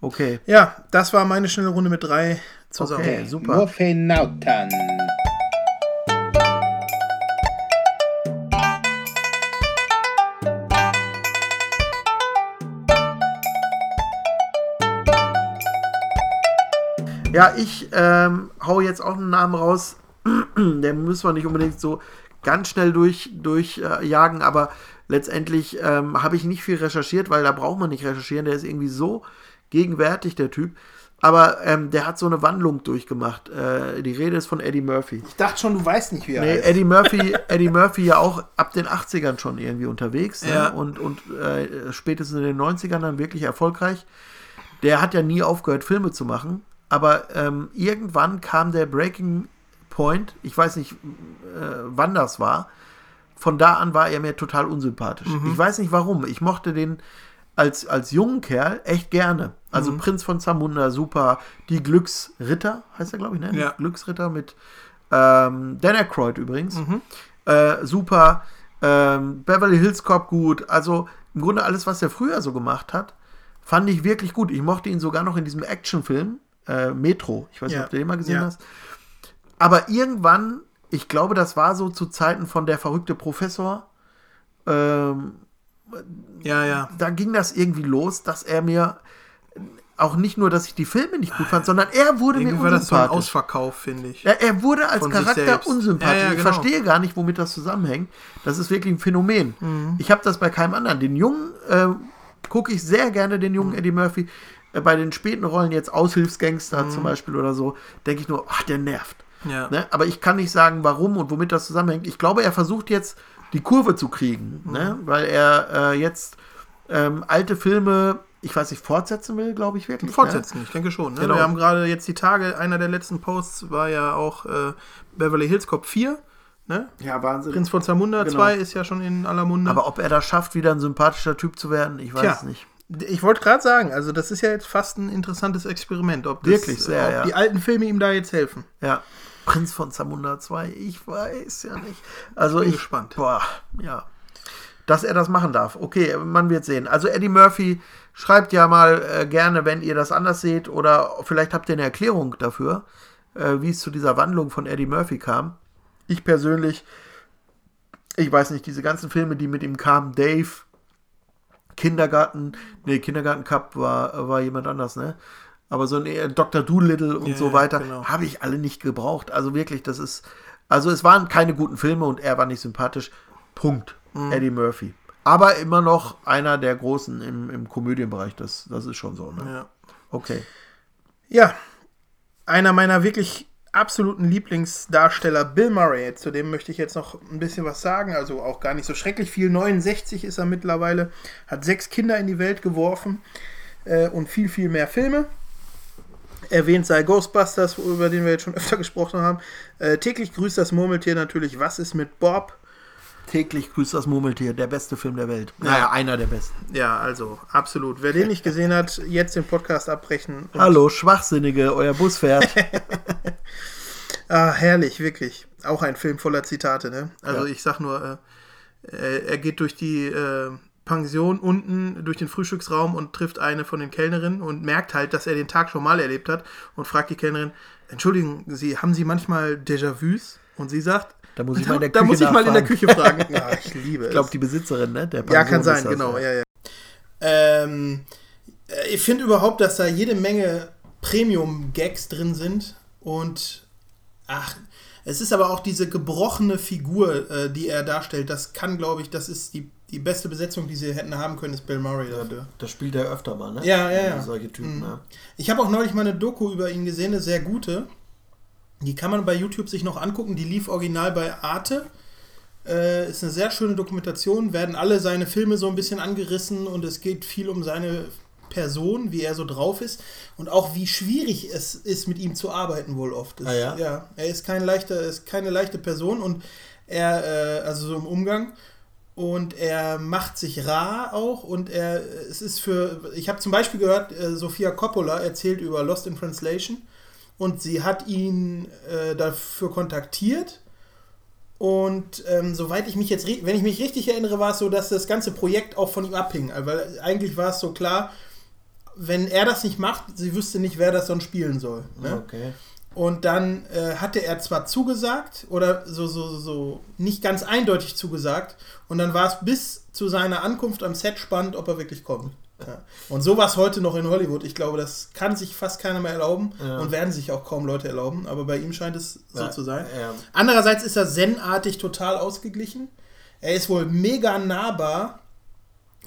Okay. Ja, das war meine schnelle Runde mit drei zusammen. Okay, super. Muffinauten. Ja, ich ähm, hau jetzt auch einen Namen raus. Den müssen wir nicht unbedingt so ganz schnell durchjagen, durch, äh, jagen, aber letztendlich ähm, habe ich nicht viel recherchiert, weil da braucht man nicht recherchieren. Der ist irgendwie so gegenwärtig, der Typ. Aber ähm, der hat so eine Wandlung durchgemacht. Äh, die Rede ist von Eddie Murphy. Ich dachte schon, du weißt nicht, wie er Nee, heißt. Eddie Murphy, Eddie Murphy ja auch ab den 80ern schon irgendwie unterwegs ne? Ja. und, und äh, spätestens in den 90ern dann wirklich erfolgreich. Der hat ja nie aufgehört, Filme zu machen, aber ähm, irgendwann kam der Breaking Point, ich weiß nicht, äh, wann das war. Von da an war er mir total unsympathisch. Ich weiß nicht warum. Ich mochte den als, als jungen Kerl echt gerne. Also Prinz von Zamunda, super. Die Glücksritter, heißt er, glaube ich, ne? Ja. Glücksritter mit ähm, Dan Aykroyd übrigens. Äh, super. Ähm, Beverly Hills Cop gut. Also im Grunde alles, was er früher so gemacht hat, fand ich wirklich gut. Ich mochte ihn sogar noch in diesem Actionfilm äh, Metro. Ich weiß nicht, Ja. ob du den mal gesehen Ja. hast. Aber irgendwann, ich glaube, das war so zu Zeiten von der verrückte Professor. Ähm, Ja, ja. da ging das irgendwie los, dass er mir auch nicht nur, dass ich die Filme nicht gut fand, sondern er wurde mir Irgendwie war das so ein unsympathisch. Ausverkauf, finde ich. Ja, er wurde als Von Charakter unsympathisch. Ja, ja, Ich genau. verstehe gar nicht, womit das zusammenhängt. Das ist wirklich ein Phänomen. Mhm. Ich habe das bei keinem anderen. Den Jungen äh, gucke ich sehr gerne, den Mhm. jungen Eddie Murphy. Äh, bei den späten Rollen, jetzt Aushilfsgangster Mhm. zum Beispiel oder so, denke ich nur, ach, der nervt. Ja. Ne? Aber ich kann nicht sagen, warum und womit das zusammenhängt. Ich glaube, er versucht jetzt die Kurve zu kriegen, Mhm. ne? weil er äh, jetzt ähm, alte Filme, ich weiß nicht, fortsetzen will, glaube ich wirklich. Ne? Fortsetzen, ich denke schon. Ne? Genau. Wir haben gerade jetzt die Tage, einer der letzten Posts war ja auch äh, Beverly Hills Cop 4. Ne? Ja, Wahnsinn. Prinz von Zamunda Genau. 2 ist ja schon in aller Munde. Aber ob er das schafft, wieder ein sympathischer Typ zu werden, ich weiß Tja. es nicht. Ich wollte gerade sagen, also das ist ja jetzt fast ein interessantes Experiment, ob, das, Wirklich sehr, ob ja. die alten Filme ihm da jetzt helfen. Ja. Prinz von Zamunda 2, ich weiß ja nicht. Also bin ich gespannt. Boah, ja. Dass er das machen darf. Okay, man wird sehen. Also Eddie Murphy, schreibt ja mal äh, gerne, wenn ihr das anders seht oder vielleicht habt ihr eine Erklärung dafür, äh, wie es zu dieser Wandlung von Eddie Murphy kam. Ich persönlich, ich weiß nicht, diese ganzen Filme, die mit ihm kamen, Dave, Kindergarten, nee, Kindergarten Cup war, war jemand anders, ne? Aber so ein äh, Dr. Doolittle und Ja, so weiter genau. habe ich alle nicht gebraucht. Also wirklich, das ist, also es waren keine guten Filme und er war nicht sympathisch. Punkt. Mhm. Eddie Murphy. Aber immer noch einer der Großen im, im Komödienbereich. Das, das ist schon so, ne? Ja. Okay. Ja, einer meiner wirklich absoluten Lieblingsdarsteller, Bill Murray. Zu dem möchte ich jetzt noch ein bisschen was sagen. Also auch gar nicht so schrecklich viel. 69 ist er mittlerweile, hat sechs Kinder in die Welt geworfen äh, und viel, viel mehr Filme. Erwähnt sei Ghostbusters, über den wir jetzt schon öfter gesprochen haben. Äh, täglich grüßt das Murmeltier natürlich. Was ist mit Bob? Täglich grüßt das Murmeltier, der beste Film der Welt. Naja, einer der besten. Ja, also absolut. Wer den nicht gesehen hat, jetzt den Podcast abbrechen. Hallo, Schwachsinnige, euer Bus fährt. Ah, herrlich, wirklich. Auch ein Film voller Zitate, ne? Also Ja. ich sag nur, äh, er geht durch die äh, Pension unten, durch den Frühstücksraum und trifft eine von den Kellnerinnen und merkt halt, dass er den Tag schon mal erlebt hat und fragt die Kellnerin, Entschuldigen Sie, haben Sie manchmal Déjà-vus? Und sie sagt, Da muss ich mal in der da Küche muss ich mal in der. Küche fragen. Ja, ich liebe Ich glaube, die Besitzerin, ne? Der ja, kann sein, das, genau, ja, ja. Ähm, äh, ich finde überhaupt, dass da jede Menge Premium-Gags drin sind und ach, es ist aber auch diese gebrochene Figur, äh, die er darstellt. Das kann, glaube ich, das ist die, die beste Besetzung, die sie hätten haben können, ist Bill Murray dafür. Das spielt er öfter mal, ne? Ja, ja, ja. Solche Typen, Mhm. ja. Ich habe auch neulich mal eine Doku über ihn gesehen, eine sehr gute. Die kann man bei YouTube sich noch angucken. Die lief original bei Arte. Äh, ist eine sehr schöne Dokumentation. Werden alle seine Filme so ein bisschen angerissen und es geht viel um seine Person, wie er so drauf ist und auch wie schwierig es ist, mit ihm zu arbeiten wohl oft. Es, Ah, ja? ja, er ist kein leichter, er ist keine leichte Person und er, äh, also so im Umgang und er macht sich rar auch und er es ist für ich habe zum Beispiel gehört äh, Sofia Coppola erzählt über Lost in Translation und sie hat ihn äh, dafür kontaktiert und ähm, soweit ich mich jetzt wenn ich mich richtig erinnere war es so dass das ganze Projekt auch von ihm abhing weil eigentlich war es so klar wenn er das nicht macht sie wüsste nicht wer das sonst spielen soll ne? Okay. Und dann äh, hatte er zwar zugesagt oder so, so, so nicht ganz eindeutig zugesagt. Und dann war es bis zu seiner Ankunft am Set spannend, ob er wirklich kommt. Ja. Und sowas heute noch in Hollywood. Ich glaube, das kann sich fast keiner mehr erlauben Ja. und werden sich auch kaum Leute erlauben. Aber bei ihm scheint es so Ja, zu sein. Andererseits ist er zen-artig total ausgeglichen. Er ist wohl mega nahbar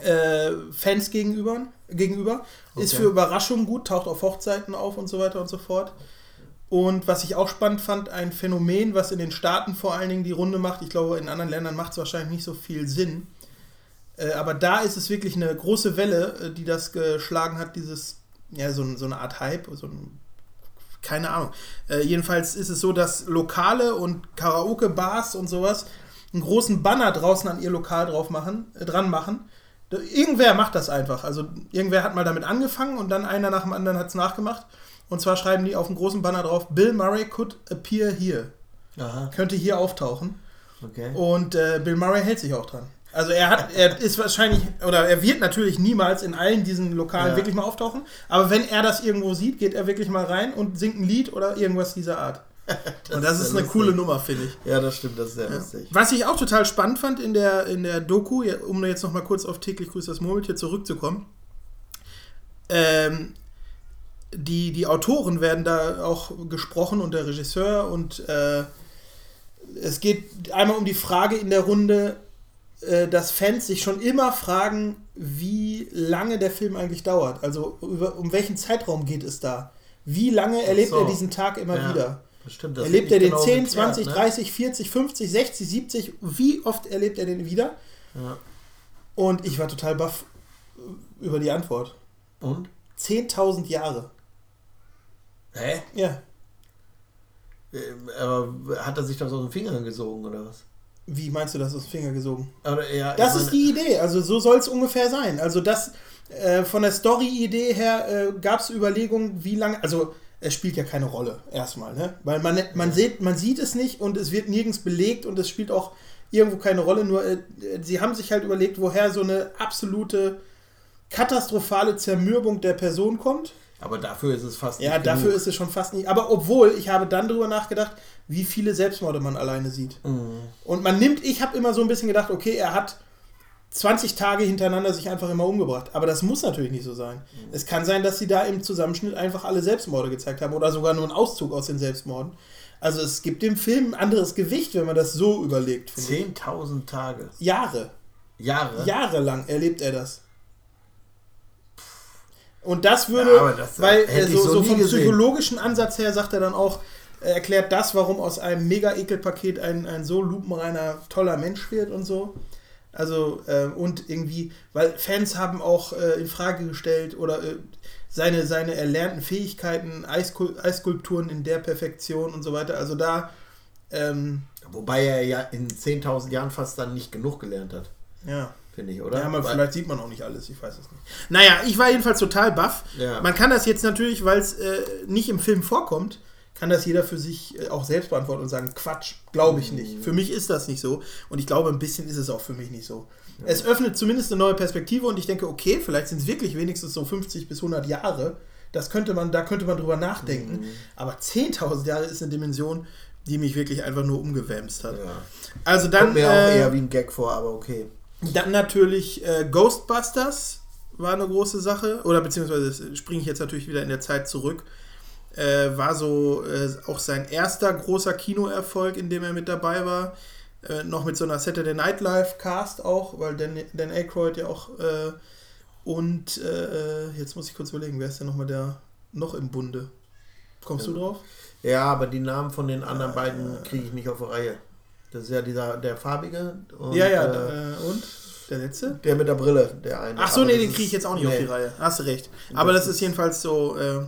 äh, Fans gegenüber. gegenüber. Ist Okay. für Überraschungen gut, taucht auf Hochzeiten auf und so weiter und so fort. Und was ich auch spannend fand, ein Phänomen, was in den Staaten vor allen Dingen die Runde macht. Ich glaube, in anderen Ländern macht es wahrscheinlich nicht so viel Sinn. Äh, aber da ist es wirklich eine große Welle, äh, die das geschlagen hat, dieses, ja, so, so eine Art Hype, so ein, keine Ahnung. Äh, jedenfalls ist es so, dass Lokale und Karaoke-Bars und sowas einen großen Banner draußen an ihr Lokal drauf machen, äh, dran machen. Irgendwer macht das einfach. Also irgendwer hat mal damit angefangen und dann einer nach dem anderen hat es nachgemacht. Und zwar schreiben die auf einem großen Banner drauf, Bill Murray could appear here. Aha. Könnte hier auftauchen. Okay. Und äh, Bill Murray hält sich auch dran. Also er hat, er ist wahrscheinlich, oder er wird natürlich niemals in allen diesen Lokalen Ja. wirklich mal auftauchen, aber wenn er das irgendwo sieht, geht er wirklich mal rein und singt ein Lied oder irgendwas dieser Art. und das ist ist ja eine coole lustig. Nummer, finde ich. Ja, das stimmt, das ist sehr lustig. Was ich auch total spannend fand in der, in der Doku, ja, um jetzt noch mal kurz auf täglich grüßt das Murmeltier zurückzukommen, ähm, die, die Autoren werden da auch gesprochen und der Regisseur und äh, es geht einmal um die Frage in der Runde, dass Fans sich schon immer fragen, wie lange der Film eigentlich dauert. Also über, um welchen Zeitraum geht es da? Wie lange erlebt so. er diesen Tag immer Ja, wieder? Das stimmt, das Erlebt er den genau 10, geklärt, 20, ne? 30, 40, 50, 60, 70? Wie oft erlebt er den wieder? Ja. Und ich war total baff über die Antwort. Und? 10.000 Jahre. Hä? Ja. Ähm, Aber hat er sich das aus den Fingern gesogen oder was? Wie meinst du das aus dem Finger gesogen? Ja, Das ist die Idee. Also so soll es ungefähr sein. Also das äh, von der Story-Idee her äh, gab es Überlegungen, wie lange. Also es spielt ja keine Rolle erstmal, ne? Weil man, man, sieht, man sieht es nicht und es wird nirgends belegt und es spielt auch irgendwo keine Rolle. Nur äh, sie haben sich halt überlegt, woher so eine absolute katastrophale Zermürbung der Person kommt. Aber dafür ist es fast Ja, nicht dafür genug. ist es schon fast nicht. Aber obwohl, ich habe dann drüber nachgedacht, wie viele Selbstmorde man alleine sieht. Mhm. Und man nimmt, ich habe immer so ein bisschen gedacht, okay, er hat 20 Tage hintereinander sich einfach immer umgebracht. Aber das muss natürlich nicht so sein. Mhm. Es kann sein, dass sie da im Zusammenschnitt einfach alle Selbstmorde gezeigt haben oder sogar nur einen Auszug aus den Selbstmorden. Also es gibt dem Film ein anderes Gewicht, wenn man das so überlegt. finde ich. 10.000 Tage. Jahre. Jahre? Jahrelang erlebt er das. Und das würde, Ja, das weil so, so vom gesehen. psychologischen Ansatz her sagt er dann auch, erklärt das, warum aus einem Mega-Ekel-Paket ein, ein so lupenreiner, toller Mensch wird und so. Also, äh, und irgendwie, weil Fans haben auch äh, in Frage gestellt oder äh, seine, seine erlernten Fähigkeiten, Eiskul Eisskulpturen in der Perfektion und so weiter. Also da, ähm, Wobei er ja in 10.000 Jahren fast dann nicht genug gelernt hat, ja. finde ich, oder? Ja, aber vielleicht sieht man auch nicht alles, ich weiß es nicht. Naja, ich war jedenfalls total baff. Ja. Man kann das jetzt natürlich, weil es äh, nicht im Film vorkommt, kann das jeder für sich äh, auch selbst beantworten und sagen, Quatsch, glaube ich nicht. Für mich ist das nicht so und ich glaube, ein bisschen ist es auch für mich nicht so. Es öffnet zumindest eine neue Perspektive und ich denke, okay, vielleicht sind es wirklich wenigstens so 50 bis 100 Jahre. Das könnte man, da könnte man drüber nachdenken. Aber 10.000 Jahre ist eine Dimension, die mich wirklich einfach nur umgewämst hat. Ja. Also dann, Kommt mir auch äh, eher wie ein Gag vor, aber okay. dann natürlich äh, Ghostbusters war eine große Sache. Oder beziehungsweise springe ich jetzt natürlich wieder in der Zeit zurück. Äh, war so äh, auch sein erster großer Kinoerfolg, in dem er mit dabei war. Äh, noch mit so einer Saturday Night Live Cast auch, weil Dan, Dan Aykroyd ja auch äh, und äh, jetzt muss ich kurz überlegen, wer ist denn nochmal der noch im Bunde? Kommst du drauf? Ja, aber die Namen von den anderen beiden kriege ich nicht auf die Reihe. Das ist ja dieser, der farbige. Und, ja, ja, äh, äh, und? Der letzte? der mit der Brille, der eine. Ach so, Aber nee, den kriege ich jetzt auch nicht auf nee. die Reihe. Hast du recht. Aber das, Das ist jedenfalls so äh,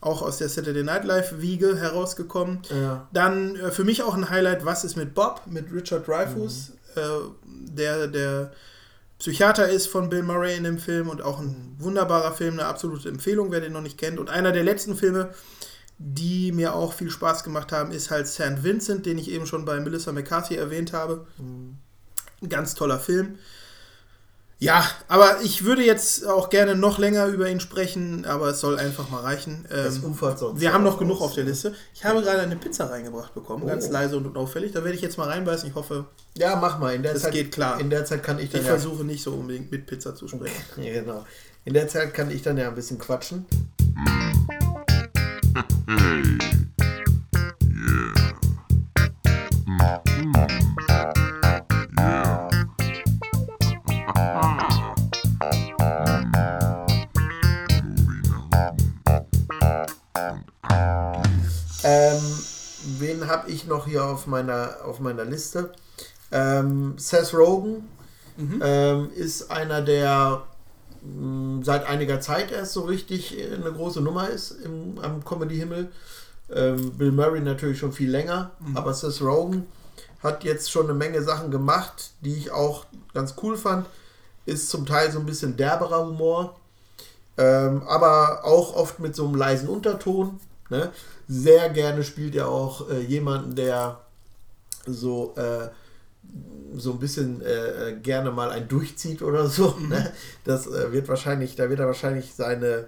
auch aus der Saturday Night Live Wiege herausgekommen. Ja. Dann äh, für mich auch ein Highlight, was ist mit Bob, mit Richard Dreyfuss, äh, der der Psychiater ist von Bill Murray in dem Film und auch ein wunderbarer Film, eine absolute Empfehlung, wer den noch nicht kennt. Und einer der letzten Filme, die mir auch viel Spaß gemacht haben, ist halt St. Vincent, den ich eben schon bei Melissa McCarthy erwähnt habe. Ein ganz toller Film. Ja, aber ich würde jetzt auch gerne noch länger über ihn sprechen, aber es soll einfach mal reichen. Es Ähm, ufert sonst wir haben noch aus, genug auf der? Liste. Ich habe gerade eine Pizza reingebracht bekommen, ganz Oh. leise und unauffällig. Da werde ich jetzt mal reinbeißen. Ich hoffe, Ja, mach mal. In der Das Zeit, geht klar. In der Zeit kann ich dann ich ja, versuche nicht so unbedingt mit Pizza zu sprechen. Ja, genau. In der Zeit kann ich dann ja ein bisschen quatschen. Ähm, wen habe ich noch hier auf meiner, auf meiner Liste? Ähm, Seth Rogen ähm, ist einer, der mh, seit einiger Zeit erst so richtig äh, eine große Nummer ist im, am Comedy-Himmel. Ähm, Bill Murray natürlich schon viel länger, aber Seth Rogen hat jetzt schon eine Menge Sachen gemacht, die ich auch ganz cool fand. Ist zum Teil so ein bisschen derberer Humor, ähm, aber auch oft mit so einem leisen Unterton. Ne? Sehr gerne spielt er auch äh, jemanden, der so äh, so ein bisschen äh, äh, gerne mal ein durchzieht oder so. Ne? Das äh, wird wahrscheinlich, da wird er wahrscheinlich seine,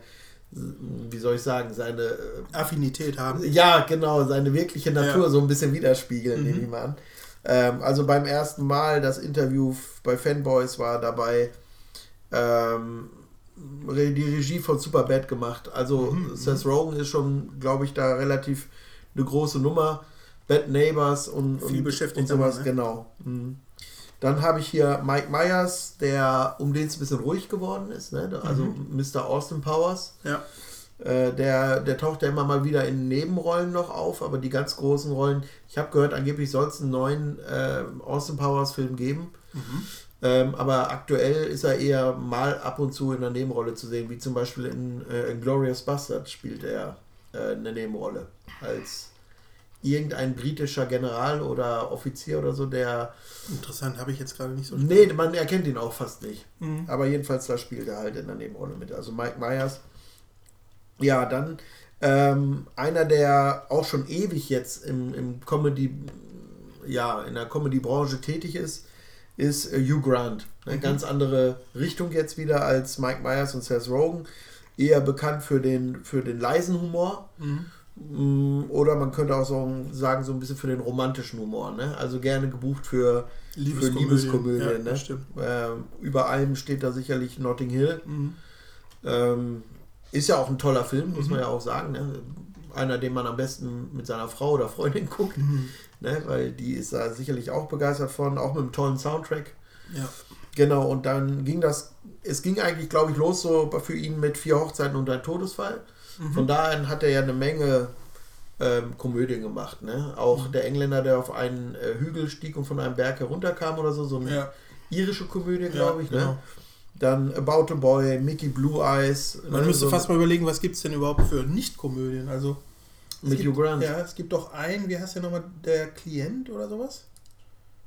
wie soll ich sagen, seine äh, Affinität haben. ja, genau, seine wirkliche Natur Ja. so ein bisschen widerspiegeln, Mhm. nehme ich mal an. Ähm, also beim ersten Mal das Interview bei Fanboys war dabei ähm, die Regie von Superbad gemacht. Also Mhm, Seth Rogen ist schon, glaube ich, da relativ eine große Nummer. Bad Neighbors und, Viel und, beschäftigter und sowas, ne? genau. Mhm. Dann habe ich hier Mike Myers, der um den es ein bisschen ruhig geworden ist, ne? also Mhm. Mr. Austin Powers. Ja. Äh, der, der taucht ja immer mal wieder in Nebenrollen noch auf, aber die ganz großen Rollen, ich habe gehört, angeblich soll es einen neuen äh, Austin Powers Film geben. Ähm, aber aktuell ist er eher mal ab und zu in einer Nebenrolle zu sehen, wie zum Beispiel in, äh, in Glorious Bastard spielt er äh, eine Nebenrolle als irgendein britischer General oder Offizier oder so, der Interessant, habe ich jetzt gerade nicht so. Nee, man erkennt ihn auch fast nicht. Mhm. Aber jedenfalls, da spielt er halt in der Nebenrolle mit. Also Mike Myers. Ja, dann ähm, einer, der auch schon ewig jetzt im, im Comedy, ja, in der Comedy-Branche tätig ist, ist äh, Hugh Grant. Eine ganz andere Richtung jetzt wieder als Mike Myers und Seth Rogen. Eher bekannt für den, für den leisen Humor. Mm, Oder man könnte auch so sagen, so ein bisschen für den romantischen Humor. Ne? Also gerne gebucht für für Liebeskomödien. Liebeskomödien. Ja, ne? Ähm, über allem steht da sicherlich Notting Hill. Mhm. Ähm, ist ja auch ein toller Film, muss man ja auch sagen. Ne? Einer, den man am besten mit seiner Frau oder Freundin guckt. Ne? Weil die ist da sicherlich auch begeistert von, auch mit einem tollen Soundtrack. Ja. Genau, und dann ging das, es ging eigentlich, glaube ich, los so für ihn mit vier Hochzeiten und ein Todesfall. Mhm. Von daher hat er ja eine Menge ähm, Komödien gemacht. Ne? Auch Mhm. der Engländer, der auf einen äh, Hügel stieg und von einem Berg herunterkam oder so, so eine Ja. irische Komödie, Ja, glaube ich. genau. Ne? Dann About a Boy, Mickey Blue Eyes. Man ne? müsste so fast mal überlegen, was gibt es denn überhaupt für Nicht-Komödien? Also, mit gibt, Hugh Grant. Ja, es gibt doch einen, wie heißt der nochmal, der Klient oder sowas?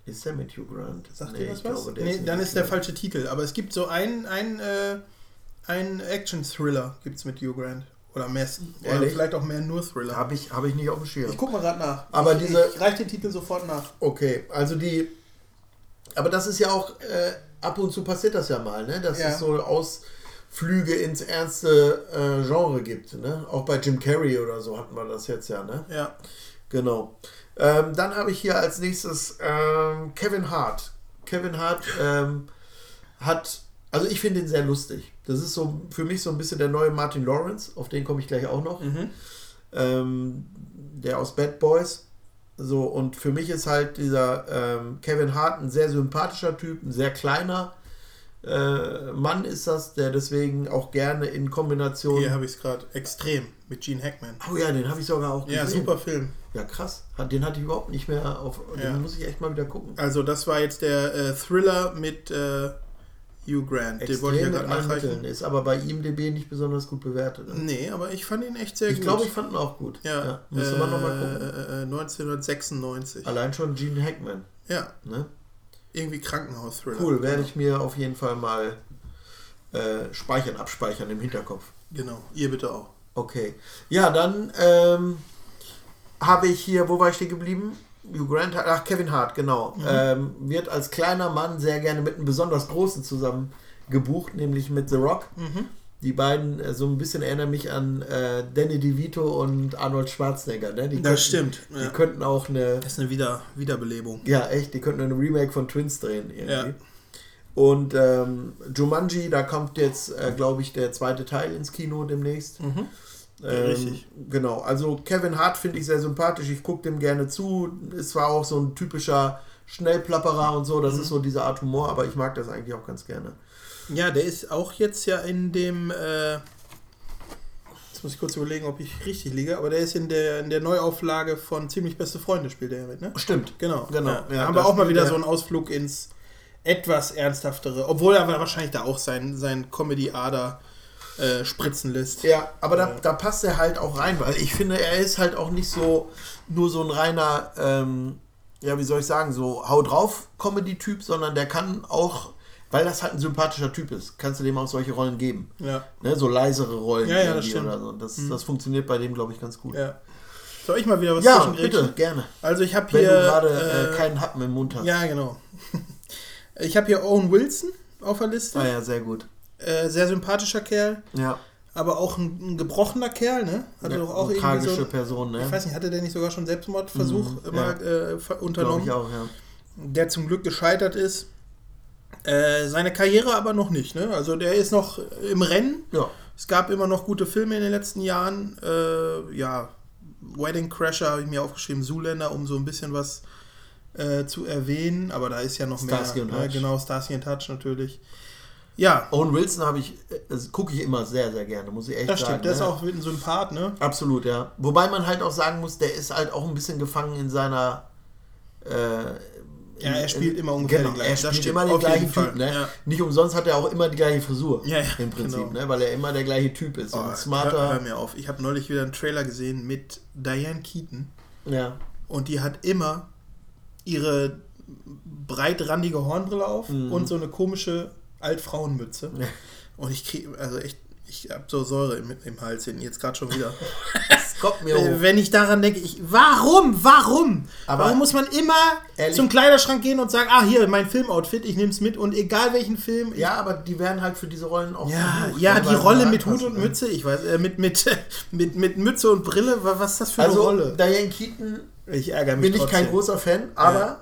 Ist der mit Hugh Grant? Sagt Nee, ihr das was? glaube, der nee, nicht dann ist der falsche Titel. Aber es gibt so einen, einen, äh, einen Action-Thriller gibt es mit Hugh Grant. Oder mehr, oder vielleicht auch mehr nur Thriller. Habe ich, hab ich nicht auf dem Schirm. Ich guck mal gerade nach. Aber ich, diese- Ich reich den Titel sofort nach. Okay, also die. Aber das ist ja auch, äh, ab und zu passiert das ja mal, ne? Dass Ja. es so Ausflüge ins ernste äh, Genre gibt, ne? Auch bei Jim Carrey oder so hatten wir das jetzt ja, ne? Ja. Genau. Ähm, dann habe ich hier als nächstes ähm, Kevin Hart. Kevin Hart ähm, hat, also ich finde ihn sehr lustig. Das ist so für mich so ein bisschen der neue Martin Lawrence, auf den komme ich gleich auch noch. Mhm. Ähm, der aus Bad Boys. So, und für mich ist halt dieser ähm, Kevin Hart ein sehr sympathischer Typ, ein sehr kleiner äh, Mann ist das, der deswegen auch gerne in Kombination. Hier habe ich es gerade. Extrem mit Gene Hackman. Oh ja, den habe ich sogar auch gesehen. Ja, super Film. Ja, krass. Den hatte ich überhaupt nicht mehr auf. Ja. Den muss ich echt mal wieder gucken. Also, das war jetzt der äh, Thriller mit äh, Hugh Grant. Den wollte ich ja Extrem gerade allen Mitteln. nachreichen. Ist aber bei IMDb nicht besonders gut bewertet. Nee, aber ich fand ihn echt sehr Ich gut. glaube, ich fand ihn auch gut. Ja, müsste man nochmal gucken. äh, äh, 1996. Allein schon Gene Hackman. Ja, Ne? Irgendwie Krankenhaus-Thriller. Cool, werde ich mir auf jeden Fall mal äh, speichern, abspeichern im Hinterkopf. Genau, ihr bitte auch. Okay. Ja, dann ähm, habe ich hier, wo war ich stehen geblieben? Hugh Grant, ach, Kevin Hart, genau. Ähm, wird als kleiner Mann sehr gerne mit einem besonders großen zusammen gebucht, nämlich mit The Rock. Die beiden, äh, so ein bisschen erinnern mich an äh, Danny DeVito und Arnold Schwarzenegger. Ne? Die Das stimmt, Die ja. könnten auch eine, Das ist eine Wieder Wiederbelebung. ja echt, die könnten eine Remake von Twins drehen irgendwie. Ja. Und ähm, Jumanji, da kommt jetzt, äh, glaube ich, der zweite Teil ins Kino demnächst. Mhm. Ja, Ähm, richtig. Genau, also Kevin Hart finde ich sehr sympathisch. Ich gucke dem gerne zu. Es war auch so ein typischer Schnellplapperer und so. Das Mhm. ist so diese Art Humor, aber ich mag das eigentlich auch ganz gerne. Ja, der ist auch jetzt ja in dem. Äh, jetzt muss ich kurz überlegen, ob ich richtig liege, aber der ist in der, in der Neuauflage von Ziemlich Beste Freunde, spielt er ja mit, ne? Stimmt. Genau, Genau. Ja, Ja, da haben wir auch mal wieder er- so einen Ausflug ins etwas ernsthaftere, obwohl er wahrscheinlich da auch sein, sein Comedy-Ader äh, spritzen lässt. Ja, aber da, da passt er halt auch rein, weil ich finde, er ist halt auch nicht so nur so ein reiner, ähm, ja, wie soll ich sagen, so hau drauf Comedy-Typ, sondern der kann auch, weil das halt ein sympathischer Typ ist, kannst du dem auch solche Rollen geben. Ja, Ne, so leisere Rollen Ja, ja, das stimmt. Oder so. Das, das funktioniert bei dem, glaube ich, ganz gut. ja. Soll ich mal wieder was Ja, zwischengrätschen? bitte, gerne. Also ich habe Wenn hier... du gerade äh, äh, keinen Happen im Mund hast. Ja, genau. Ich habe hier Owen Wilson auf der Liste. Ah ja, sehr gut. Äh, sehr sympathischer Kerl, Ja. aber auch ein, ein gebrochener Kerl, ne? Hatte ja doch auch eine irgendwie tragische so... Person, ne? Ich weiß nicht, hatte der nicht sogar schon Selbstmordversuch Mhm, immer ja. äh, ver- Glaube unternommen? ich auch, ja. der zum Glück gescheitert ist. Äh, seine Karriere aber noch nicht. Ne? Also der ist noch im Rennen. Ja. Es gab immer noch gute Filme in den letzten Jahren. Äh, ja, Wedding Crasher habe ich mir aufgeschrieben, Zoolander, um so ein bisschen was äh, zu erwähnen. Aber da ist ja noch Starsky mehr. und Ne? Hutch. Genau, Starsky und Hutch natürlich. Ja, Owen Wilson habe ich, äh, das gucke ich immer sehr, sehr gerne, muss ich echt das sagen. stimmt. Der ist ne? auch ein Sympath, ne? Absolut, ja. Wobei man halt auch sagen muss, der ist halt auch ein bisschen gefangen in seiner. Äh, Ja, er spielt in- immer ungefähr genau, den gleichen. Er spielt stimmt, immer den gleichen Typ, ne? ja. Nicht umsonst hat er auch immer die gleiche Frisur. Ja, ja, Im Prinzip, genau. ne? Weil er immer der gleiche Typ ist. Oh, und hör, smarter. hör mir auf. Ich habe neulich wieder einen Trailer gesehen mit Diane Keaton. Ja. Und die hat immer ihre breitrandige Hornbrille auf und so eine komische Altfrauenmütze. Mhm. Ja. Und ich kriege, also echt, ich habe so Säure im, im Hals hinten, jetzt gerade schon wieder. Das kommt mir hoch. Wenn ich daran denke, ich, warum, warum? Aber warum muss man immer ehrlich- zum Kleiderschrank gehen und sagen, ah, hier, mein Filmoutfit, ich nehme es mit und egal welchen Film. Ja, aber die werden halt für diese Rollen auch. ja, gebucht, ja, ne? die Weil sie Rolle mit Hut reinpassen, und? Mütze, ich weiß, äh, mit, mit, mit, mit Mütze und Brille, wa- was ist das für eine Also, Rolle? Diane Keaton Ich ärgere mich bin ich kein trotzdem. großer Fan, aber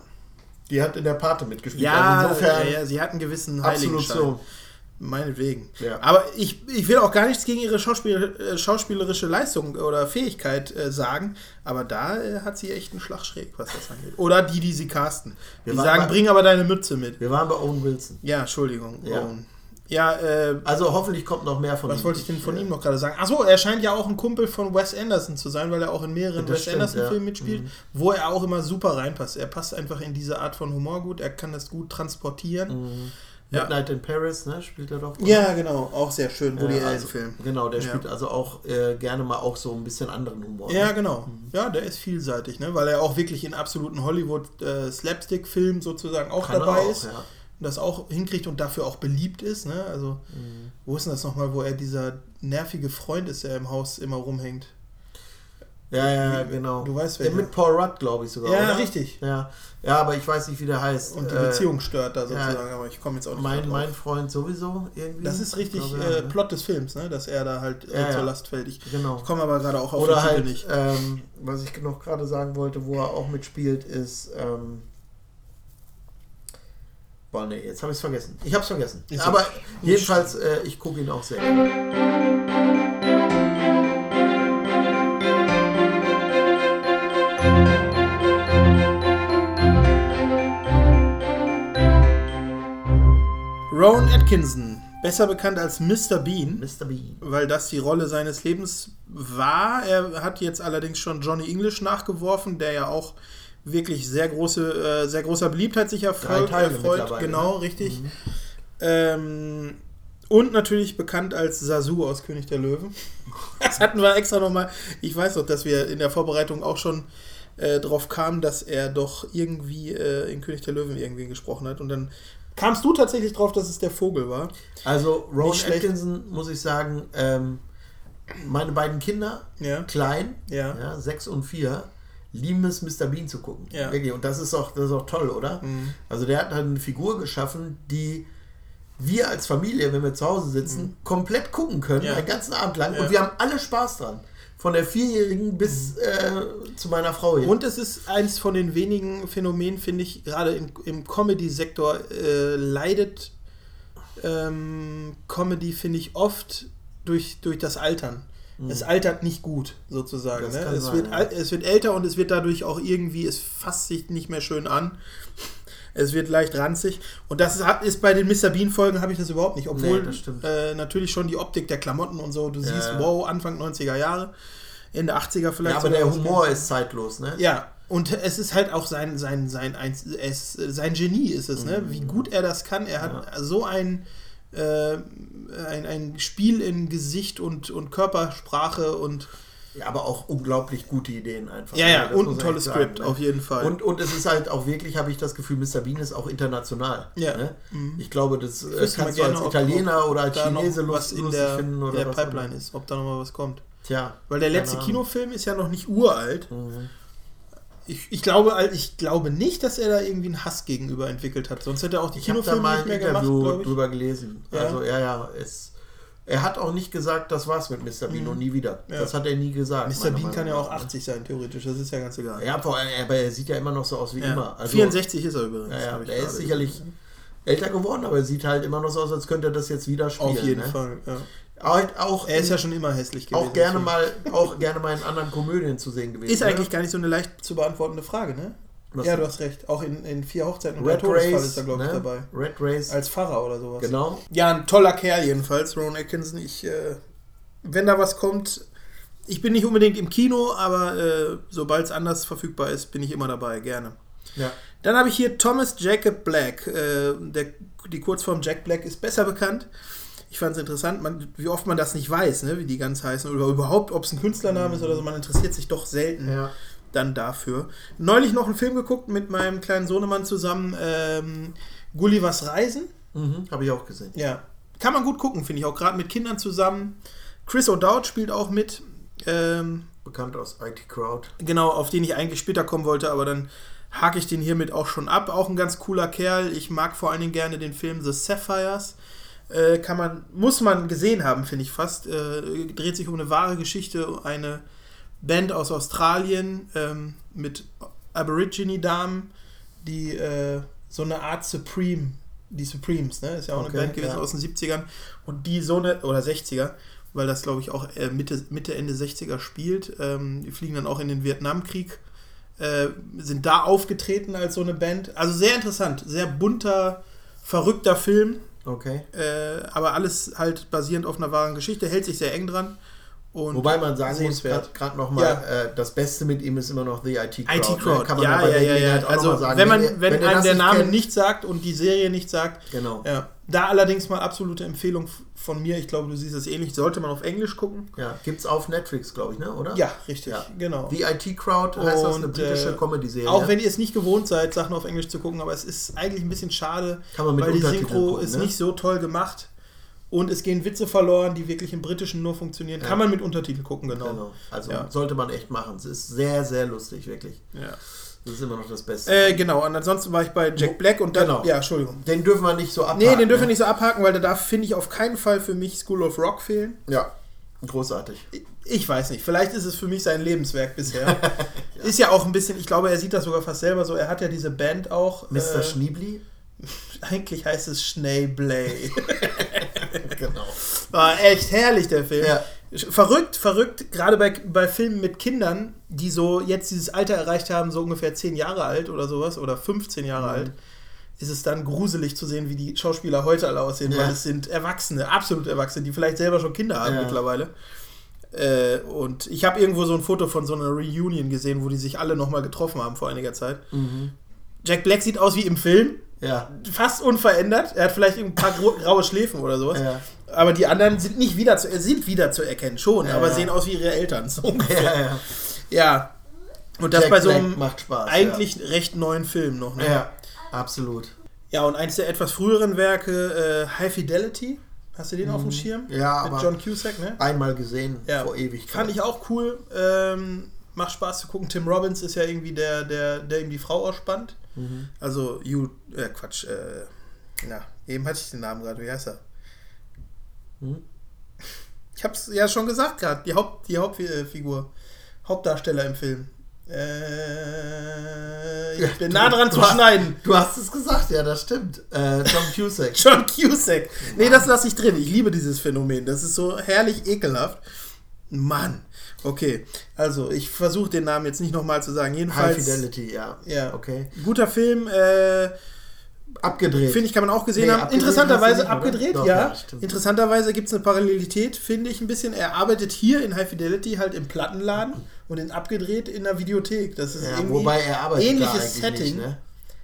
die hat in der Pate mitgespielt. Ja, also insofern ja, ja, sie hat einen gewissen absolut Heiligenschein. so. Meinetwegen. Ja. Aber ich, ich will auch gar nichts gegen ihre Schauspiel, äh, schauspielerische Leistung oder Fähigkeit äh, sagen, aber da äh, hat sie echt einen Schlag schräg, was das angeht. Oder die, die sie casten. Wir Die sagen, bei- bring aber deine Mütze mit. Wir waren bei Owen Wilson. Ja, Entschuldigung. Ja. Owen. Ja, äh, Also hoffentlich kommt noch mehr von ihm. was wollte ich denn von äh, ihm noch gerade sagen? Achso, er scheint ja auch ein Kumpel von Wes Anderson zu sein, weil er auch in mehreren Das Wes Anderson-Filmen ja. Mhm. mitspielt, wo er auch immer super reinpasst. Er passt einfach in diese Art von Humor gut, er kann das gut transportieren. Ja. Midnight in Paris, ne? Spielt er doch. Ja, genau, auch sehr schön, Woody Ja, Allen also, Film. Genau, der Ja. spielt also auch äh, gerne mal auch so ein bisschen anderen Humor. Ja, ne? genau. Ja, der ist vielseitig, ne? weil er auch wirklich in absoluten Hollywood-Slapstick-Filmen sozusagen auch Kann dabei auch, ist. ja. Und das auch hinkriegt und dafür auch beliebt ist. Ne? Also, Mhm. wo ist denn das nochmal, wo er dieser nervige Freund ist, der im Haus immer rumhängt? Ja, ja, genau. Du weißt, Der welcher. mit Paul Rudd, glaube ich sogar. Ja, oder? richtig. Ja. Ja, aber ich weiß nicht, wie der heißt. Und die Äh, Beziehung stört da sozusagen, aber ich komme jetzt auch nicht Mein, mein. Freund sowieso irgendwie. Das ist richtig Ich glaube, ja, äh, ne? Plot des Films, ne? dass er da halt äh, Ja, zur ja. Last fällt. Ich, Genau. ich komme aber gerade auch auf Oder den halt, nicht. ähm, was ich noch gerade sagen wollte, wo er auch mitspielt, ist. Ähm, boah, nee, jetzt habe ich es vergessen. Ich habe es vergessen. Ist Aber jedenfalls, äh, ich gucke ihn auch sehr. Rowan Atkinson, besser bekannt als Mr. Bean. Mr. Bean. weil das die Rolle seines Lebens war. Er hat jetzt allerdings schon Johnny English nachgeworfen, der ja auch wirklich sehr große, äh, sehr großer Beliebtheit sich erfreut. Erfreut. mittlerweile, Genau, ne? richtig. Ähm, und natürlich bekannt als Sasu aus König der Löwen. Das hatten wir extra nochmal. Ich weiß doch, dass wir in der Vorbereitung auch schon äh, drauf kamen, dass er doch irgendwie äh, in König der Löwen irgendwie gesprochen hat. Und dann kamst du tatsächlich drauf, dass es der Vogel war. Also, Rowan schlecht. Atkinson, muss ich sagen, ähm, meine beiden Kinder, Ja. klein, Ja. ja, sechs und vier, lieben es, Mr. Bean zu gucken. Ja. Wirklich. Und das ist auch, das ist auch toll, oder? Mhm. Also der hat halt eine Figur geschaffen, die wir als Familie, wenn wir zu Hause sitzen, komplett gucken können, Mhm. Ja. einen ganzen Abend lang. Und wir haben alle Spaß dran. Von der Vierjährigen bis äh, zu meiner Frau hier. Und es ist eins von den wenigen Phänomenen, finde ich, gerade im, im Comedy-Sektor äh, leidet ähm, Comedy, finde ich, oft durch, durch das Altern. Es altert nicht gut, sozusagen. Mhm. Ne? Es, sein, wird, ja. es wird älter und es wird dadurch auch irgendwie, es fasst sich nicht mehr schön an. Es wird leicht ranzig. Und das ist, ist bei den Mr. Bean-Folgen habe ich das überhaupt nicht. Obwohl Nee, äh, natürlich schon die Optik der Klamotten und so, du Ja, siehst, ja. wow, Anfang 90er Jahre, Ende 80er vielleicht. ja, aber der Humor ist zeitlos, ne? ja, und es ist halt auch sein, sein, sein, ein, es, sein Genie ist es, ne? Wie gut er das kann. Er hat so ein, äh, ein, ein Spiel in Gesicht und, und Körpersprache und Ja, aber auch unglaublich gute Ideen einfach. ja, ja, das und ein tolles Skript, ne? auf jeden Fall. Und, und es ist halt auch wirklich, habe ich das Gefühl, Mr. Bean ist auch international. Ja. Ne? Ich glaube, das äh, wüsste mal kannst du als Italiener oder als Chinese was lust, in lustig der, finden oder der was Pipeline anderes. ist, ob da noch mal was kommt. Tja. Weil der letzte. Kinofilm ist ja noch nicht uralt. Mhm. Ich, ich, glaube, ich glaube nicht, dass er da irgendwie einen Hass gegenüber entwickelt hat. Sonst hätte er auch die Ich Kinofilme mal nicht mehr gemacht, Interview glaube ich. drüber gelesen. Ja. Also, ja, ja. Es, er hat auch nicht gesagt, das war's mit Mr. Bean und nie wieder. Ja. Das hat er nie gesagt. Mr. Bean kann ja auch nach. 80 sein, theoretisch. Das ist ja ganz egal. Ja, vor allem, aber er sieht ja immer noch so aus wie Ja. immer. Also, 64 ist er übrigens. Ja, er ist sicherlich älter geworden, aber er sieht halt immer noch so aus, als könnte er das jetzt wieder spielen. Auf jeden ne? Fall. Ja. Auch, auch, Er ist ja schon immer hässlich gewesen. auch gerne mal, auch gerne mal in anderen Komödien zu sehen gewesen. Ist ne? eigentlich gar nicht so eine leicht zu beantwortende Frage, ne? Was ja, du hast recht. Auch in, in vier Hochzeiten und Red Todesfall Race, ist er, glaube ich, ne? dabei. Red Race. Als Pfarrer oder sowas. genau. Ja, ein toller Kerl jedenfalls, Ron Atkinson. Ich, äh, wenn da was kommt, ich bin nicht unbedingt im Kino, aber äh, sobald es anders verfügbar ist, bin ich immer dabei, gerne. Ja. Dann habe ich hier Thomas Jacob Black. Äh, der, die Kurzform Jack Black ist besser bekannt. Ich fand es interessant, man, wie oft man das nicht weiß, ne, wie die ganz heißen oder überhaupt, ob es ein Künstlername ist oder so. Man interessiert sich doch selten Ja. Dann dafür. Neulich noch einen Film geguckt mit meinem kleinen Sohnemann zusammen, ähm, Gullivers Reisen. Mhm, Habe ich auch gesehen. Ja, kann man gut gucken, finde ich auch gerade mit Kindern zusammen. Chris O'Dowd spielt auch mit. Ähm, Bekannt aus IT Crowd. genau, auf den ich eigentlich später kommen wollte, aber dann hake ich den hiermit auch schon ab. Auch ein ganz cooler Kerl. Ich mag vor allen Dingen gerne den Film The Sapphires. Äh, kann man, muss man gesehen haben, finde ich fast. Äh, dreht sich um eine wahre Geschichte. Eine Band aus Australien ähm, mit Aborigine-Damen, die äh, so eine Art Supreme, die Supremes, ne? Ist ja auch Okay, eine Band gewesen ja. aus den 70ern. Und die so eine, oder 60er, weil das glaube ich auch äh, Mitte, Mitte, Ende 60er spielt. Ähm, die fliegen dann auch in den Vietnamkrieg, äh, sind da aufgetreten als so eine Band. Also sehr interessant, sehr bunter, verrückter Film, Okay. äh, aber alles halt basierend auf einer wahren Geschichte, hält sich sehr eng dran. Und Wobei man sagen muss, gerade nochmal, Ja. äh, das Beste mit ihm ist immer noch The IT Crowd. IT ne? Crowd, Kann man ja, ja, ja, ja. Noch Also, wenn, man, ihr- wenn, ihr einem der Name kennt- nicht sagt und die Serie nicht sagt, Genau. ja. Da allerdings mal absolute Empfehlung von mir, ich glaube, du siehst es ähnlich, sollte man auf Englisch gucken. Ja, gibt's auf Netflix, glaube ich, ne? oder? Ja, richtig, Ja. genau. The IT Crowd heißt das, eine Und, britische äh, Comedy-Serie. Auch wenn ihr es nicht gewohnt seid, Sachen auf Englisch zu gucken, aber es ist eigentlich ein bisschen schade, Kann man mit weil die Synchro gucken, ist ne? nicht so toll gemacht und es gehen Witze verloren, die wirklich im Britischen nur funktionieren. Kann man mit Untertiteln gucken, genau. Genau. Also Ja. sollte man echt machen. Es ist sehr, sehr lustig, wirklich. Ja. Das ist immer noch das Beste. Äh, genau, und ansonsten war ich bei Jack Black und dann, Genau. ja, Entschuldigung. den dürfen wir nicht so abhaken. Nee, den dürfen wir ne? nicht so abhaken, weil da darf, finde ich, auf keinen Fall für mich School of Rock fehlen. Ja, großartig. Ich weiß nicht, vielleicht ist es für mich sein Lebenswerk bisher. Ist ja auch ein bisschen, ich glaube, er sieht das sogar fast selber so. Er hat ja diese Band auch. Mr. äh, Schniebli? Eigentlich heißt es Schneeblay. Genau. War echt herrlich, der Film. Ja. Verrückt, verrückt, gerade bei, bei Filmen mit Kindern, die so jetzt dieses Alter erreicht haben, so ungefähr 10 Jahre alt oder sowas, oder 15 Jahre Mhm. alt, ist es dann gruselig zu sehen, wie die Schauspieler heute alle aussehen, Ja. weil es sind Erwachsene, absolut Erwachsene, die vielleicht selber schon Kinder haben Ja. mittlerweile. Äh, und ich habe irgendwo so ein Foto von so einer Reunion gesehen, wo die sich alle nochmal getroffen haben vor einiger Zeit. Mhm. Jack Black sieht aus wie im Film, Ja. fast unverändert. Er hat vielleicht ein paar grau- graue Schläfen oder sowas. Ja. Aber die anderen sind nicht wieder zu, sind wieder zu erkennen, schon, Ja, aber sehen aus wie ihre Eltern. So ungefähr. Ja, ja. Und das Jack bei so einem macht Spaß. eigentlich recht neuen Film noch. Ne? Ja. absolut. Ja, und eins der etwas früheren Werke, äh, High Fidelity. Hast du den auf dem Schirm? Mhm. Ja, Mit aber John Cusack, ne? einmal gesehen Ja. vor Ewigkeit. Fand ich auch cool. Ähm, macht Spaß zu gucken. Tim Robbins ist ja irgendwie der, der, der ihm die Frau ausspannt. Mhm. Also, you, äh, Quatsch, äh, na, eben hatte ich den Namen gerade. Wie heißt er? Hm? Ich hab's ja schon gesagt gerade. Die, Haupt, die Hauptfigur. Hauptdarsteller im Film. Äh, ich Ja, bin du- nah dran zu hast- schneiden. Du hast es gesagt, ja, das stimmt. Äh, John Cusack. John Cusack. Nee, das lasse ich drin. Ich liebe dieses Phänomen. Das ist so herrlich ekelhaft. Mann. Okay. Also, ich versuche den Namen jetzt nicht nochmal zu sagen. High Jedenfalls. Fidelity, ja. Ja. Okay. Guter Film. Äh, Abgedreht. finde ich, kann man auch gesehen Nee, haben. Interessanterweise nicht, abgedreht, Doch, ja. ja. Interessanterweise gibt es eine Parallelität, finde ich ein bisschen. Er arbeitet hier in High Fidelity halt im Plattenladen und in abgedreht in der Videothek. Das ist ja, irgendwie wobei er arbeitet ähnliches Setting. Nicht, ne?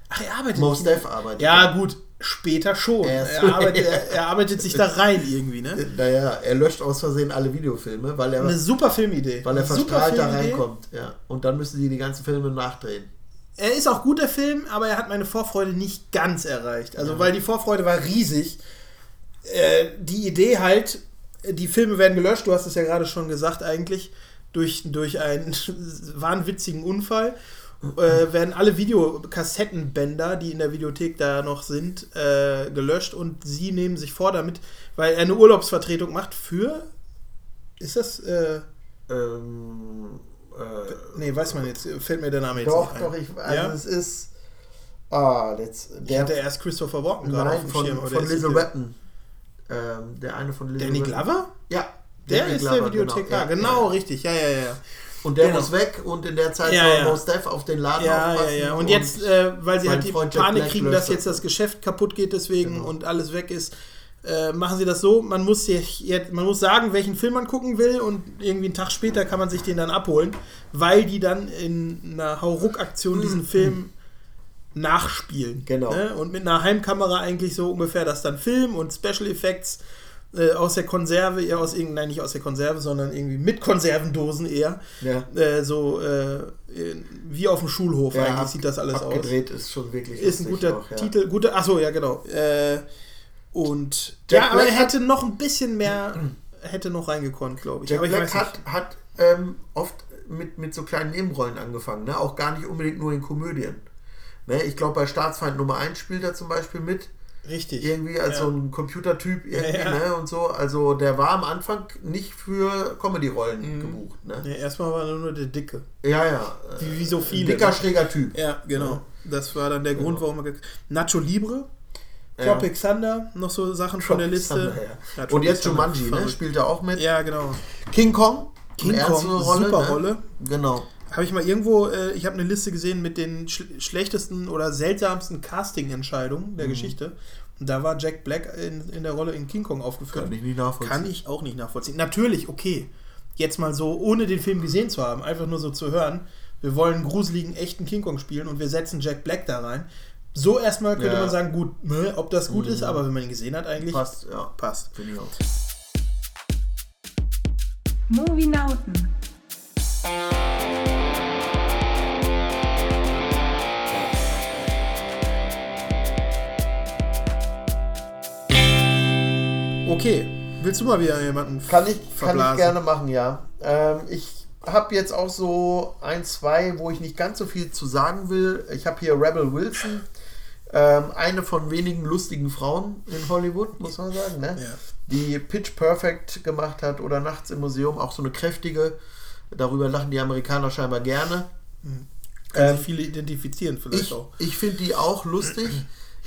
Ach, er arbeitet Most. Def arbeitet. Ja, gut. Später schon. Er Er, arbeitet, er, er arbeitet sich da rein irgendwie, ne? Naja, er löscht aus Versehen alle Videofilme, weil er, Eine super Filmidee. weil er verstrahlt da reinkommt. Ja. Und dann müssen die die ganzen Filme nachdrehen. Er ist auch gut, der Film, aber er hat meine Vorfreude nicht ganz erreicht. Also, weil die Vorfreude war riesig. Äh, die Idee halt, die Filme werden gelöscht, du hast es ja gerade schon gesagt, eigentlich durch, durch einen wahnwitzigen Unfall. Äh, werden alle Videokassettenbänder, die in der Videothek da noch sind, äh, gelöscht und sie nehmen sich vor damit, weil er eine Urlaubsvertretung macht für. Ist das. Äh, Ähm, äh, nee, weiß man jetzt, fällt mir der Name jetzt doch, nicht doch, ich, also ja? es ist. Ah, jetzt. Ich hatte erst Christopher Walken gerade auf dem von, Schirm. aber von der Little der- Weapon. Ähm, der eine von Little Danny. Glover? Ja. Der Danny ist Glover, der Videothekar, ja, genau, ja. richtig, ja, ja, ja. Und der Genau. muss weg und in der Zeit Ja, soll ja. Mos Def auf den Laden Ja, ja, aufpassen. ja. Und jetzt, äh, weil sie halt die Freund Panik Black kriegen, dass jetzt das. das Geschäft kaputt geht deswegen Genau. und alles weg ist, äh, machen sie das so, man muss, sich jetzt, man muss sagen, welchen Film man gucken will und irgendwie einen Tag später kann man sich den dann abholen, weil die dann in einer Hauruck-Aktion diesen Film nachspielen. Genau. Ne? Und mit einer Heimkamera eigentlich so ungefähr das dann Film und Special Effects äh, aus der Konserve, eher aus irgendein, nein, nicht aus der Konserve, sondern irgendwie mit Konservendosen eher. Ja. Äh, so äh, wie auf dem Schulhof Ja, eigentlich ab- sieht das alles aus. abgedreht ist schon wirklich Ist ein guter auch, ja. Titel, guter, achso, ja genau. Äh, und Jack ja, aber er hätte noch ein bisschen mehr, hätte noch reingekonnt, glaube ich. Jack aber ich Black hat, hat ähm, oft mit, mit so kleinen Nebenrollen angefangen, ne? auch gar nicht unbedingt nur in Komödien. Ne? Ich glaube, bei Staatsfeind Nummer 1 spielt er zum Beispiel mit. Richtig. irgendwie als Ja. so ein Computertyp irgendwie, Ja, ja. Ne? und so. Also der war am Anfang nicht für Comedy-Rollen Mhm. gebucht. Ne? Ja, erstmal war er nur der Dicke. Ja, ja. Wie, wie so viele. Dicker, schräger Typ. Ja, genau. Das war dann der Genau. Grund, warum er. Nacho Libre. Tropic Thunder, noch so Sachen von der Liste. Thunder, Und Tropic jetzt Thunder, Jumanji, ne? spielt er auch mit. Ja, genau. King Kong, King Kong, Rolle, super ne? Rolle. Genau. Habe ich mal irgendwo, äh, ich habe eine Liste gesehen mit den schl schlechtesten oder seltsamsten Casting-Entscheidungen Mhm. der Geschichte. Und da war Jack Black in, in der Rolle in King Kong aufgeführt. Kann ich nicht nachvollziehen. Kann ich auch nicht nachvollziehen. Natürlich, okay. Jetzt mal so, ohne den Film gesehen zu haben, einfach nur so zu hören, wir wollen einen gruseligen, echten King Kong spielen und wir setzen Jack Black da rein. So erstmal könnte Ja. Mhm. man sagen, gut, ne, ob das gut ist, aber wenn man ihn gesehen hat, eigentlich Passt, ja. passt. Finde ich auch. Movie Nauten. Okay, willst du mal wieder jemanden Kann ich, kann ich verblasen? gerne machen, ja. Ähm, ich habe jetzt auch so ein, zwei, wo ich nicht ganz so viel zu sagen will. Ich habe hier Rebel Wilson, ähm, eine von wenigen lustigen Frauen in Hollywood, muss man sagen, ne? Ja. die Pitch Perfect gemacht hat oder Nachts im Museum, auch so eine kräftige. Darüber lachen die Amerikaner scheinbar gerne. Können Ähm, sich viele identifizieren vielleicht Ich, auch. ich finde die auch lustig.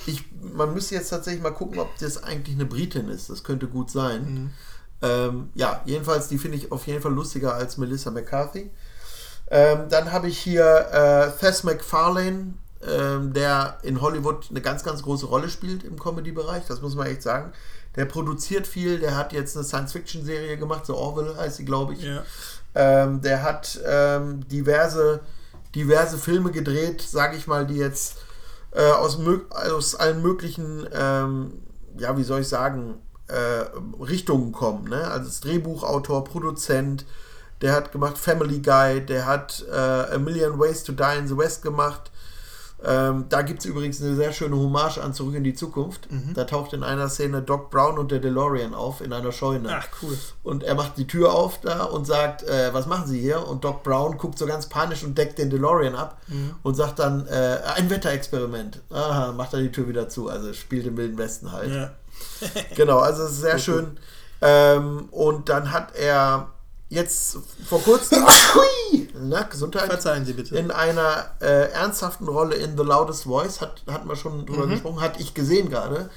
Ich, man müsste jetzt tatsächlich mal gucken, ob das eigentlich eine Britin ist. Das könnte gut sein. Mhm. Ähm, ja, jedenfalls, die finde ich auf jeden Fall lustiger als Melissa McCarthy. Ähm, dann habe ich hier äh, Thess MacFarlane, ähm, der in Hollywood eine ganz, ganz große Rolle spielt im Comedy-Bereich. Das muss man echt sagen. Der produziert viel. Der hat jetzt eine Science-Fiction-Serie gemacht, so Orwell heißt sie, glaube ich. Ja. Ähm, der hat ähm, diverse, diverse Filme gedreht, sage ich mal, die jetzt äh, aus, aus allen möglichen, ähm, ja, wie soll ich sagen, äh, Richtungen kommen. Ne? Also als Drehbuchautor, Produzent, der hat gemacht Family Guy, der hat äh, A Million Ways to Die in the West gemacht. Ähm, da gibt es übrigens eine sehr schöne Hommage an Zurück in die Zukunft. Da taucht in einer Szene Doc Brown und der DeLorean auf in einer Scheune. Ach, cool. Und er macht die Tür auf da und sagt, äh, was machen Sie hier? Und Doc Brown guckt so ganz panisch und deckt den DeLorean ab und sagt dann, äh, ein Wetterexperiment. Aha, macht er die Tür wieder zu. Also spielt im Wilden Westen halt. Ja. Genau, also es ist sehr schön. Ähm, und dann hat er jetzt vor kurzem, na, Gesundheit, Verzeihen Sie bitte. in einer äh, ernsthaften Rolle in The Loudest Voice, hat, hatten wir schon Mhm. drüber gesprochen, hatte ich gesehen gerade.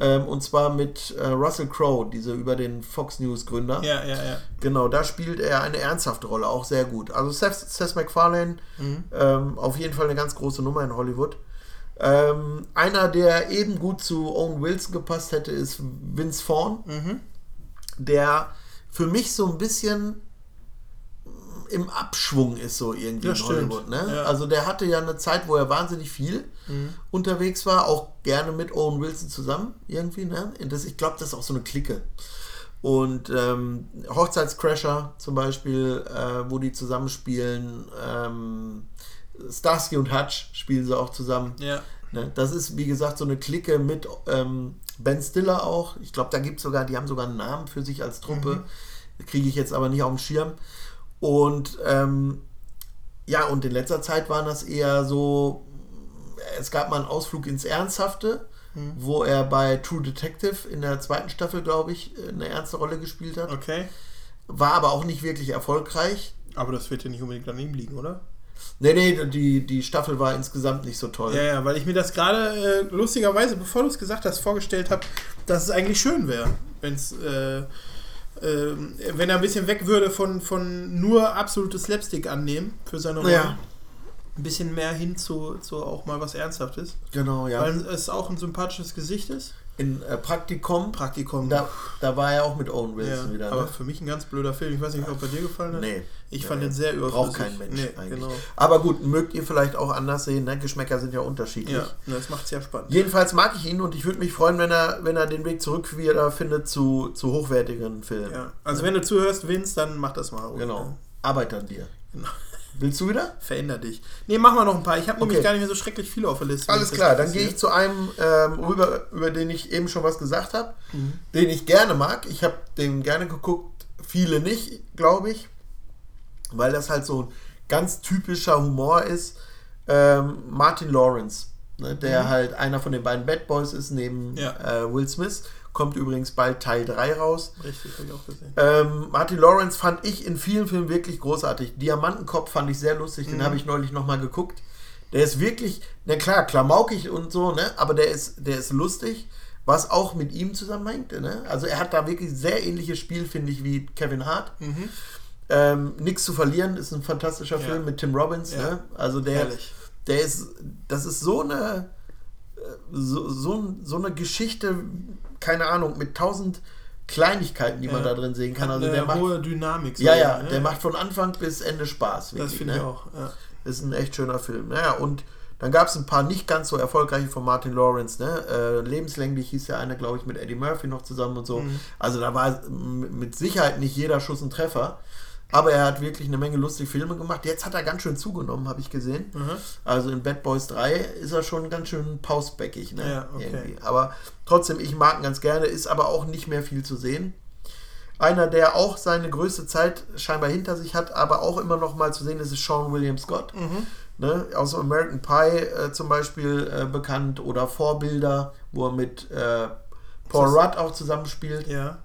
Ähm, und zwar mit äh, Russell Crowe, diese über den Fox News Gründer. Ja, ja, ja. Genau, da spielt er eine ernsthafte Rolle, auch sehr gut. Also Seth, Seth MacFarlane, ähm, auf jeden Fall eine ganz große Nummer in Hollywood. Ähm, einer, der eben gut zu Owen Wilson gepasst hätte, ist Vince Vaughn, der für mich so ein bisschen im Abschwung ist so irgendwie Ja, in. Hollywood. Ne? Ja. Also der hatte ja eine Zeit, wo er wahnsinnig viel unterwegs war, auch gerne mit Owen Wilson zusammen irgendwie. Ne? Das, ich glaube, das ist auch so eine Clique. Und ähm, Hochzeitscrasher zum Beispiel, äh, wo die zusammenspielen. Ähm, Starsky und Hutch spielen sie auch zusammen. Ja. Ne? Das ist, wie gesagt, so eine Clique mit ähm, Ben Stiller auch. Ich glaube, da gibt sogar, die haben sogar einen Namen für sich als Truppe. Kriege ich jetzt aber nicht auf dem Schirm. Und ähm, ja, und in letzter Zeit waren das eher so, es gab mal einen Ausflug ins Ernsthafte, wo er bei True Detective in der zweiten Staffel, glaube ich, eine ernste Rolle gespielt hat. Okay. War aber auch nicht wirklich erfolgreich. Aber das wird ja nicht unbedingt an ihm liegen, oder? Nee, nee, die, die Staffel war insgesamt nicht so toll. Ja, ja, weil ich mir das gerade äh, lustigerweise, bevor du es gesagt hast, vorgestellt habe, dass es eigentlich schön wäre, wenn's, äh, äh, wenn er ein bisschen weg würde von, von nur absolutes Slapstick annehmen für seine Rolle. Ja. Ein bisschen mehr hin zu, zu auch mal was Ernsthaftes. Genau, ja. Weil es auch ein sympathisches Gesicht ist. In äh, Praktikum, Praktikum. da, da war er auch mit Owen ja, Wilson wieder. aber Ne? für mich ein ganz blöder Film. Ich weiß nicht, ob er dir gefallen hat. Nee. Ich fand Nee. den sehr überflüssig. Braucht kein Mensch Nee, eigentlich. genau. Aber gut, mögt ihr vielleicht auch anders sehen. Ne? Geschmäcker sind ja unterschiedlich. Ja, das macht es ja spannend. Jedenfalls mag ich ihn und ich würde mich freuen, wenn er, wenn er den Weg zurück wieder findet zu, zu hochwertigeren Filmen. Ja. Also wenn du zuhörst, Vince, dann mach das mal. Genau. Arbeit an dir. Genau. Willst du wieder? Veränder dich. Nee, mach mal noch ein paar. Ich habe nämlich Okay. gar nicht mehr so schrecklich viele auf der Liste. Alles klar, dann gehe ich zu einem ähm, rüber, über den ich eben schon was gesagt habe, Mhm. den ich gerne mag. Ich habe den gerne geguckt, viele nicht, glaube ich, weil das halt so ein ganz typischer Humor ist. Ähm, Martin Lawrence, ne, der halt einer von den beiden Bad Boys ist, neben Mhm. Ja. äh, Will Smith. Kommt übrigens bald Teil 3 raus. Richtig, habe ich auch gesehen. Ähm, Martin Lawrence fand ich in vielen Filmen wirklich großartig. Diamantenkopf fand ich sehr lustig, Mhm. den habe ich neulich nochmal geguckt. Der ist wirklich, na klar, klamaukig und so, ne? aber der ist, der ist lustig, was auch mit ihm zusammenhängt. Ne? Also er hat da wirklich sehr ähnliches Spiel, finde ich, wie Kevin Hart. Ähm, Nichts zu verlieren ist ein fantastischer Mhm. Ja. Film mit Tim Robbins. Ja. Ne? Also der, Herrlich. der ist, das ist so eine, äh, so, so, so eine Geschichte, keine Ahnung, mit tausend Kleinigkeiten, die man Ja. da drin sehen kann. Hat Also eine der macht, hohe Dynamik. so, ja, ja, ne? der macht von Anfang bis Ende Spaß. Das wirklich, finde ich ne? auch. Ja. Ist ein echt schöner Film. Naja, und dann gab es ein paar nicht ganz so erfolgreiche von Martin Lawrence. Ne? Äh, lebenslänglich hieß der eine, glaube ich, mit Eddie Murphy noch zusammen und so. Mhm. Also da war mit Sicherheit nicht jeder Schuss ein Treffer. Aber er hat wirklich eine Menge lustige Filme gemacht. Jetzt hat er ganz schön zugenommen, habe ich gesehen. Mhm. Also in Bad Boys 3 ist er schon ganz schön pausbäckig. Ne? Ja, okay. Irgendwie. Aber trotzdem, ich mag ihn ganz gerne. Ist aber auch nicht mehr viel zu sehen. Einer, der auch seine größte Zeit scheinbar hinter sich hat, aber auch immer noch mal zu sehen ist, ist Sean William Scott. Mhm. Ne? Aus American Pie äh, zum Beispiel äh, bekannt oder Vorbilder, wo er mit äh, Paul Rudd auch zusammenspielt. ja.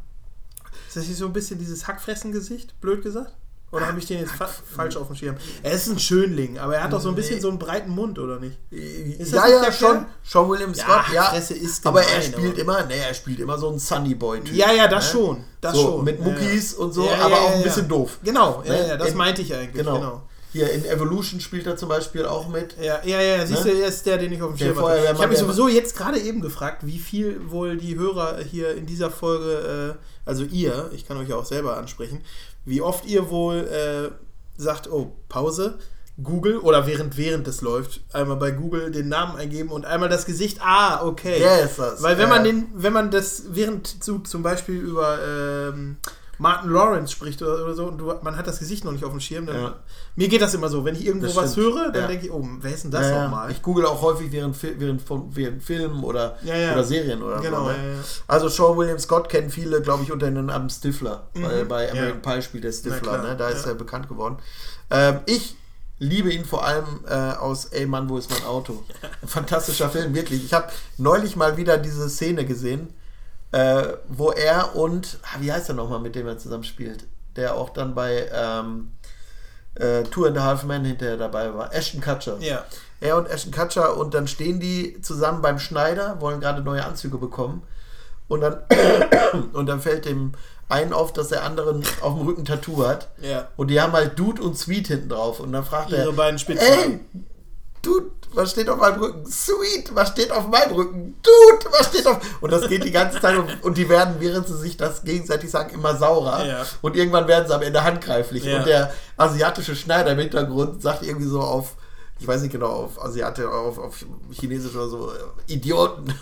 Ist das nicht so ein bisschen dieses Hackfressen-Gesicht, blöd gesagt? Oder habe ich den jetzt fa falsch auf dem Schirm? Er ist ein Schönling, aber er hat doch so ein bisschen Nee. so einen breiten Mund, oder nicht? das ja, ja, schon. Sean William Ja, Scott, ja. Fresse ist aber gemein, er spielt aber- immer, ne, er spielt immer so einen Sunny Boy Typ. Ja, ja, das ne? schon. Das so, schon. Mit Ja, Muckis ja. und so, Ja, aber ja, auch ja, ein bisschen ja. doof. Genau, ja, Ne? ja, das In- meinte ich eigentlich. Genau. Genau. Hier in Evolution spielt er zum Beispiel auch mit. Ja, ja, ja, siehst Ne? du, er ist der, den ich auf dem Schirm hatte. Feuerwehrmann, Ich habe mich sowieso jetzt gerade eben gefragt, wie viel wohl die Hörer hier in dieser Folge, äh, also ihr, ich kann euch ja auch selber ansprechen, wie oft ihr wohl äh, sagt, oh, Pause, Google oder während während es läuft, einmal bei Google den Namen eingeben und einmal das Gesicht, ah, okay. Der ist das. Weil wenn Ja. man den, wenn man das während zu, zum Beispiel über ähm, Martin Lawrence spricht oder, oder so und du, man hat das Gesicht noch nicht auf dem Schirm, dann, Ja. mir geht das immer so, wenn ich irgendwo Das was stimmt. höre, dann Ja. denke ich, oh, wer ist denn das Ja, nochmal? Ich google auch häufig während, während, von, während Filmen oder, oder Serien oder Genau, so. Ne? Also Sean William Scott kennen viele, glaube ich, unter dem Namen Stifler. Weil bei American. Pie spielt er Stifler, ne? da ist er bekannt geworden. Ähm, ich liebe ihn vor allem äh, aus Ey Mann, wo ist mein Auto? Fantastischer Film, wirklich. Ich habe neulich mal wieder diese Szene gesehen, äh, wo er und, ah, wie heißt er nochmal, mit dem er zusammen spielt? Der auch dann bei ähm, äh, Two and a Half Men hinterher dabei war. Ashton Kutcher. Ja. Er und Ashton Kutcher und dann stehen die zusammen beim Schneider, wollen gerade neue Anzüge bekommen und dann und dann fällt dem einen auf, dass der anderen auf dem Rücken Tattoo hat Ja. und die haben halt Dude und Sweet hinten drauf und dann fragt er Ihre beiden Ey, Spitznamen. Dude, was steht auf meinem Rücken? Sweet, was steht auf meinem Rücken? Dude, was steht auf... Und das geht die ganze Zeit und, und die werden, während sie sich das gegenseitig sagen, immer saurer. Ja. Und irgendwann werden sie am Ende handgreiflich. Ja. Und der asiatische Schneider im Hintergrund sagt irgendwie so auf, ich weiß nicht genau, auf Asiate, auf, auf Chinesisch oder so, Idioten.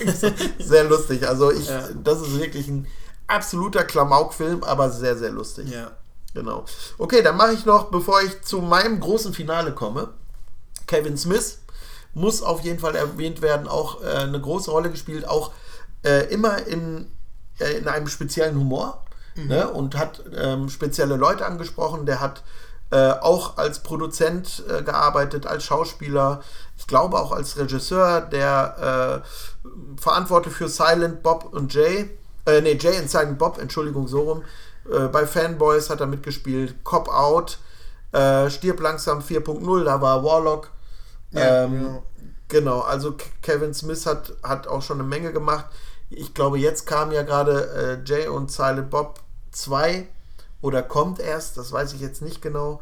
sehr lustig. Also ich, Ja. das ist wirklich ein absoluter Klamauk-Film, aber sehr, sehr lustig. Ja. Genau. Okay, dann mache ich noch, bevor ich zu meinem großen Finale komme, Kevin Smith. muss auf jeden Fall erwähnt werden, auch äh, eine große Rolle gespielt, auch äh, immer in, äh, in einem speziellen Humor ne? und hat ähm, spezielle Leute angesprochen. Der hat äh, auch als Produzent äh, gearbeitet, als Schauspieler, ich glaube auch als Regisseur, der äh, verantwortlich für Silent Bob und Jay, äh, nee, Jay und Silent Bob, Entschuldigung, so rum. Bei Fanboys hat er mitgespielt, Cop Out, Stirb langsam 4.0, da war Warlock. Ja, ähm, genau. Genau, also Kevin Smith hat, hat auch schon eine Menge gemacht. Ich glaube, jetzt kam ja gerade äh, Jay und Silent Bob 2 oder kommt erst, das weiß ich jetzt nicht genau.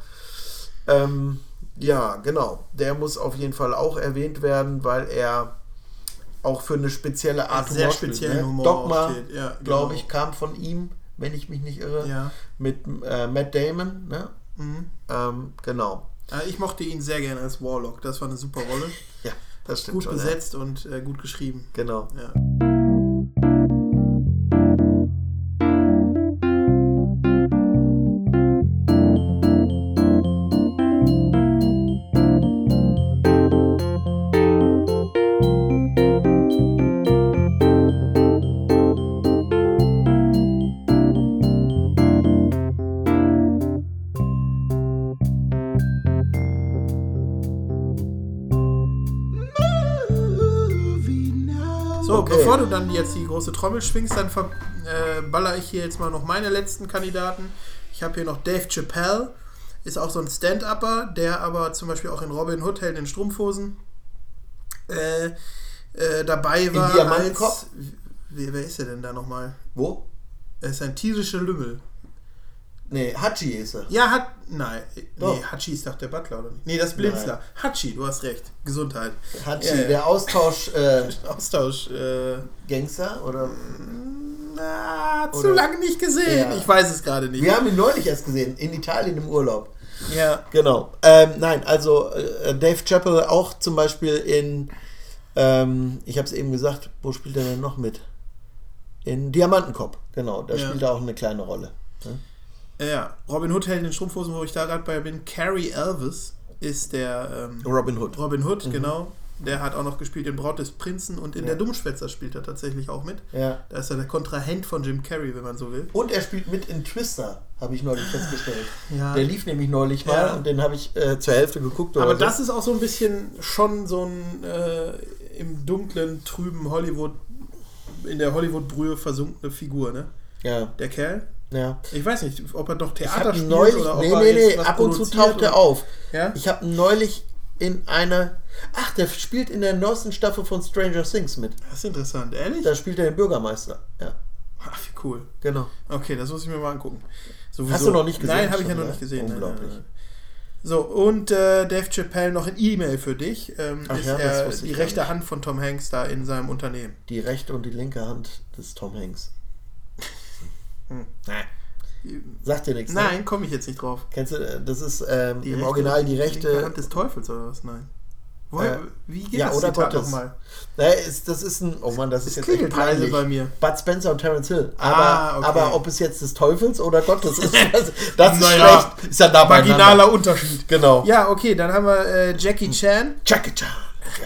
Ähm, ja, genau. Der muss auf jeden Fall auch erwähnt werden, weil er auch für eine spezielle Art Sehr Humor spielt, speziellen ne? Humor Dogma, ja, glaube genau. ich, kam von ihm, wenn ich mich nicht irre, Ja. mit äh, Matt Damon. Ne? Mhm. Ähm, genau. Äh, Ich mochte ihn sehr gerne als Warlock. Das war eine super Rolle. Ja, das stimmt Gut schon. besetzt und äh, gut geschrieben. Ja. Genau. Ja. Große Trommel schwingst, dann äh, baller ich hier jetzt mal noch meine letzten Kandidaten. Ich habe hier noch Dave Chappelle, ist auch so ein Stand-Upper, der aber zum Beispiel auch in Robin Hood Helden in Strumpfhosen äh, äh, dabei war. Diamantenkopf? als- Wer, wer ist er denn da nochmal? Wo? Er ist ein tierischer Lümmel. Nee, Hachi ist er. Ja, hat. Nein, Doch. nee, Hachi ist doch der Butler, oder nicht? Nee, das ist Blinzler. Hachi, du hast recht. Gesundheit. Hachi, ja. der Austausch-Gangster, Austausch. Äh, oder? na, zu Oder- lange nicht gesehen. Ja. Ich weiß es gerade nicht. Wir haben ihn neulich erst gesehen, in Italien im Urlaub. Ja. Genau. Ähm, nein, also äh, Dave Chappelle auch zum Beispiel in, ähm, ich habe es eben gesagt, wo spielt er denn noch mit? In Diamantenkopf, genau. Da Ja. spielt er auch eine kleine Rolle. ne? Ja, Robin Hood hält in den Strumpfhosen, wo ich da gerade bei bin. Carrie Elvis ist der ähm, Robin Hood. Robin Hood, genau. Der hat auch noch gespielt in Braut des Prinzen und in der Dummschwätzer spielt er tatsächlich auch mit. Ja. Da ist er der Kontrahent von Jim Carrey, wenn man so will. Und er spielt mit in Twister, habe ich neulich festgestellt. Ja. Der lief nämlich neulich mal Ja. und den habe ich äh, zur Hälfte geguckt. Aber so. das ist auch so ein bisschen schon so ein äh, im dunklen, trüben Hollywood, in der Hollywood-Brühe versunkene Figur, ne? Ja, Der Kerl. Ja. Ich weiß nicht, ob er Ich Theater spielt neulich, oder ob nee, er nee, jetzt nee, ab und zu taucht er auf. Ja? Ich habe neulich in einer, ach, der spielt in der neuesten Staffel von Stranger Things mit. Das ist interessant, ehrlich? Da spielt er den Bürgermeister. Ja, Ach, wie cool. genau. Okay, das muss ich mir mal angucken. Sowieso. Hast du noch nicht gesehen? Nein, habe ich ja noch ne? nicht gesehen. Nein, Unglaublich. nein, nein. So, und äh, Dave Chappelle noch ein E-Mail für dich. Ähm, Ach ist ja, das er die rechte. Hand von Tom Hanks da in seinem Unternehmen. Die rechte und die linke Hand des Tom Hanks. Hm. Sagt dir nichts. Ne? Nein, komme ich jetzt nicht drauf. Kennst du, äh, das ist ähm, Die im rechte- Original die rechte. Hand des Teufels oder was? Nein. Woher, Äh, wie geht ja, das oder Zitat Gottes. nochmal? Naja, ist, das ist ein. Oh Mann, das ist jetzt echt peinlich. bei mir. Bud Spencer und Terence Hill. Aber, Ah, okay. aber ob es jetzt des Teufels oder Gottes ist, das, das ist schlecht. Ist ja da. Marginaler Unterschied. Genau. Ja, okay, dann haben wir äh, Jackie Chan. Jackie Chan.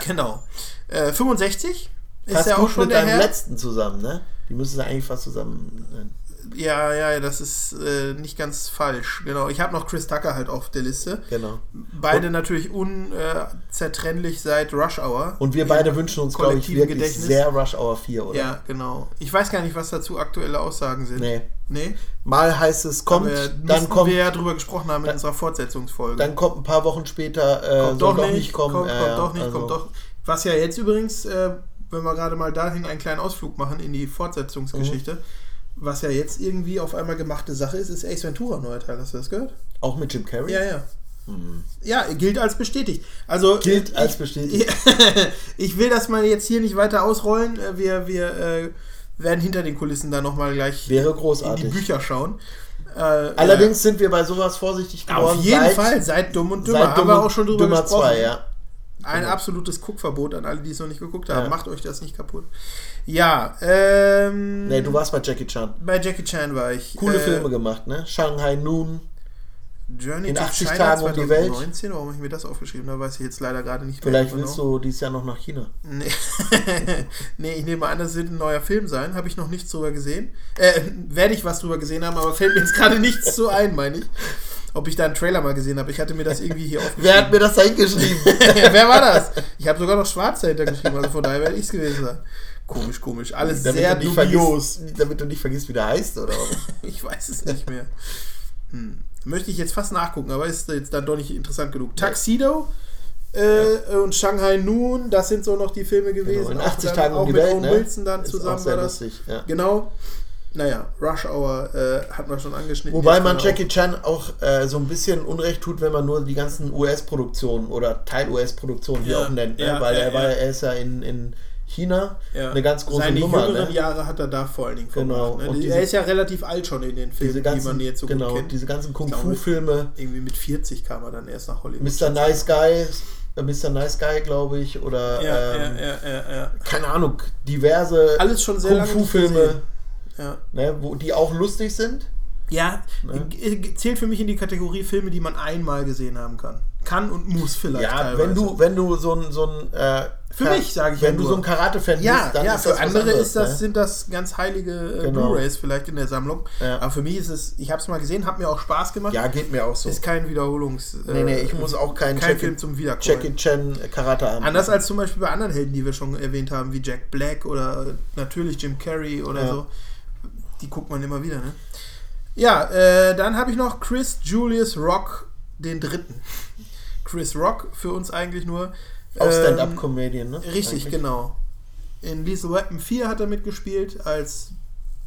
Genau. Äh, 65 ist ja auch schon mit der deinem Herr. letzten zusammen, ne? Die müssen eigentlich fast zusammen. Ja, ja, das ist äh, nicht ganz falsch. Genau. Ich habe noch Chris Tucker halt auf der Liste. Genau. Beide natürlich unzertrennlich seit Rush Hour. Und wir beide wünschen uns, glaube ich, wirklich Gedächtnis. sehr Rush Hour 4, oder? Ja, genau. Ich weiß gar nicht, was dazu aktuelle Aussagen sind. Nee. Nee? Mal heißt es, kommt, Aber dann kommt, wir ja drüber gesprochen haben in unserer Fortsetzungsfolge. dann kommt ein paar Wochen später, äh, kommt doch nicht, kommen. kommt, äh, kommt doch nicht, also, kommt doch. Was ja jetzt übrigens, äh, wenn wir gerade mal dahin einen kleinen Ausflug machen in die Fortsetzungsgeschichte, Mhm. Was ja jetzt irgendwie auf einmal gemachte Sache ist, ist Ace Ventura neuer Teil. Hast du das gehört? Auch mit Jim Carrey? Ja, ja. Ja, gilt als bestätigt. Also. Gilt ich, als bestätigt. ich will das mal jetzt hier nicht weiter ausrollen. Äh, Wir, wir äh, werden hinter den Kulissen da nochmal gleich Wäre in die großartig. Bücher schauen. Äh, Allerdings sind wir bei sowas vorsichtig äh, geworden. auf jeden seit, Fall, seit Dumm und Dümmer Seit haben Dumm wir und auch schon drüber Dümmer gesprochen. 2, ja. Ein absolutes Guckverbot an alle, die es noch nicht geguckt haben. Ja. Macht euch das nicht kaputt. Ja, ähm, Nee, du warst bei Jackie Chan. bei Jackie Chan war ich. Coole Äh, Filme gemacht, ne? Shanghai Noon. Journey In to 80 China Tagen um die Welt. 2019, warum habe ich mir das aufgeschrieben? Da weiß ich jetzt leider gerade nicht Vielleicht genau. willst du dieses Jahr noch nach China. Nee. nee, ich nehme an, das wird ein neuer Film sein. Habe ich noch nichts drüber gesehen. Äh, werde ich was drüber gesehen haben, aber fällt mir jetzt gerade nichts zu ein, meine ich. Ob ich da einen Trailer mal gesehen habe. Ich hatte mir das irgendwie hier aufgeschrieben. Wer hat mir das da hingeschrieben? Wer war das? Ich habe sogar noch schwarz dahinter geschrieben, also von daher werde ich es gewesen sein. Komisch, komisch. Alles sehr du nicht dubios. vergisst, damit du nicht vergisst, wie der heißt, oder? Ich weiß es nicht mehr. Hm. Möchte ich jetzt fast nachgucken, aber ist jetzt dann doch nicht interessant genug. Tuxedo äh, und Shanghai Noon, das sind so noch die Filme gewesen. Genau, in Auch 80 dann- Tagen um auch die mit Welt, Owen ne? Wilson dann Ist auch zusammen sehr war das. lustig, ja. Genau. Naja, Rush Hour äh, hatten wir schon angeschnitten. Wobei man Jackie Chan auch äh, so ein bisschen Unrecht tut, wenn man nur die ganzen US-Produktionen oder Teil-US-Produktionen hier Ja, auch nennt. Ne? ja, Weil ja, er, war, ja. er ist ja in, in China Ja. eine ganz große Seine Nummer. jüngeren Ne? Jahre hat er da vor allen Dingen Genau. verbracht. Ne? Und diese- er ist ja relativ alt schon in den Filmen, ganzen, die man jetzt so genau, gut kennt. diese ganzen Kung-Fu-Filme. Irgendwie mit 40 kam er dann erst nach Hollywood. Mr. Nice Guy, äh, Mr. Nice Guy, glaube ich, oder Ja, ähm, ja, keine Ahnung, diverse Alles schon sehr Kung-Fu-Filme, ne, wo, die auch lustig sind. Ja, Ne? äh, zählt für mich in die Kategorie Filme, die man einmal gesehen haben kann. Kann und muss vielleicht Ja, teilweise. wenn du, wenn du so ein, so ein äh, Für mich, sag ich Wenn ja du nur. so ein Karate-Fan ja, bist, dann ja, ist für das andere anderes, ist das, ne? sind das ganz heilige äh, Genau. Blu-Rays vielleicht in der Sammlung. Ja. Aber für mich ist es, ich habe es mal gesehen, hat mir auch Spaß gemacht. Ja, geht mir auch so. Ist kein Wiederholungs... äh, Nee, nee, ich muss auch keinen kein Film zum Wiederkommen. Jackie Chan Karate haben. Anders als zum Beispiel bei anderen Helden, die wir schon erwähnt haben, wie Jack Black oder natürlich Jim Carrey oder Ja. so. Die guckt man immer wieder, ne? Ja, äh, dann habe ich noch Chris Julius Rock, den dritten. Chris Rock, für uns eigentlich nur. auch ähm, Stand-Up-Comedian, ne? Richtig, Eigentlich. genau. In Lethal Weapon 4 hat er mitgespielt, als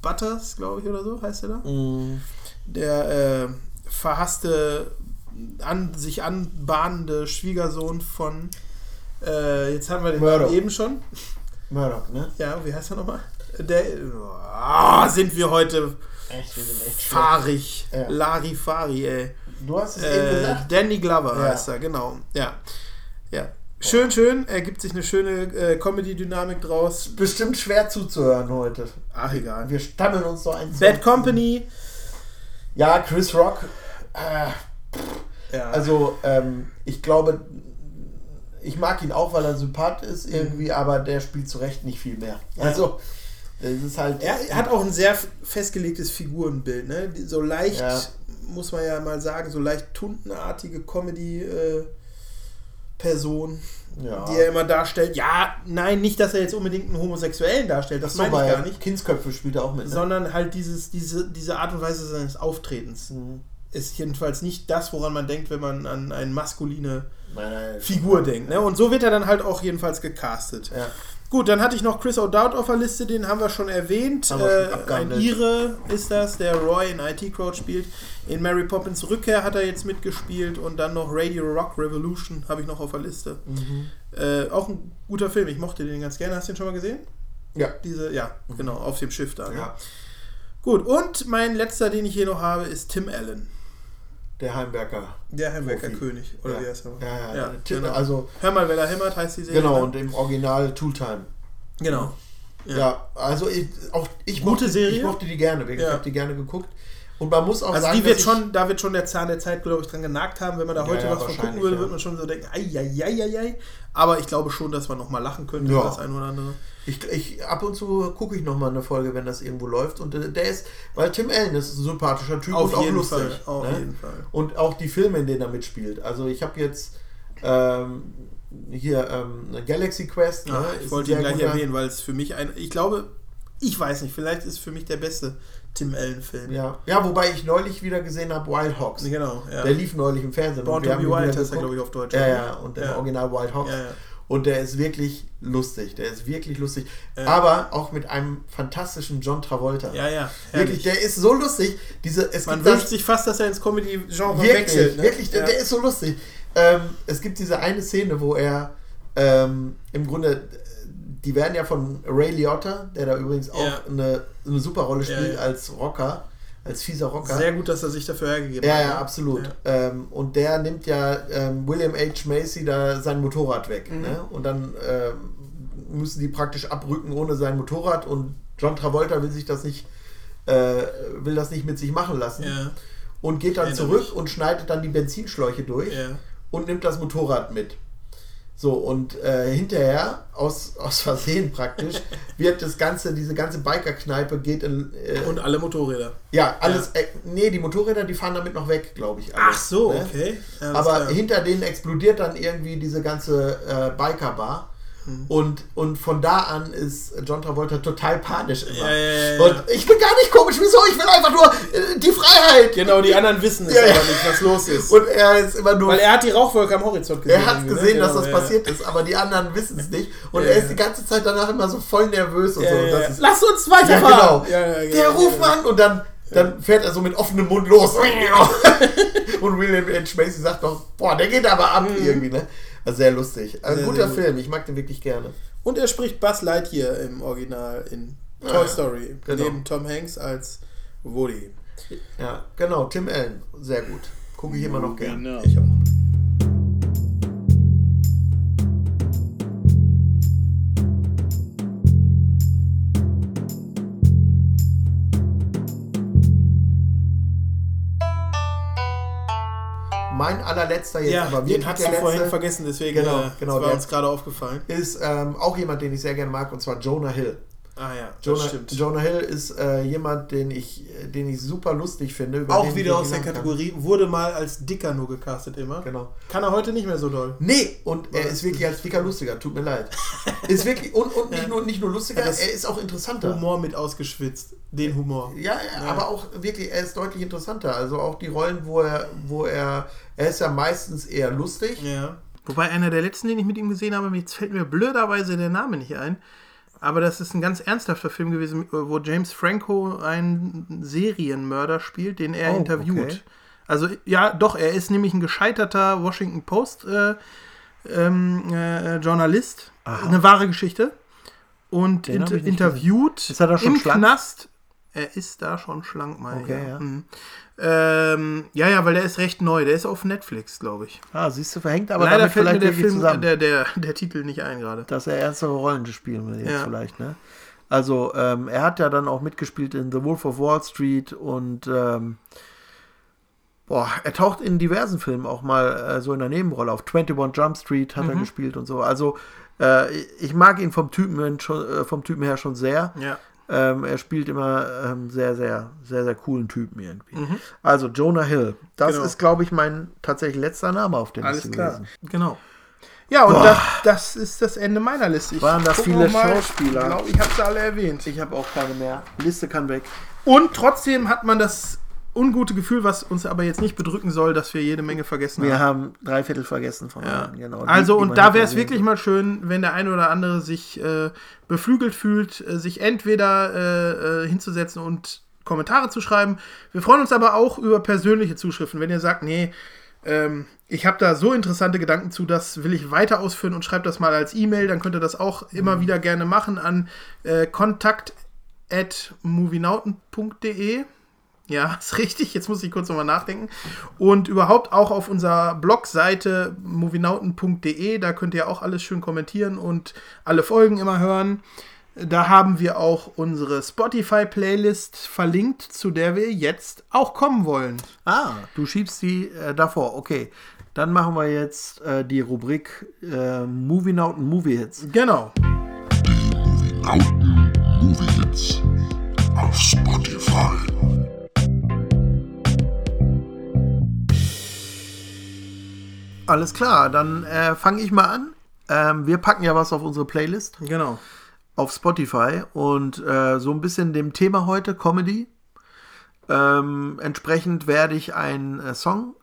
Butters, glaube ich, oder so heißt er da. Mm, Der äh, verhasste, an, sich anbahnende Schwiegersohn von, äh, jetzt haben wir den Murdoch. Eben schon. Murdoch, ne? Ja, wie heißt er nochmal? Der, ah, sind wir heute Echt, wir sind echt fahrig. Ja. Larifari, ey. Du hast es eben Äh, gesagt. Danny Glover Ja. heißt er, genau. Ja. Ja. Schön, schön. Er gibt sich eine schöne äh, Comedy-Dynamik draus. Bestimmt schwer zuzuhören heute. Ach, egal. Wir stammeln uns doch eins. Bad Company. Ja, Chris Rock. Äh, Ja. also, ähm, ich glaube, ich mag ihn auch, weil er Sympath ist irgendwie, aber der spielt zu Recht nicht viel mehr. Also, das ist halt. Er hat auch ein sehr festgelegtes Figurenbild, ne? So leicht, Ja. Muss man ja mal sagen, so leicht tuntenartige Comedy-Person, ja. die er immer darstellt. Ja, nein, nicht, dass er jetzt unbedingt einen Homosexuellen darstellt, das so, meine ich gar nicht. Kindsköpfe spielt er auch mit. Ne? Sondern halt dieses, diese, diese Art und Weise seines Auftretens Mhm. ist jedenfalls nicht das, woran man denkt, wenn man an eine maskuline Nein, nein, Figur denkt. Ne? Und so wird er dann halt auch jedenfalls gecastet. Ja. Gut, dann hatte ich noch Chris O'Dowd auf der Liste, den haben wir schon erwähnt. Haben wir schon äh, ein. Ire ist das, der Roy in IT Crowd spielt. In Mary Poppins Rückkehr hat er jetzt mitgespielt und dann noch Radio Rock Revolution habe ich noch auf der Liste. Mhm. Äh, auch ein guter Film, ich mochte den ganz gerne. Hast du den schon mal gesehen? Ja. Diese, ja, genau, auf dem Schiff da. Ne? ja. Gut, und mein letzter, den ich hier noch habe, ist Tim Allen. Der Heimwerker. Der Heimwerker Profi. König, oder ja. wie heißt er? Ja, ja, Ja, genau. Also, Hör mal, wer da hämmert, heißt die Serie. genau, ne? und im Original Tooltime. genau. Ja. also ich, auch ich Gute mochte, Serie? Ich mochte die gerne, wirklich. Ja. Ich habe die gerne geguckt. Und man muss auch Also sagen, die wird schon, da wird schon der Zahn der Zeit, glaube ich, dran genagt haben. Wenn man da Ja, heute ja, was von gucken würde, ja. wird man schon so denken, ei. Aber ich glaube schon, dass man noch mal lachen könnte, Ja. über das eine oder andere. ich, ich ab und zu gucke ich noch mal eine Folge, wenn das irgendwo läuft. Und äh, der ist, weil Tim Allen ist ein sympathischer Typ Auf und auch jeden lustig. Fall, auf ne? jeden Fall. Und auch die Filme, in denen er mitspielt. Also ich habe jetzt ähm, hier ähm, Galaxy Quest. Ja, ne, ich ist wollte ein ihn gleich guter- erwähnen, weil es für mich ein, ich glaube, ich weiß nicht, vielleicht ist für mich der beste Tim Allen-Film. Ja. ja, wobei ich neulich wieder gesehen habe Wild Hawks. Genau, ja. Der lief neulich im Fernsehen. Born to be Wild heißt er, glaube ich, auf Deutsch. Ja, ja, und im Ja. Original Wild Hawks. Ja, ja. Und der ist wirklich lustig. Der ist wirklich lustig. Ja. Aber auch mit einem fantastischen John Travolta. Ja, ja. Wirklich, herrlich. der ist so lustig. Diese, es Man wünscht sich fast, dass er ins Comedy-Genre wirklich, wechselt. Ne? wirklich, der, der ist so lustig. Ähm, es gibt diese eine Szene, wo er ähm, im Grunde, die werden ja von Ray Liotta, der da übrigens auch eine, eine super Rolle spielt ja. als Rocker, als fieser Rocker. Sehr gut, dass er sich dafür hergegeben Ja, hat. ja, ne? absolut. Ja. Ähm, und der nimmt ja ähm, William H. Macy da sein Motorrad weg. Mhm. Ne? Und dann ähm, müssen die praktisch abrücken ohne sein Motorrad und John Travolta will sich das nicht, äh, will das nicht mit sich machen lassen. Ja. und geht dann Erinnere zurück mich. und schneidet dann die Benzinschläuche durch Ja. und nimmt das Motorrad mit. So, und äh, hinterher, aus, aus Versehen praktisch, wird das ganze, diese ganze Bikerkneipe geht in. Äh, Und alle Motorräder. ja, alles. Äh, nee, die Motorräder, die fahren damit noch weg, glaube ich. alles, Ach so, ne? okay. Ja, Aber hinter denen explodiert dann irgendwie diese ganze äh, Bikerbar. Hm. Und, und von da an ist John Travolta total panisch immer. Ja, ja, ja, ja. Und ich bin gar nicht komisch, wieso? Ich will einfach nur äh, die Freiheit. Genau, die anderen wissen es Ja, ja. aber nicht, was los ist. Und er ist immer nur Weil er hat die Rauchwolke am Horizont gesehen. Er hat ne? gesehen, dass Genau, das ja, passiert ist, aber die anderen wissen es nicht. Und Ja, er ist ja. die ganze Zeit danach immer so voll nervös und Ja, so. ja, ja. ist, Lass uns ja, weiterfahren! genau. Ja, ja, Der ruft genau. an und dann, dann fährt er so mit offenem Mund los. und William H. Macy sagt noch, boah, der geht aber ab irgendwie, ne? Also sehr lustig. Ein Mhm. Sehr, guter sehr gut. Film, ich mag den wirklich gerne. Und er spricht Buzz Lightyear im Original in Toy Ah. Story. Genau. Neben Tom Hanks als Woody. Ja, genau, Tim Allen, sehr gut. Gucke ich immer noch gerne. Genau. Ich auch. Mein allerletzter jetzt, Ja, aber den hast der du vorhin letzte, vergessen, deswegen Genau, äh, genau, war uns gerade aufgefallen. ist ähm, auch jemand, den ich sehr gerne mag, und zwar Jonah Hill. Ah ja, das Jonah, stimmt. Jonah Hill ist äh, jemand, den ich, den ich super lustig finde. über auch wieder aus der lachen kann. Kategorie, wurde mal als Dicker nur gecastet immer. Genau. Kann er heute nicht mehr so doll. Nee, und er ist wirklich als dicker lustiger, tut mir leid. Ist wirklich, und, und nicht, Ja. nur, nicht nur lustiger, Ja, er ist auch interessanter. Humor mit ausgeschwitzt. Den Humor. Ja, ja, aber auch wirklich, er ist deutlich interessanter. Also auch die Rollen, wo er, wo er, er ist ja meistens eher lustig. Ja. Wobei einer der letzten, den ich mit ihm gesehen habe, jetzt fällt mir blöderweise der Name nicht ein. Aber das ist ein ganz ernsthafter Film gewesen, wo James Franco einen Serienmörder spielt, den er Oh, interviewt. okay. Also ja, doch, er ist nämlich ein gescheiterter Washington Post äh, ähm, äh, Journalist. Eine wahre Geschichte. Und inter interviewt Ist er da schon im schlank? Knast. Er ist da schon schlank, meine. Okay, ja. Mhm. Ähm, ja, ja, weil der ist recht neu. Der ist auf Netflix, glaube ich. Ah, siehst du, verhängt aber Leider damit fällt mir der Film, zusammen. der, der, der Titel nicht ein gerade. dass er ernstere Rollen spielen will jetzt Ja. vielleicht, ne? Also, ähm, er hat ja dann auch mitgespielt in The Wolf of Wall Street und ähm, boah, er taucht in diversen Filmen auch mal äh, so in der Nebenrolle auf. 21 Jump Street hat er gespielt und so. Also, äh, ich mag ihn vom Typen, schon, äh, vom Typen her schon sehr. Ja. Ähm, er spielt immer ähm, sehr, sehr, sehr, sehr coolen Typen irgendwie. Mhm. Also Jonah Hill. Das Genau. ist, glaube ich, mein tatsächlich letzter Name auf der Alles Liste klar. gewesen. Genau. Ja, und das, das ist das Ende meiner Liste. Ich Waren das viele mal. Schauspieler? Ich glaube, ich habe sie alle erwähnt. Ich habe auch keine mehr. Liste kann weg. Und trotzdem hat man das ungute Gefühl, was uns aber jetzt nicht bedrücken soll, dass wir jede Menge vergessen Wir haben. haben drei Viertel vergessen von Ja. genau. Die- also, die und man da wäre es wirklich mal schön, wenn der eine oder andere sich äh, beflügelt fühlt, äh, sich entweder äh, äh, hinzusetzen und Kommentare zu schreiben. Wir freuen uns aber auch über persönliche Zuschriften. Wenn ihr sagt, nee, ähm, ich habe da so interessante Gedanken zu, das will ich weiter ausführen und schreibt das mal als E-Mail, dann könnt ihr das auch immer wieder gerne machen an äh, kontakt at movienauten.de. Ja, ist richtig. Jetzt muss ich kurz nochmal nachdenken. Und überhaupt auch auf unserer Blogseite movienauten.de. Da könnt ihr auch alles schön kommentieren und alle Folgen immer hören. Da haben wir auch unsere Spotify-Playlist verlinkt, zu der wir jetzt auch kommen wollen. Ah, du schiebst die äh, davor. Okay. Dann machen wir jetzt äh, die Rubrik äh, Movie und Movie Hits. Genau. Lauten Movie Hits auf Spotify. Alles klar, dann äh, fange ich mal an. Ähm, wir packen ja was auf unsere Playlist Genau. auf Spotify und äh, so ein bisschen dem Thema heute, Comedy. Ähm, entsprechend werde ich einen äh, Song,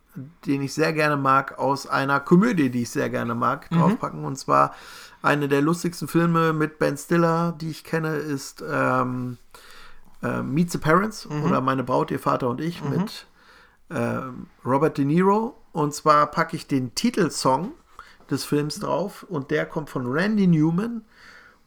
den ich sehr gerne mag, aus einer Komödie, die ich sehr gerne mag, draufpacken. Und zwar eine der lustigsten Filme mit Ben Stiller, die ich kenne, ist ähm, äh, Meet the Parents oder Meine Braut, ihr Vater und ich mit ähm, Robert De Niro. Und zwar packe ich den Titelsong des Films drauf und der kommt von Randy Newman.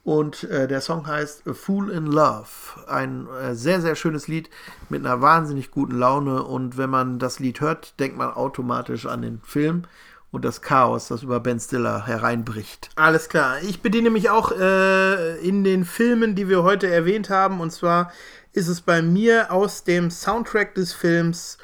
Und äh, der Song heißt A Fool in Love. Ein äh, sehr, sehr schönes Lied mit einer wahnsinnig guten Laune. Und wenn man das Lied hört, denkt man automatisch an den Film und das Chaos, das über Ben Stiller hereinbricht. Alles klar. Ich bediene mich auch äh, in den Filmen, die wir heute erwähnt haben. Und zwar ist es bei mir aus dem Soundtrack des Films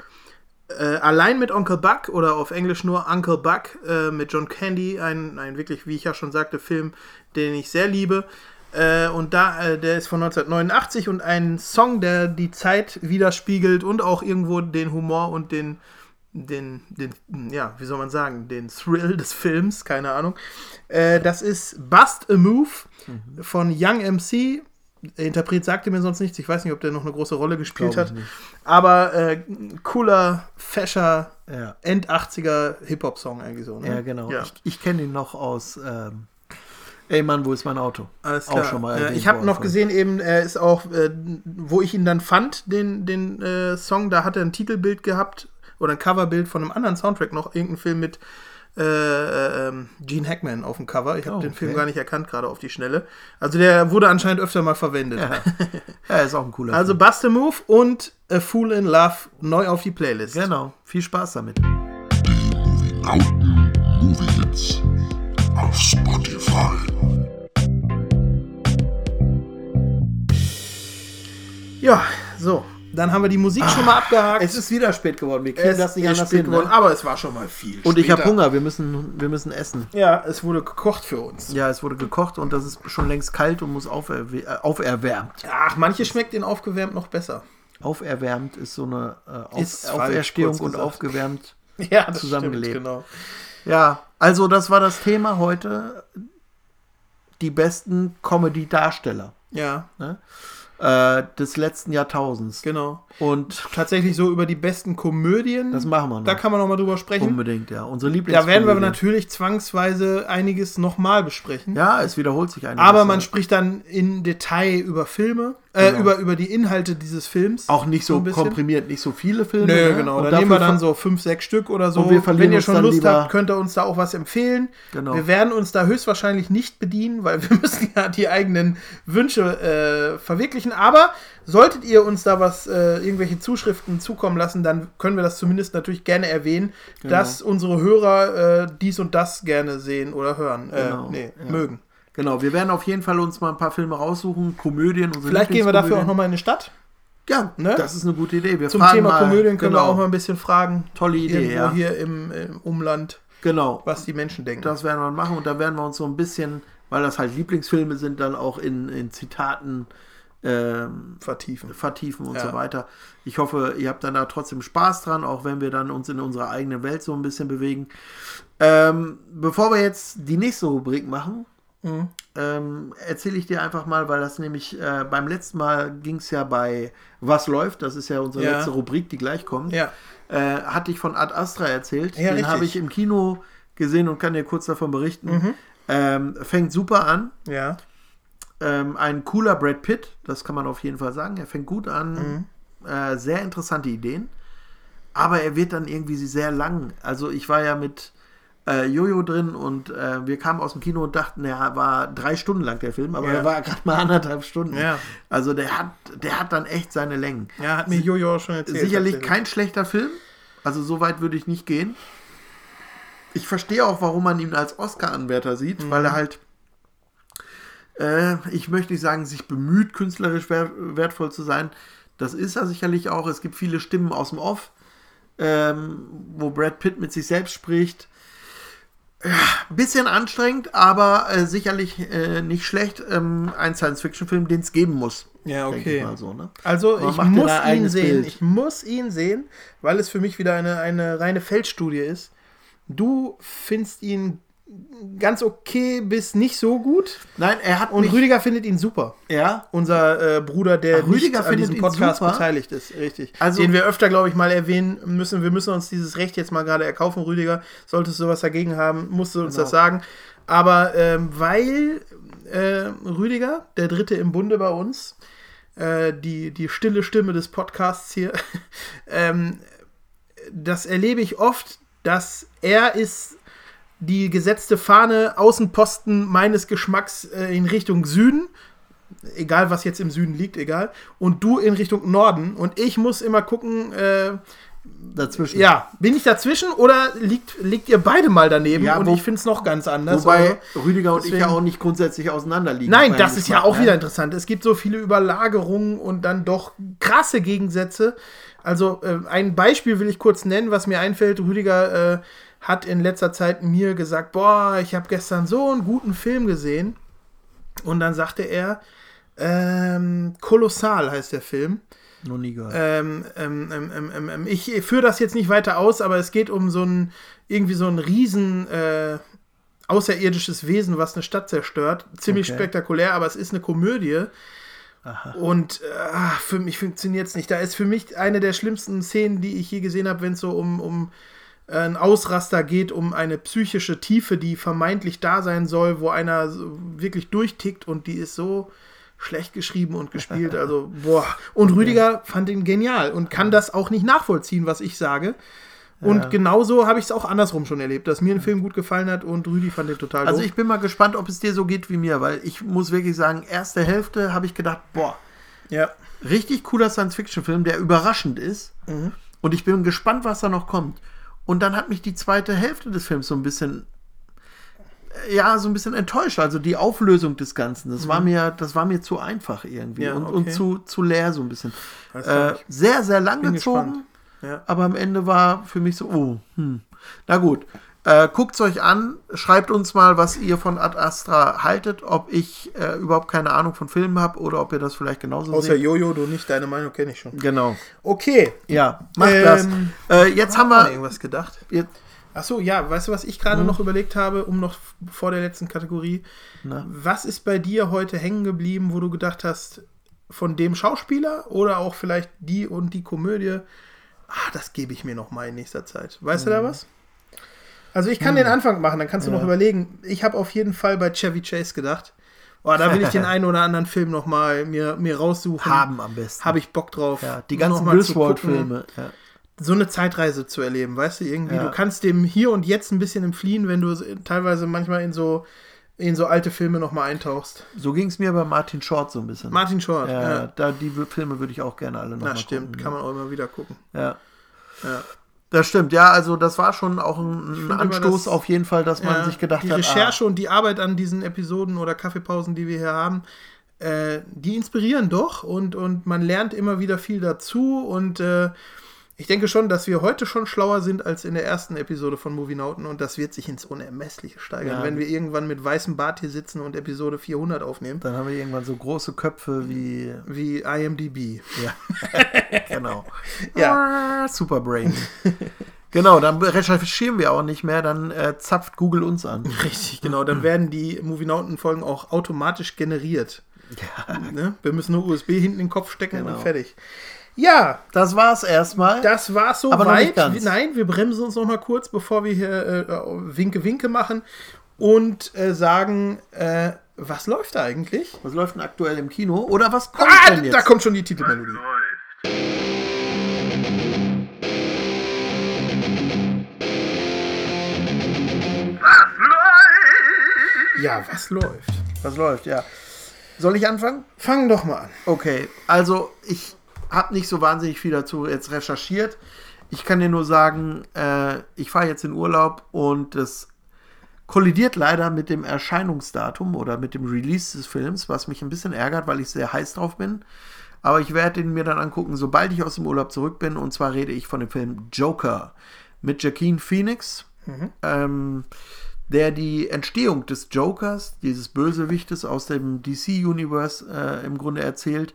äh, allein mit Onkel Buck oder auf Englisch nur Uncle Buck äh, mit John Candy, ein, ein wirklich, wie ich ja schon sagte, Film, den ich sehr liebe. Äh, und da, äh, der ist von 1989 und ein Song, der die Zeit widerspiegelt und auch irgendwo den Humor und den, den, den, ja, wie soll man sagen, den Thrill des Films, keine Ahnung. Äh, das ist Bust a Move von Young MC. Der Interpret sagte mir sonst nichts. Ich weiß nicht, ob der noch eine große Rolle gespielt hat. nicht. Aber äh, cooler, fescher, Ja. End-80er Hip-Hop-Song eigentlich so. Ne? Ja, genau. Ja. Ich, ich kenne ihn noch aus ähm, Ey Mann, wo ist mein Auto? Alles Auch klar. schon mal Äh, ich habe noch gesehen, eben, er ist auch, äh, wo ich ihn dann fand, den, den äh, Song, da hat er ein Titelbild gehabt oder ein Coverbild von einem anderen Soundtrack noch, irgendein Film mit äh, ähm, Gene Hackman auf dem Cover. Ich habe Oh, den Film okay. gar nicht erkannt, gerade auf die Schnelle. Also der wurde anscheinend öfter mal verwendet. Ja. ja, ist auch ein cooler Also Film. Bust a Move und A Fool in Love neu auf die Playlist. Genau. Viel Spaß damit. Nauten Movie Hits auf Spotify. Ja, so. Dann haben wir die Musik schon mal abgehakt. Es ist wieder spät geworden. Wir kriegen Es das nicht anders spät hin. geworden, Ne? aber es war schon mal viel. Und ich habe später. Hunger. Wir müssen, wir müssen essen. Ja, es wurde gekocht für uns. Ja, es wurde gekocht und das ist schon längst kalt und muss auferw äh, auferwärmt. Ach, manche schmeckt den aufgewärmt noch besser. Auferwärmt ist so eine äh, Auf Ist Auferstehung und aufgewärmt. Ja, Zusammengelebt. stimmt, genau. Ja, also das war das Thema heute. Die besten Comedy-Darsteller Ja, äh, des letzten Jahrtausends. genau. Und Tatsächlich so über die besten Komödien. das machen wir noch. Da kann man noch mal drüber sprechen. Unbedingt, ja. Unsere Da Lieblingskomödie. werden wir natürlich zwangsweise einiges nochmal besprechen. Ja, es wiederholt sich einiges. Aber man spricht dann in Detail über Filme, äh, Genau. über, über die Inhalte dieses Films. auch nicht so bisschen. komprimiert, nicht so viele Filme. Nö, ne? genau. Und Da nehmen wir dann so fünf, sechs Stück oder so. Wenn ihr schon dann Lust lieber- habt, könnt ihr uns da auch was empfehlen. Genau. Wir werden uns da höchstwahrscheinlich nicht bedienen, weil wir müssen ja die eigenen Wünsche äh, verwirklichen. Aber solltet ihr uns da was, äh, irgendwelche Zuschriften zukommen lassen, dann können wir das zumindest natürlich gerne erwähnen, Genau. dass unsere Hörer äh, dies und das gerne sehen oder hören. Genau, Äh, nee, ja. mögen. Genau, wir werden auf jeden Fall uns mal ein paar Filme raussuchen, Komödien. Unsere Vielleicht gehen wir dafür auch nochmal in die Stadt. Ja, ne? das ist eine gute Idee. Wir Zum Thema mal, Komödien können genau, wir auch mal ein bisschen fragen. Tolle Idee, ja. hier im, im Umland, Genau. was die Menschen denken. Das werden wir machen und da werden wir uns so ein bisschen, weil das halt Lieblingsfilme sind, dann auch in, in Zitaten ähm, vertiefen. vertiefen und Ja. so weiter. Ich hoffe, ihr habt dann da trotzdem Spaß dran, auch wenn wir dann uns in unserer eigenen Welt so ein bisschen bewegen. Ähm, bevor wir jetzt die nächste Rubrik machen, Mhm. ähm, erzähle ich dir einfach mal, weil das nämlich äh, beim letzten Mal ging es ja bei Was läuft, das ist ja unsere Ja. letzte Rubrik, die gleich kommt, Ja. äh, hatte ich von Ad Astra erzählt. Ja, Den habe ich im Kino gesehen und kann dir kurz davon berichten. Mhm. Ähm, fängt super an. Ja. Ähm, ein cooler Brad Pitt, das kann man auf jeden Fall sagen. Er fängt gut an. Mhm. Äh, sehr interessante Ideen. Aber er wird dann irgendwie sehr lang. Also ich war ja mit äh, Jojo drin und äh, wir kamen aus dem Kino und dachten, er war drei Stunden lang der Film, aber Ja. er war gerade mal anderthalb Stunden. Ja. Also der hat, der hat dann echt seine Längen. Ja, hat mir Jojo auch schon erzählt. Sicherlich kein schlechter Film. Also so weit würde ich nicht gehen. Ich verstehe auch, warum man ihn als Oscar-Anwärter sieht, weil er halt, äh, ich möchte nicht sagen, sich bemüht, künstlerisch wer wertvoll zu sein. Das ist er sicherlich auch. Es gibt viele Stimmen aus dem Off, ähm, wo Brad Pitt mit sich selbst spricht. Bisschen anstrengend, aber äh, sicherlich äh, nicht schlecht. Ähm, ein Science-Fiction-Film, den es geben muss. Ja, okay. Ich so, ne? Also ich muss ihn sehen. Bild. Ich muss ihn sehen, weil es für mich wieder eine, eine reine Feldstudie ist. Du findest ihn ganz okay bis nicht so gut Nein, er hat und mich, Rüdiger findet ihn super. ja, Unser äh, Bruder, der Ach, Rüdiger an diesem Podcast beteiligt ist, richtig. Also- Den wir öfter, glaube ich, mal erwähnen müssen. Wir müssen uns dieses Recht jetzt mal gerade erkaufen, Rüdiger. Solltest du was dagegen haben, musst du uns Genau. das sagen. Aber ähm, weil äh, Rüdiger, der Dritte im Bunde bei uns, äh, die, die stille Stimme des Podcasts hier, ähm, das erlebe ich oft, dass er ist die gesetzte Fahne Außenposten meines Geschmacks äh, in Richtung Süden, egal was jetzt im Süden liegt, egal, und du in Richtung Norden. Und ich muss immer gucken, äh, dazwischen. ja, bin ich dazwischen oder liegt, liegt ihr beide mal daneben? Ja, und wo- ich finde es noch ganz anders. Wobei Also, Rüdiger und ich deswegen- ja auch nicht grundsätzlich auseinanderliegen. Nein, das ist ja auch ne? wieder interessant. Es gibt so viele Überlagerungen und dann doch krasse Gegensätze. Also äh, ein Beispiel will ich kurz nennen, was mir einfällt. Rüdiger äh, hat in letzter Zeit mir gesagt, boah, ich habe gestern so einen guten Film gesehen. Und dann sagte er, ähm, Kolossal heißt der Film. Noch nie gehört. Ähm, ähm, ähm, ähm, ähm, ich führe das jetzt nicht weiter aus, aber es geht um so ein, irgendwie so ein riesen äh, außerirdisches Wesen, was eine Stadt zerstört. Ziemlich Okay. spektakulär, aber es ist eine Komödie. Und äh, ah, für mich funktioniert es nicht. Da ist für mich eine der schlimmsten Szenen, die ich je gesehen habe, wenn es so um, um ein Ausraster geht, um eine psychische Tiefe, die vermeintlich da sein soll, wo einer wirklich durchtickt und die ist so schlecht geschrieben und gespielt. Also, boah. Und Rüdiger fand ihn genial und kann das auch nicht nachvollziehen, was ich sage. Und genauso habe ich es auch andersrum schon erlebt, dass mir ein Film gut gefallen hat und Rüdi fand den total Also doof. ich bin mal gespannt, ob es dir so geht wie mir, weil ich muss wirklich sagen, erste Hälfte habe ich gedacht, boah, ja. richtig cooler Science-Fiction-Film, der überraschend ist. Und ich bin gespannt, was da noch kommt. Und dann hat mich die zweite Hälfte des Films so ein bisschen, äh, ja, so ein bisschen enttäuscht. Also die Auflösung des Ganzen, das war mir, das war mir zu einfach irgendwie Ja, und, und okay. zu, zu leer so ein bisschen. Äh, sehr, sehr lang gezogen. Ja. Aber am Ende war für mich so, oh, hm. Na gut. Äh, Guckt es euch an, schreibt uns mal, was ihr von Ad Astra haltet, ob ich äh, überhaupt keine Ahnung von Filmen habe oder ob ihr das vielleicht genauso Außer seht. Jojo, du nicht, deine Meinung kenne ich schon. Genau. Okay. Ja, macht Ähm, das. Äh, jetzt haben wir. irgendwas gedacht. Jetzt, Ach so, ja, weißt du, was ich gerade noch überlegt habe, um noch vor der letzten Kategorie? Na? Was ist bei dir heute hängen geblieben, wo du gedacht hast, von dem Schauspieler oder auch vielleicht die und die Komödie, ah, das gebe ich mir noch mal in nächster Zeit. Weißt du da was? Also ich kann den Anfang machen, dann kannst du noch überlegen. Ich habe auf jeden Fall bei Chevy Chase gedacht. Oh, da will ich den einen oder anderen Film noch mal mir, mir raussuchen. haben am besten. Habe ich Bock drauf. ja, die noch ganzen mal Griswold-Filme. Ja. so eine Zeitreise zu erleben, weißt du, irgendwie. Ja. Du kannst dem hier und jetzt ein bisschen entfliehen, wenn du teilweise manchmal in so, in so alte Filme nochmal eintauchst. So ging es mir bei Martin Short so ein bisschen. Martin Short, ja, ja. Da, die Filme würde ich auch gerne alle noch Na, mal stimmt, gucken. kann man auch immer wieder gucken. Ja. Ja. Das stimmt, ja, also das war schon auch ein, ein Anstoß das- auf jeden Fall, dass man Ja, sich gedacht die hat, Recherche und die Arbeit an diesen Episoden oder Kaffeepausen, die wir hier haben, äh, die inspirieren doch und, und man lernt immer wieder viel dazu und äh, ich denke schon, dass wir heute schon schlauer sind als in der ersten Episode von Movienauten und das wird sich ins Unermessliche steigern, Ja. wenn wir irgendwann mit weißem Bart hier sitzen und Episode 400 aufnehmen. dann haben wir irgendwann so große Köpfe wie, Wie IMDb. ja, genau. Ja. Ah, Superbrain. genau, dann recherchieren wir auch nicht mehr, dann äh, zapft Google uns an. Richtig, genau. Dann werden die Movienauten-Folgen auch automatisch generiert. Ne? Wir müssen nur USB hinten in den Kopf stecken Genau. und fertig. Ja, Das war's erstmal. das war's so Aber weit. ganz. Nein, wir bremsen uns noch mal kurz, bevor wir hier äh, Winke Winke machen und äh, sagen, äh, was läuft da eigentlich? Was läuft denn aktuell im Kino? Oder was kommt Ah, denn jetzt? da kommt schon die Titelmelodie. Ja, was läuft? Was läuft, ja. Soll ich anfangen? Fang doch mal an. Okay, also ich habe nicht so wahnsinnig viel dazu jetzt recherchiert. Ich kann dir nur sagen, äh, ich fahre jetzt in Urlaub und das kollidiert leider mit dem Erscheinungsdatum oder mit dem Release des Films, was mich ein bisschen ärgert, weil ich sehr heiß drauf bin. Aber ich werde ihn mir dann angucken, sobald ich aus dem Urlaub zurück bin. Und zwar rede ich von dem Film Joker mit Joaquin Phoenix, ähm, der die Entstehung des Jokers, dieses Bösewichtes aus dem DC-Universe äh, im Grunde erzählt.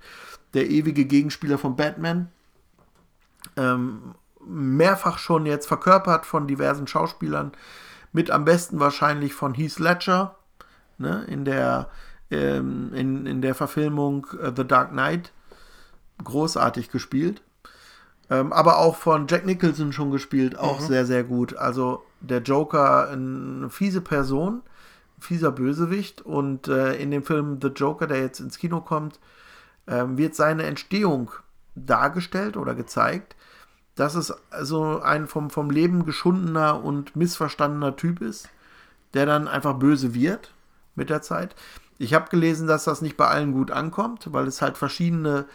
Der ewige Gegenspieler von Batman. Ähm, mehrfach schon jetzt verkörpert von diversen Schauspielern. Mit am besten wahrscheinlich von Heath Ledger ne, in, der, ähm, in, in der Verfilmung äh, The Dark Knight. Großartig gespielt. Ähm, aber auch von Jack Nicholson schon gespielt, auch sehr, sehr gut. Also der Joker, eine fiese Person, fieser Bösewicht. Und äh, in dem Film The Joker, der jetzt ins Kino kommt, ähm, wird seine Entstehung dargestellt oder gezeigt, dass es also ein vom, vom Leben geschundener und missverstandener Typ ist, der dann einfach böse wird mit der Zeit. Ich habe gelesen, dass das nicht bei allen gut ankommt, weil es halt verschiedene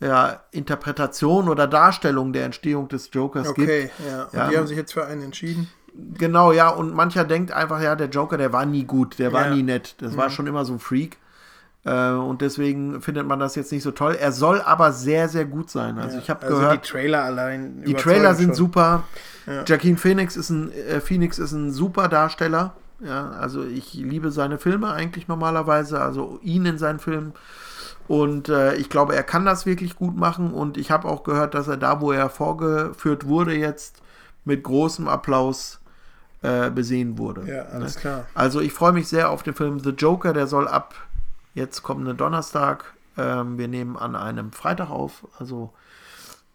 ja, Interpretationen oder Darstellungen der Entstehung des Jokers gibt. Okay, ja. Und Ja. die haben sich jetzt für einen entschieden. Genau, ja, und mancher denkt einfach, ja, der Joker, der war nie gut, der war Ja. Mhm. nie nett, das war schon immer so ein Freak. Äh, und deswegen findet man das jetzt nicht so toll. Er soll aber sehr, sehr gut sein. Also ich habe also gehört, die Trailer allein. die Trailer sind schon. super. Joaquin Phoenix ist ein äh, Phoenix ist ein super Darsteller. Ja, also ich liebe seine Filme eigentlich normalerweise, also ihn in seinen Filmen. Und äh, ich glaube, er kann das wirklich gut machen. Und ich habe auch gehört, dass er da, wo er vorgeführt wurde, jetzt mit großem Applaus äh, besehen wurde. Ja, alles klar. Also ich freue mich sehr auf den Film The Joker, der soll ab jetzt kommenden Donnerstag, ähm, wir nehmen an einem Freitag auf, also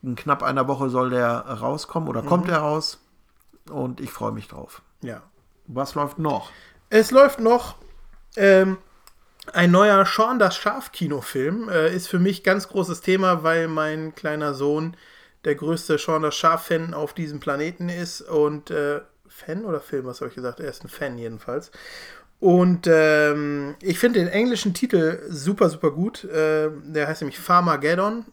in knapp einer Woche soll der rauskommen oder kommt er raus und ich freue mich drauf. Ja. Was läuft noch? Es läuft noch ähm, ein neuer Sean das Schaf Kinofilm. Äh, ist für mich ganz großes Thema, weil mein kleiner Sohn der größte Sean das Schaf Fan auf diesem Planeten ist und äh, Fan oder Film, was habe ich gesagt? Er ist ein Fan jedenfalls. Und ähm, ich finde den englischen Titel super, super gut. Äh, der heißt nämlich Farmageddon.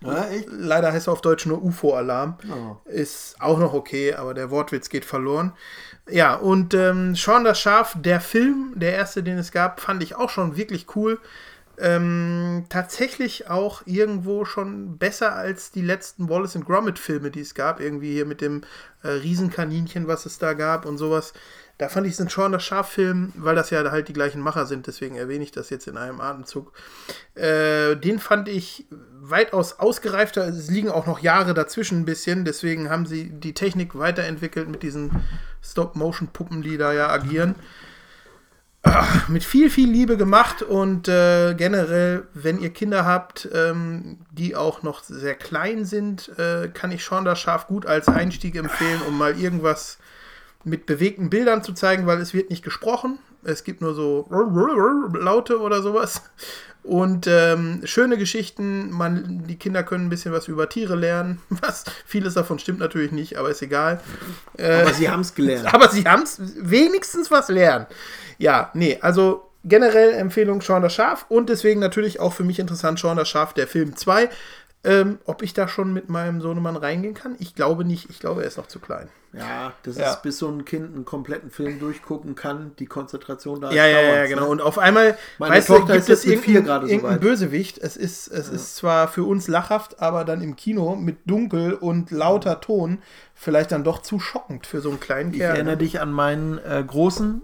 Ja, echt? Leider heißt er auf Deutsch nur UFO-Alarm. Oh. Ist auch noch okay, aber der Wortwitz geht verloren. Ja, und ähm, Sean das Schaf, der Film, der erste, den es gab, fand ich auch schon wirklich cool. Ähm, tatsächlich auch irgendwo schon besser als die letzten Wallace and Gromit Filme, die es gab. Irgendwie hier mit dem äh, Riesenkaninchen, was es da gab und sowas. Da fand ich es ein Sean das Schaf-Film, weil das ja halt die gleichen Macher sind, deswegen erwähne ich das jetzt in einem Atemzug. Äh, den fand ich weitaus ausgereifter. Es liegen auch noch Jahre dazwischen ein bisschen, deswegen haben sie die Technik weiterentwickelt mit diesen Stop-Motion-Puppen, die da ja agieren. Ah, mit viel, viel Liebe gemacht und äh, generell, wenn ihr Kinder habt, ähm, die auch noch sehr klein sind, äh, kann ich Sean das Schaf gut als Einstieg empfehlen, um mal irgendwas mit bewegten Bildern zu zeigen, weil es wird nicht gesprochen. Es gibt nur so Laute oder sowas. Und ähm, schöne Geschichten. Man, die Kinder können ein bisschen was über Tiere lernen. Was vieles davon stimmt natürlich nicht, aber ist egal. Äh, Aber sie haben es gelernt. aber sie haben es wenigstens was lernen. Ja, nee, also generell Empfehlung Sean das Schaf und deswegen natürlich auch für mich interessant Sean das Schaf, der Film 2. Ähm, ob ich da schon mit meinem Sohnemann reingehen kann? Ich glaube nicht. Ich glaube, er ist noch zu klein. Ja, das Ja. ist, bis so ein Kind einen kompletten Film durchgucken kann, die Konzentration da Ja, ja, ja, dauert's, genau. ne? Und auf einmal, Meine weißt du, gibt ist jetzt es irgendeinen gerade so. Bösewicht. Es ist, es ist zwar für uns lachhaft, aber dann im Kino mit dunkel und lauter Ton vielleicht dann doch zu schockend für so einen kleinen Ich Kerl. erinnere dich an meinen äh, großen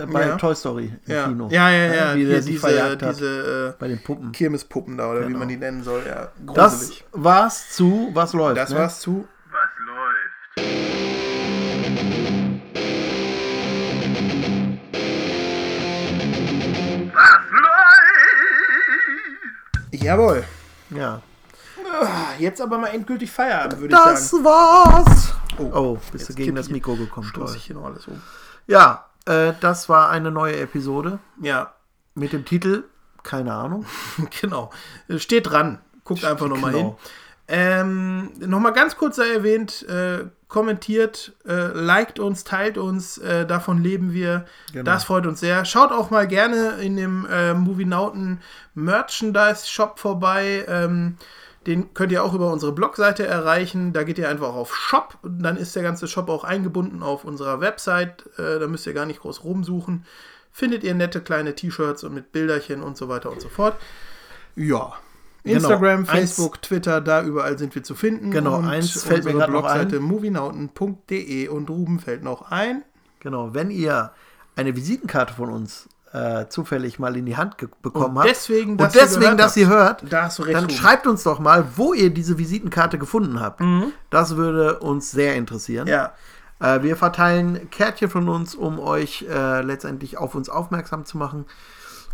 äh, bei Ja. Toy Story im ja. Kino. ja, ja, ja. Wie der diese, diese bei den Puppen. äh, Kirmespuppen da oder wie Genau. man die nennen soll. Ja, Das war's zu Was läuft. Das ne? war's zu. Was läuft? Jawohl. Ja. Ah, Jetzt aber mal endgültig Feierabend, würde ich Das sagen. war's. Oh, bist du jetzt gegen das Mikro gekommen. Stoß ich hier noch alles um. Ja, äh, das war eine neue Episode Ja, mit dem Titel, keine Ahnung. genau. Steht dran. Guckt einfach nochmal hin. Genau. Ähm, nochmal ganz kurz sei erwähnt, äh, kommentiert, äh, liked uns, teilt uns, äh, davon leben wir. Genau. Das freut uns sehr. Schaut auch mal gerne in dem äh, Movienauten Merchandise Shop vorbei. Ähm, den könnt ihr auch über unsere Blogseite erreichen. Da geht ihr einfach auf Shop. Dann ist der ganze Shop auch eingebunden auf unserer Website. Äh, da müsst ihr gar nicht groß rumsuchen. Findet ihr nette kleine T-Shirts und mit Bilderchen und so weiter und so fort. Ja. Instagram, Genau. Eins- Facebook, Twitter, da überall sind wir zu finden. Genau, und eins fällt mir grad noch Blogseite ein. movienauten.de und Ruben fällt noch ein. Genau, wenn ihr eine Visitenkarte von uns äh, zufällig mal in die Hand bekommen Und habt deswegen, und dass ihr deswegen, dass ihr hört, Da dann Ruben. schreibt uns doch mal, wo ihr diese Visitenkarte gefunden habt. Das würde uns sehr interessieren. Mhm. Ja, Äh, wir verteilen Kärtchen von uns, um euch äh, letztendlich auf uns aufmerksam zu machen.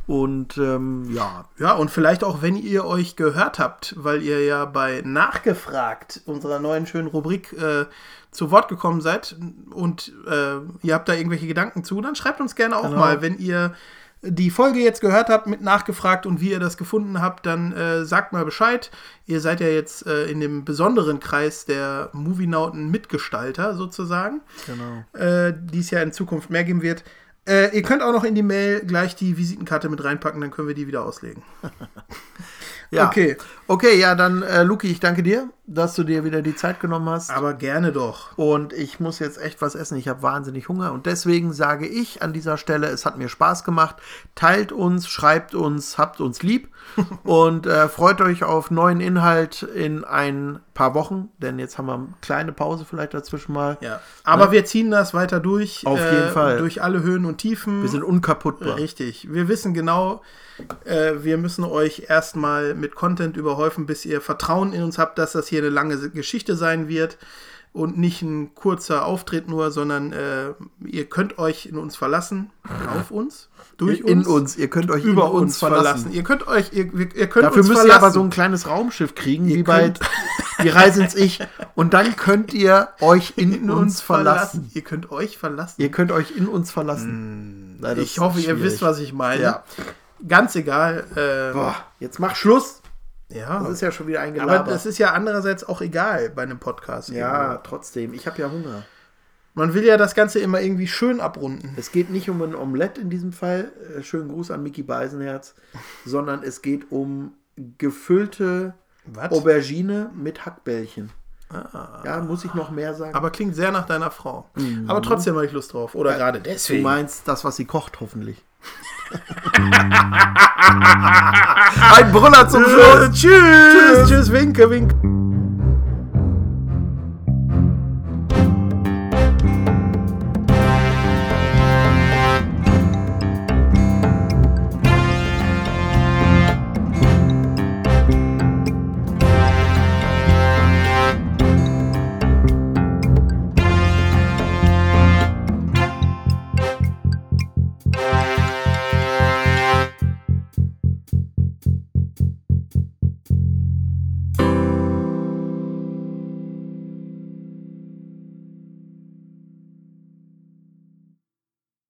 Und ähm, ja, Ja, und vielleicht auch, wenn ihr euch gehört habt, weil ihr ja bei Nachgefragt, unserer neuen schönen Rubrik, äh, zu Wort gekommen seid und äh, ihr habt da irgendwelche Gedanken zu, dann schreibt uns gerne auch Genau. mal, wenn ihr die Folge jetzt gehört habt mit Nachgefragt und wie ihr das gefunden habt, dann äh, sagt mal Bescheid. Ihr seid ja jetzt äh, in dem besonderen Kreis der Movienauten Mitgestalter sozusagen. genau. äh, die es ja in Zukunft mehr geben wird. Äh, ihr könnt auch noch in die Mail gleich die Visitenkarte mit reinpacken, dann können wir die wieder auslegen. Ja. Okay. Okay, ja, dann, äh, Luki, ich danke dir, dass du dir wieder die Zeit genommen hast. Aber gerne doch. Und ich muss jetzt echt was essen. Ich habe wahnsinnig Hunger. Und deswegen sage ich an dieser Stelle, es hat mir Spaß gemacht. Teilt uns, schreibt uns, habt uns lieb. und äh, freut euch auf neuen Inhalt in ein paar Wochen. Denn jetzt haben wir eine kleine Pause vielleicht dazwischen mal. Ja. Aber wir ziehen das weiter durch. Auf jeden Fall. Durch alle Höhen und Tiefen. Wir sind unkaputtbar. Richtig. Wir wissen genau, äh, wir müssen euch erstmal mit Content überhäufen, bis ihr Vertrauen in uns habt, dass das hier eine lange Geschichte sein wird und nicht ein kurzer Auftritt nur, sondern äh, ihr könnt euch in uns verlassen, auf uns, durch in uns, uns. Ihr könnt euch über uns verlassen. Ihr könnt euch, ihr, ihr könnt Dafür uns müsst verlassen. ihr aber so ein kleines Raumschiff kriegen, wie bei Die Reise ins Ich. Und dann könnt ihr euch in, uns verlassen. Ihr könnt euch verlassen. Ihr könnt euch in uns verlassen. Na, das ich hoffe, ist ihr schwierig. wisst, was ich meine. Ja. Ganz egal. Äh, Boah, jetzt mach Schluss. ja. Das ist ja schon wieder aber eingeladen. das ist ja andererseits auch egal bei einem Podcast. ja, irgendwo. trotzdem. Ich habe ja Hunger. Man will ja das Ganze immer irgendwie schön abrunden. Es geht nicht um ein Omelett in diesem Fall. Äh, Schönen Gruß an Mickey Beisenherz. Sondern es geht um gefüllte Was? Aubergine mit Hackbällchen. Ja, muss ich noch mehr sagen? Aber klingt sehr nach deiner Frau. Aber trotzdem habe ich Lust drauf. Oder gerade du deswegen. meinst das, was sie kocht, hoffentlich. Ein Brüller zum Schluss. Tschüss. Tschüss. Tschüss. Winke, winke.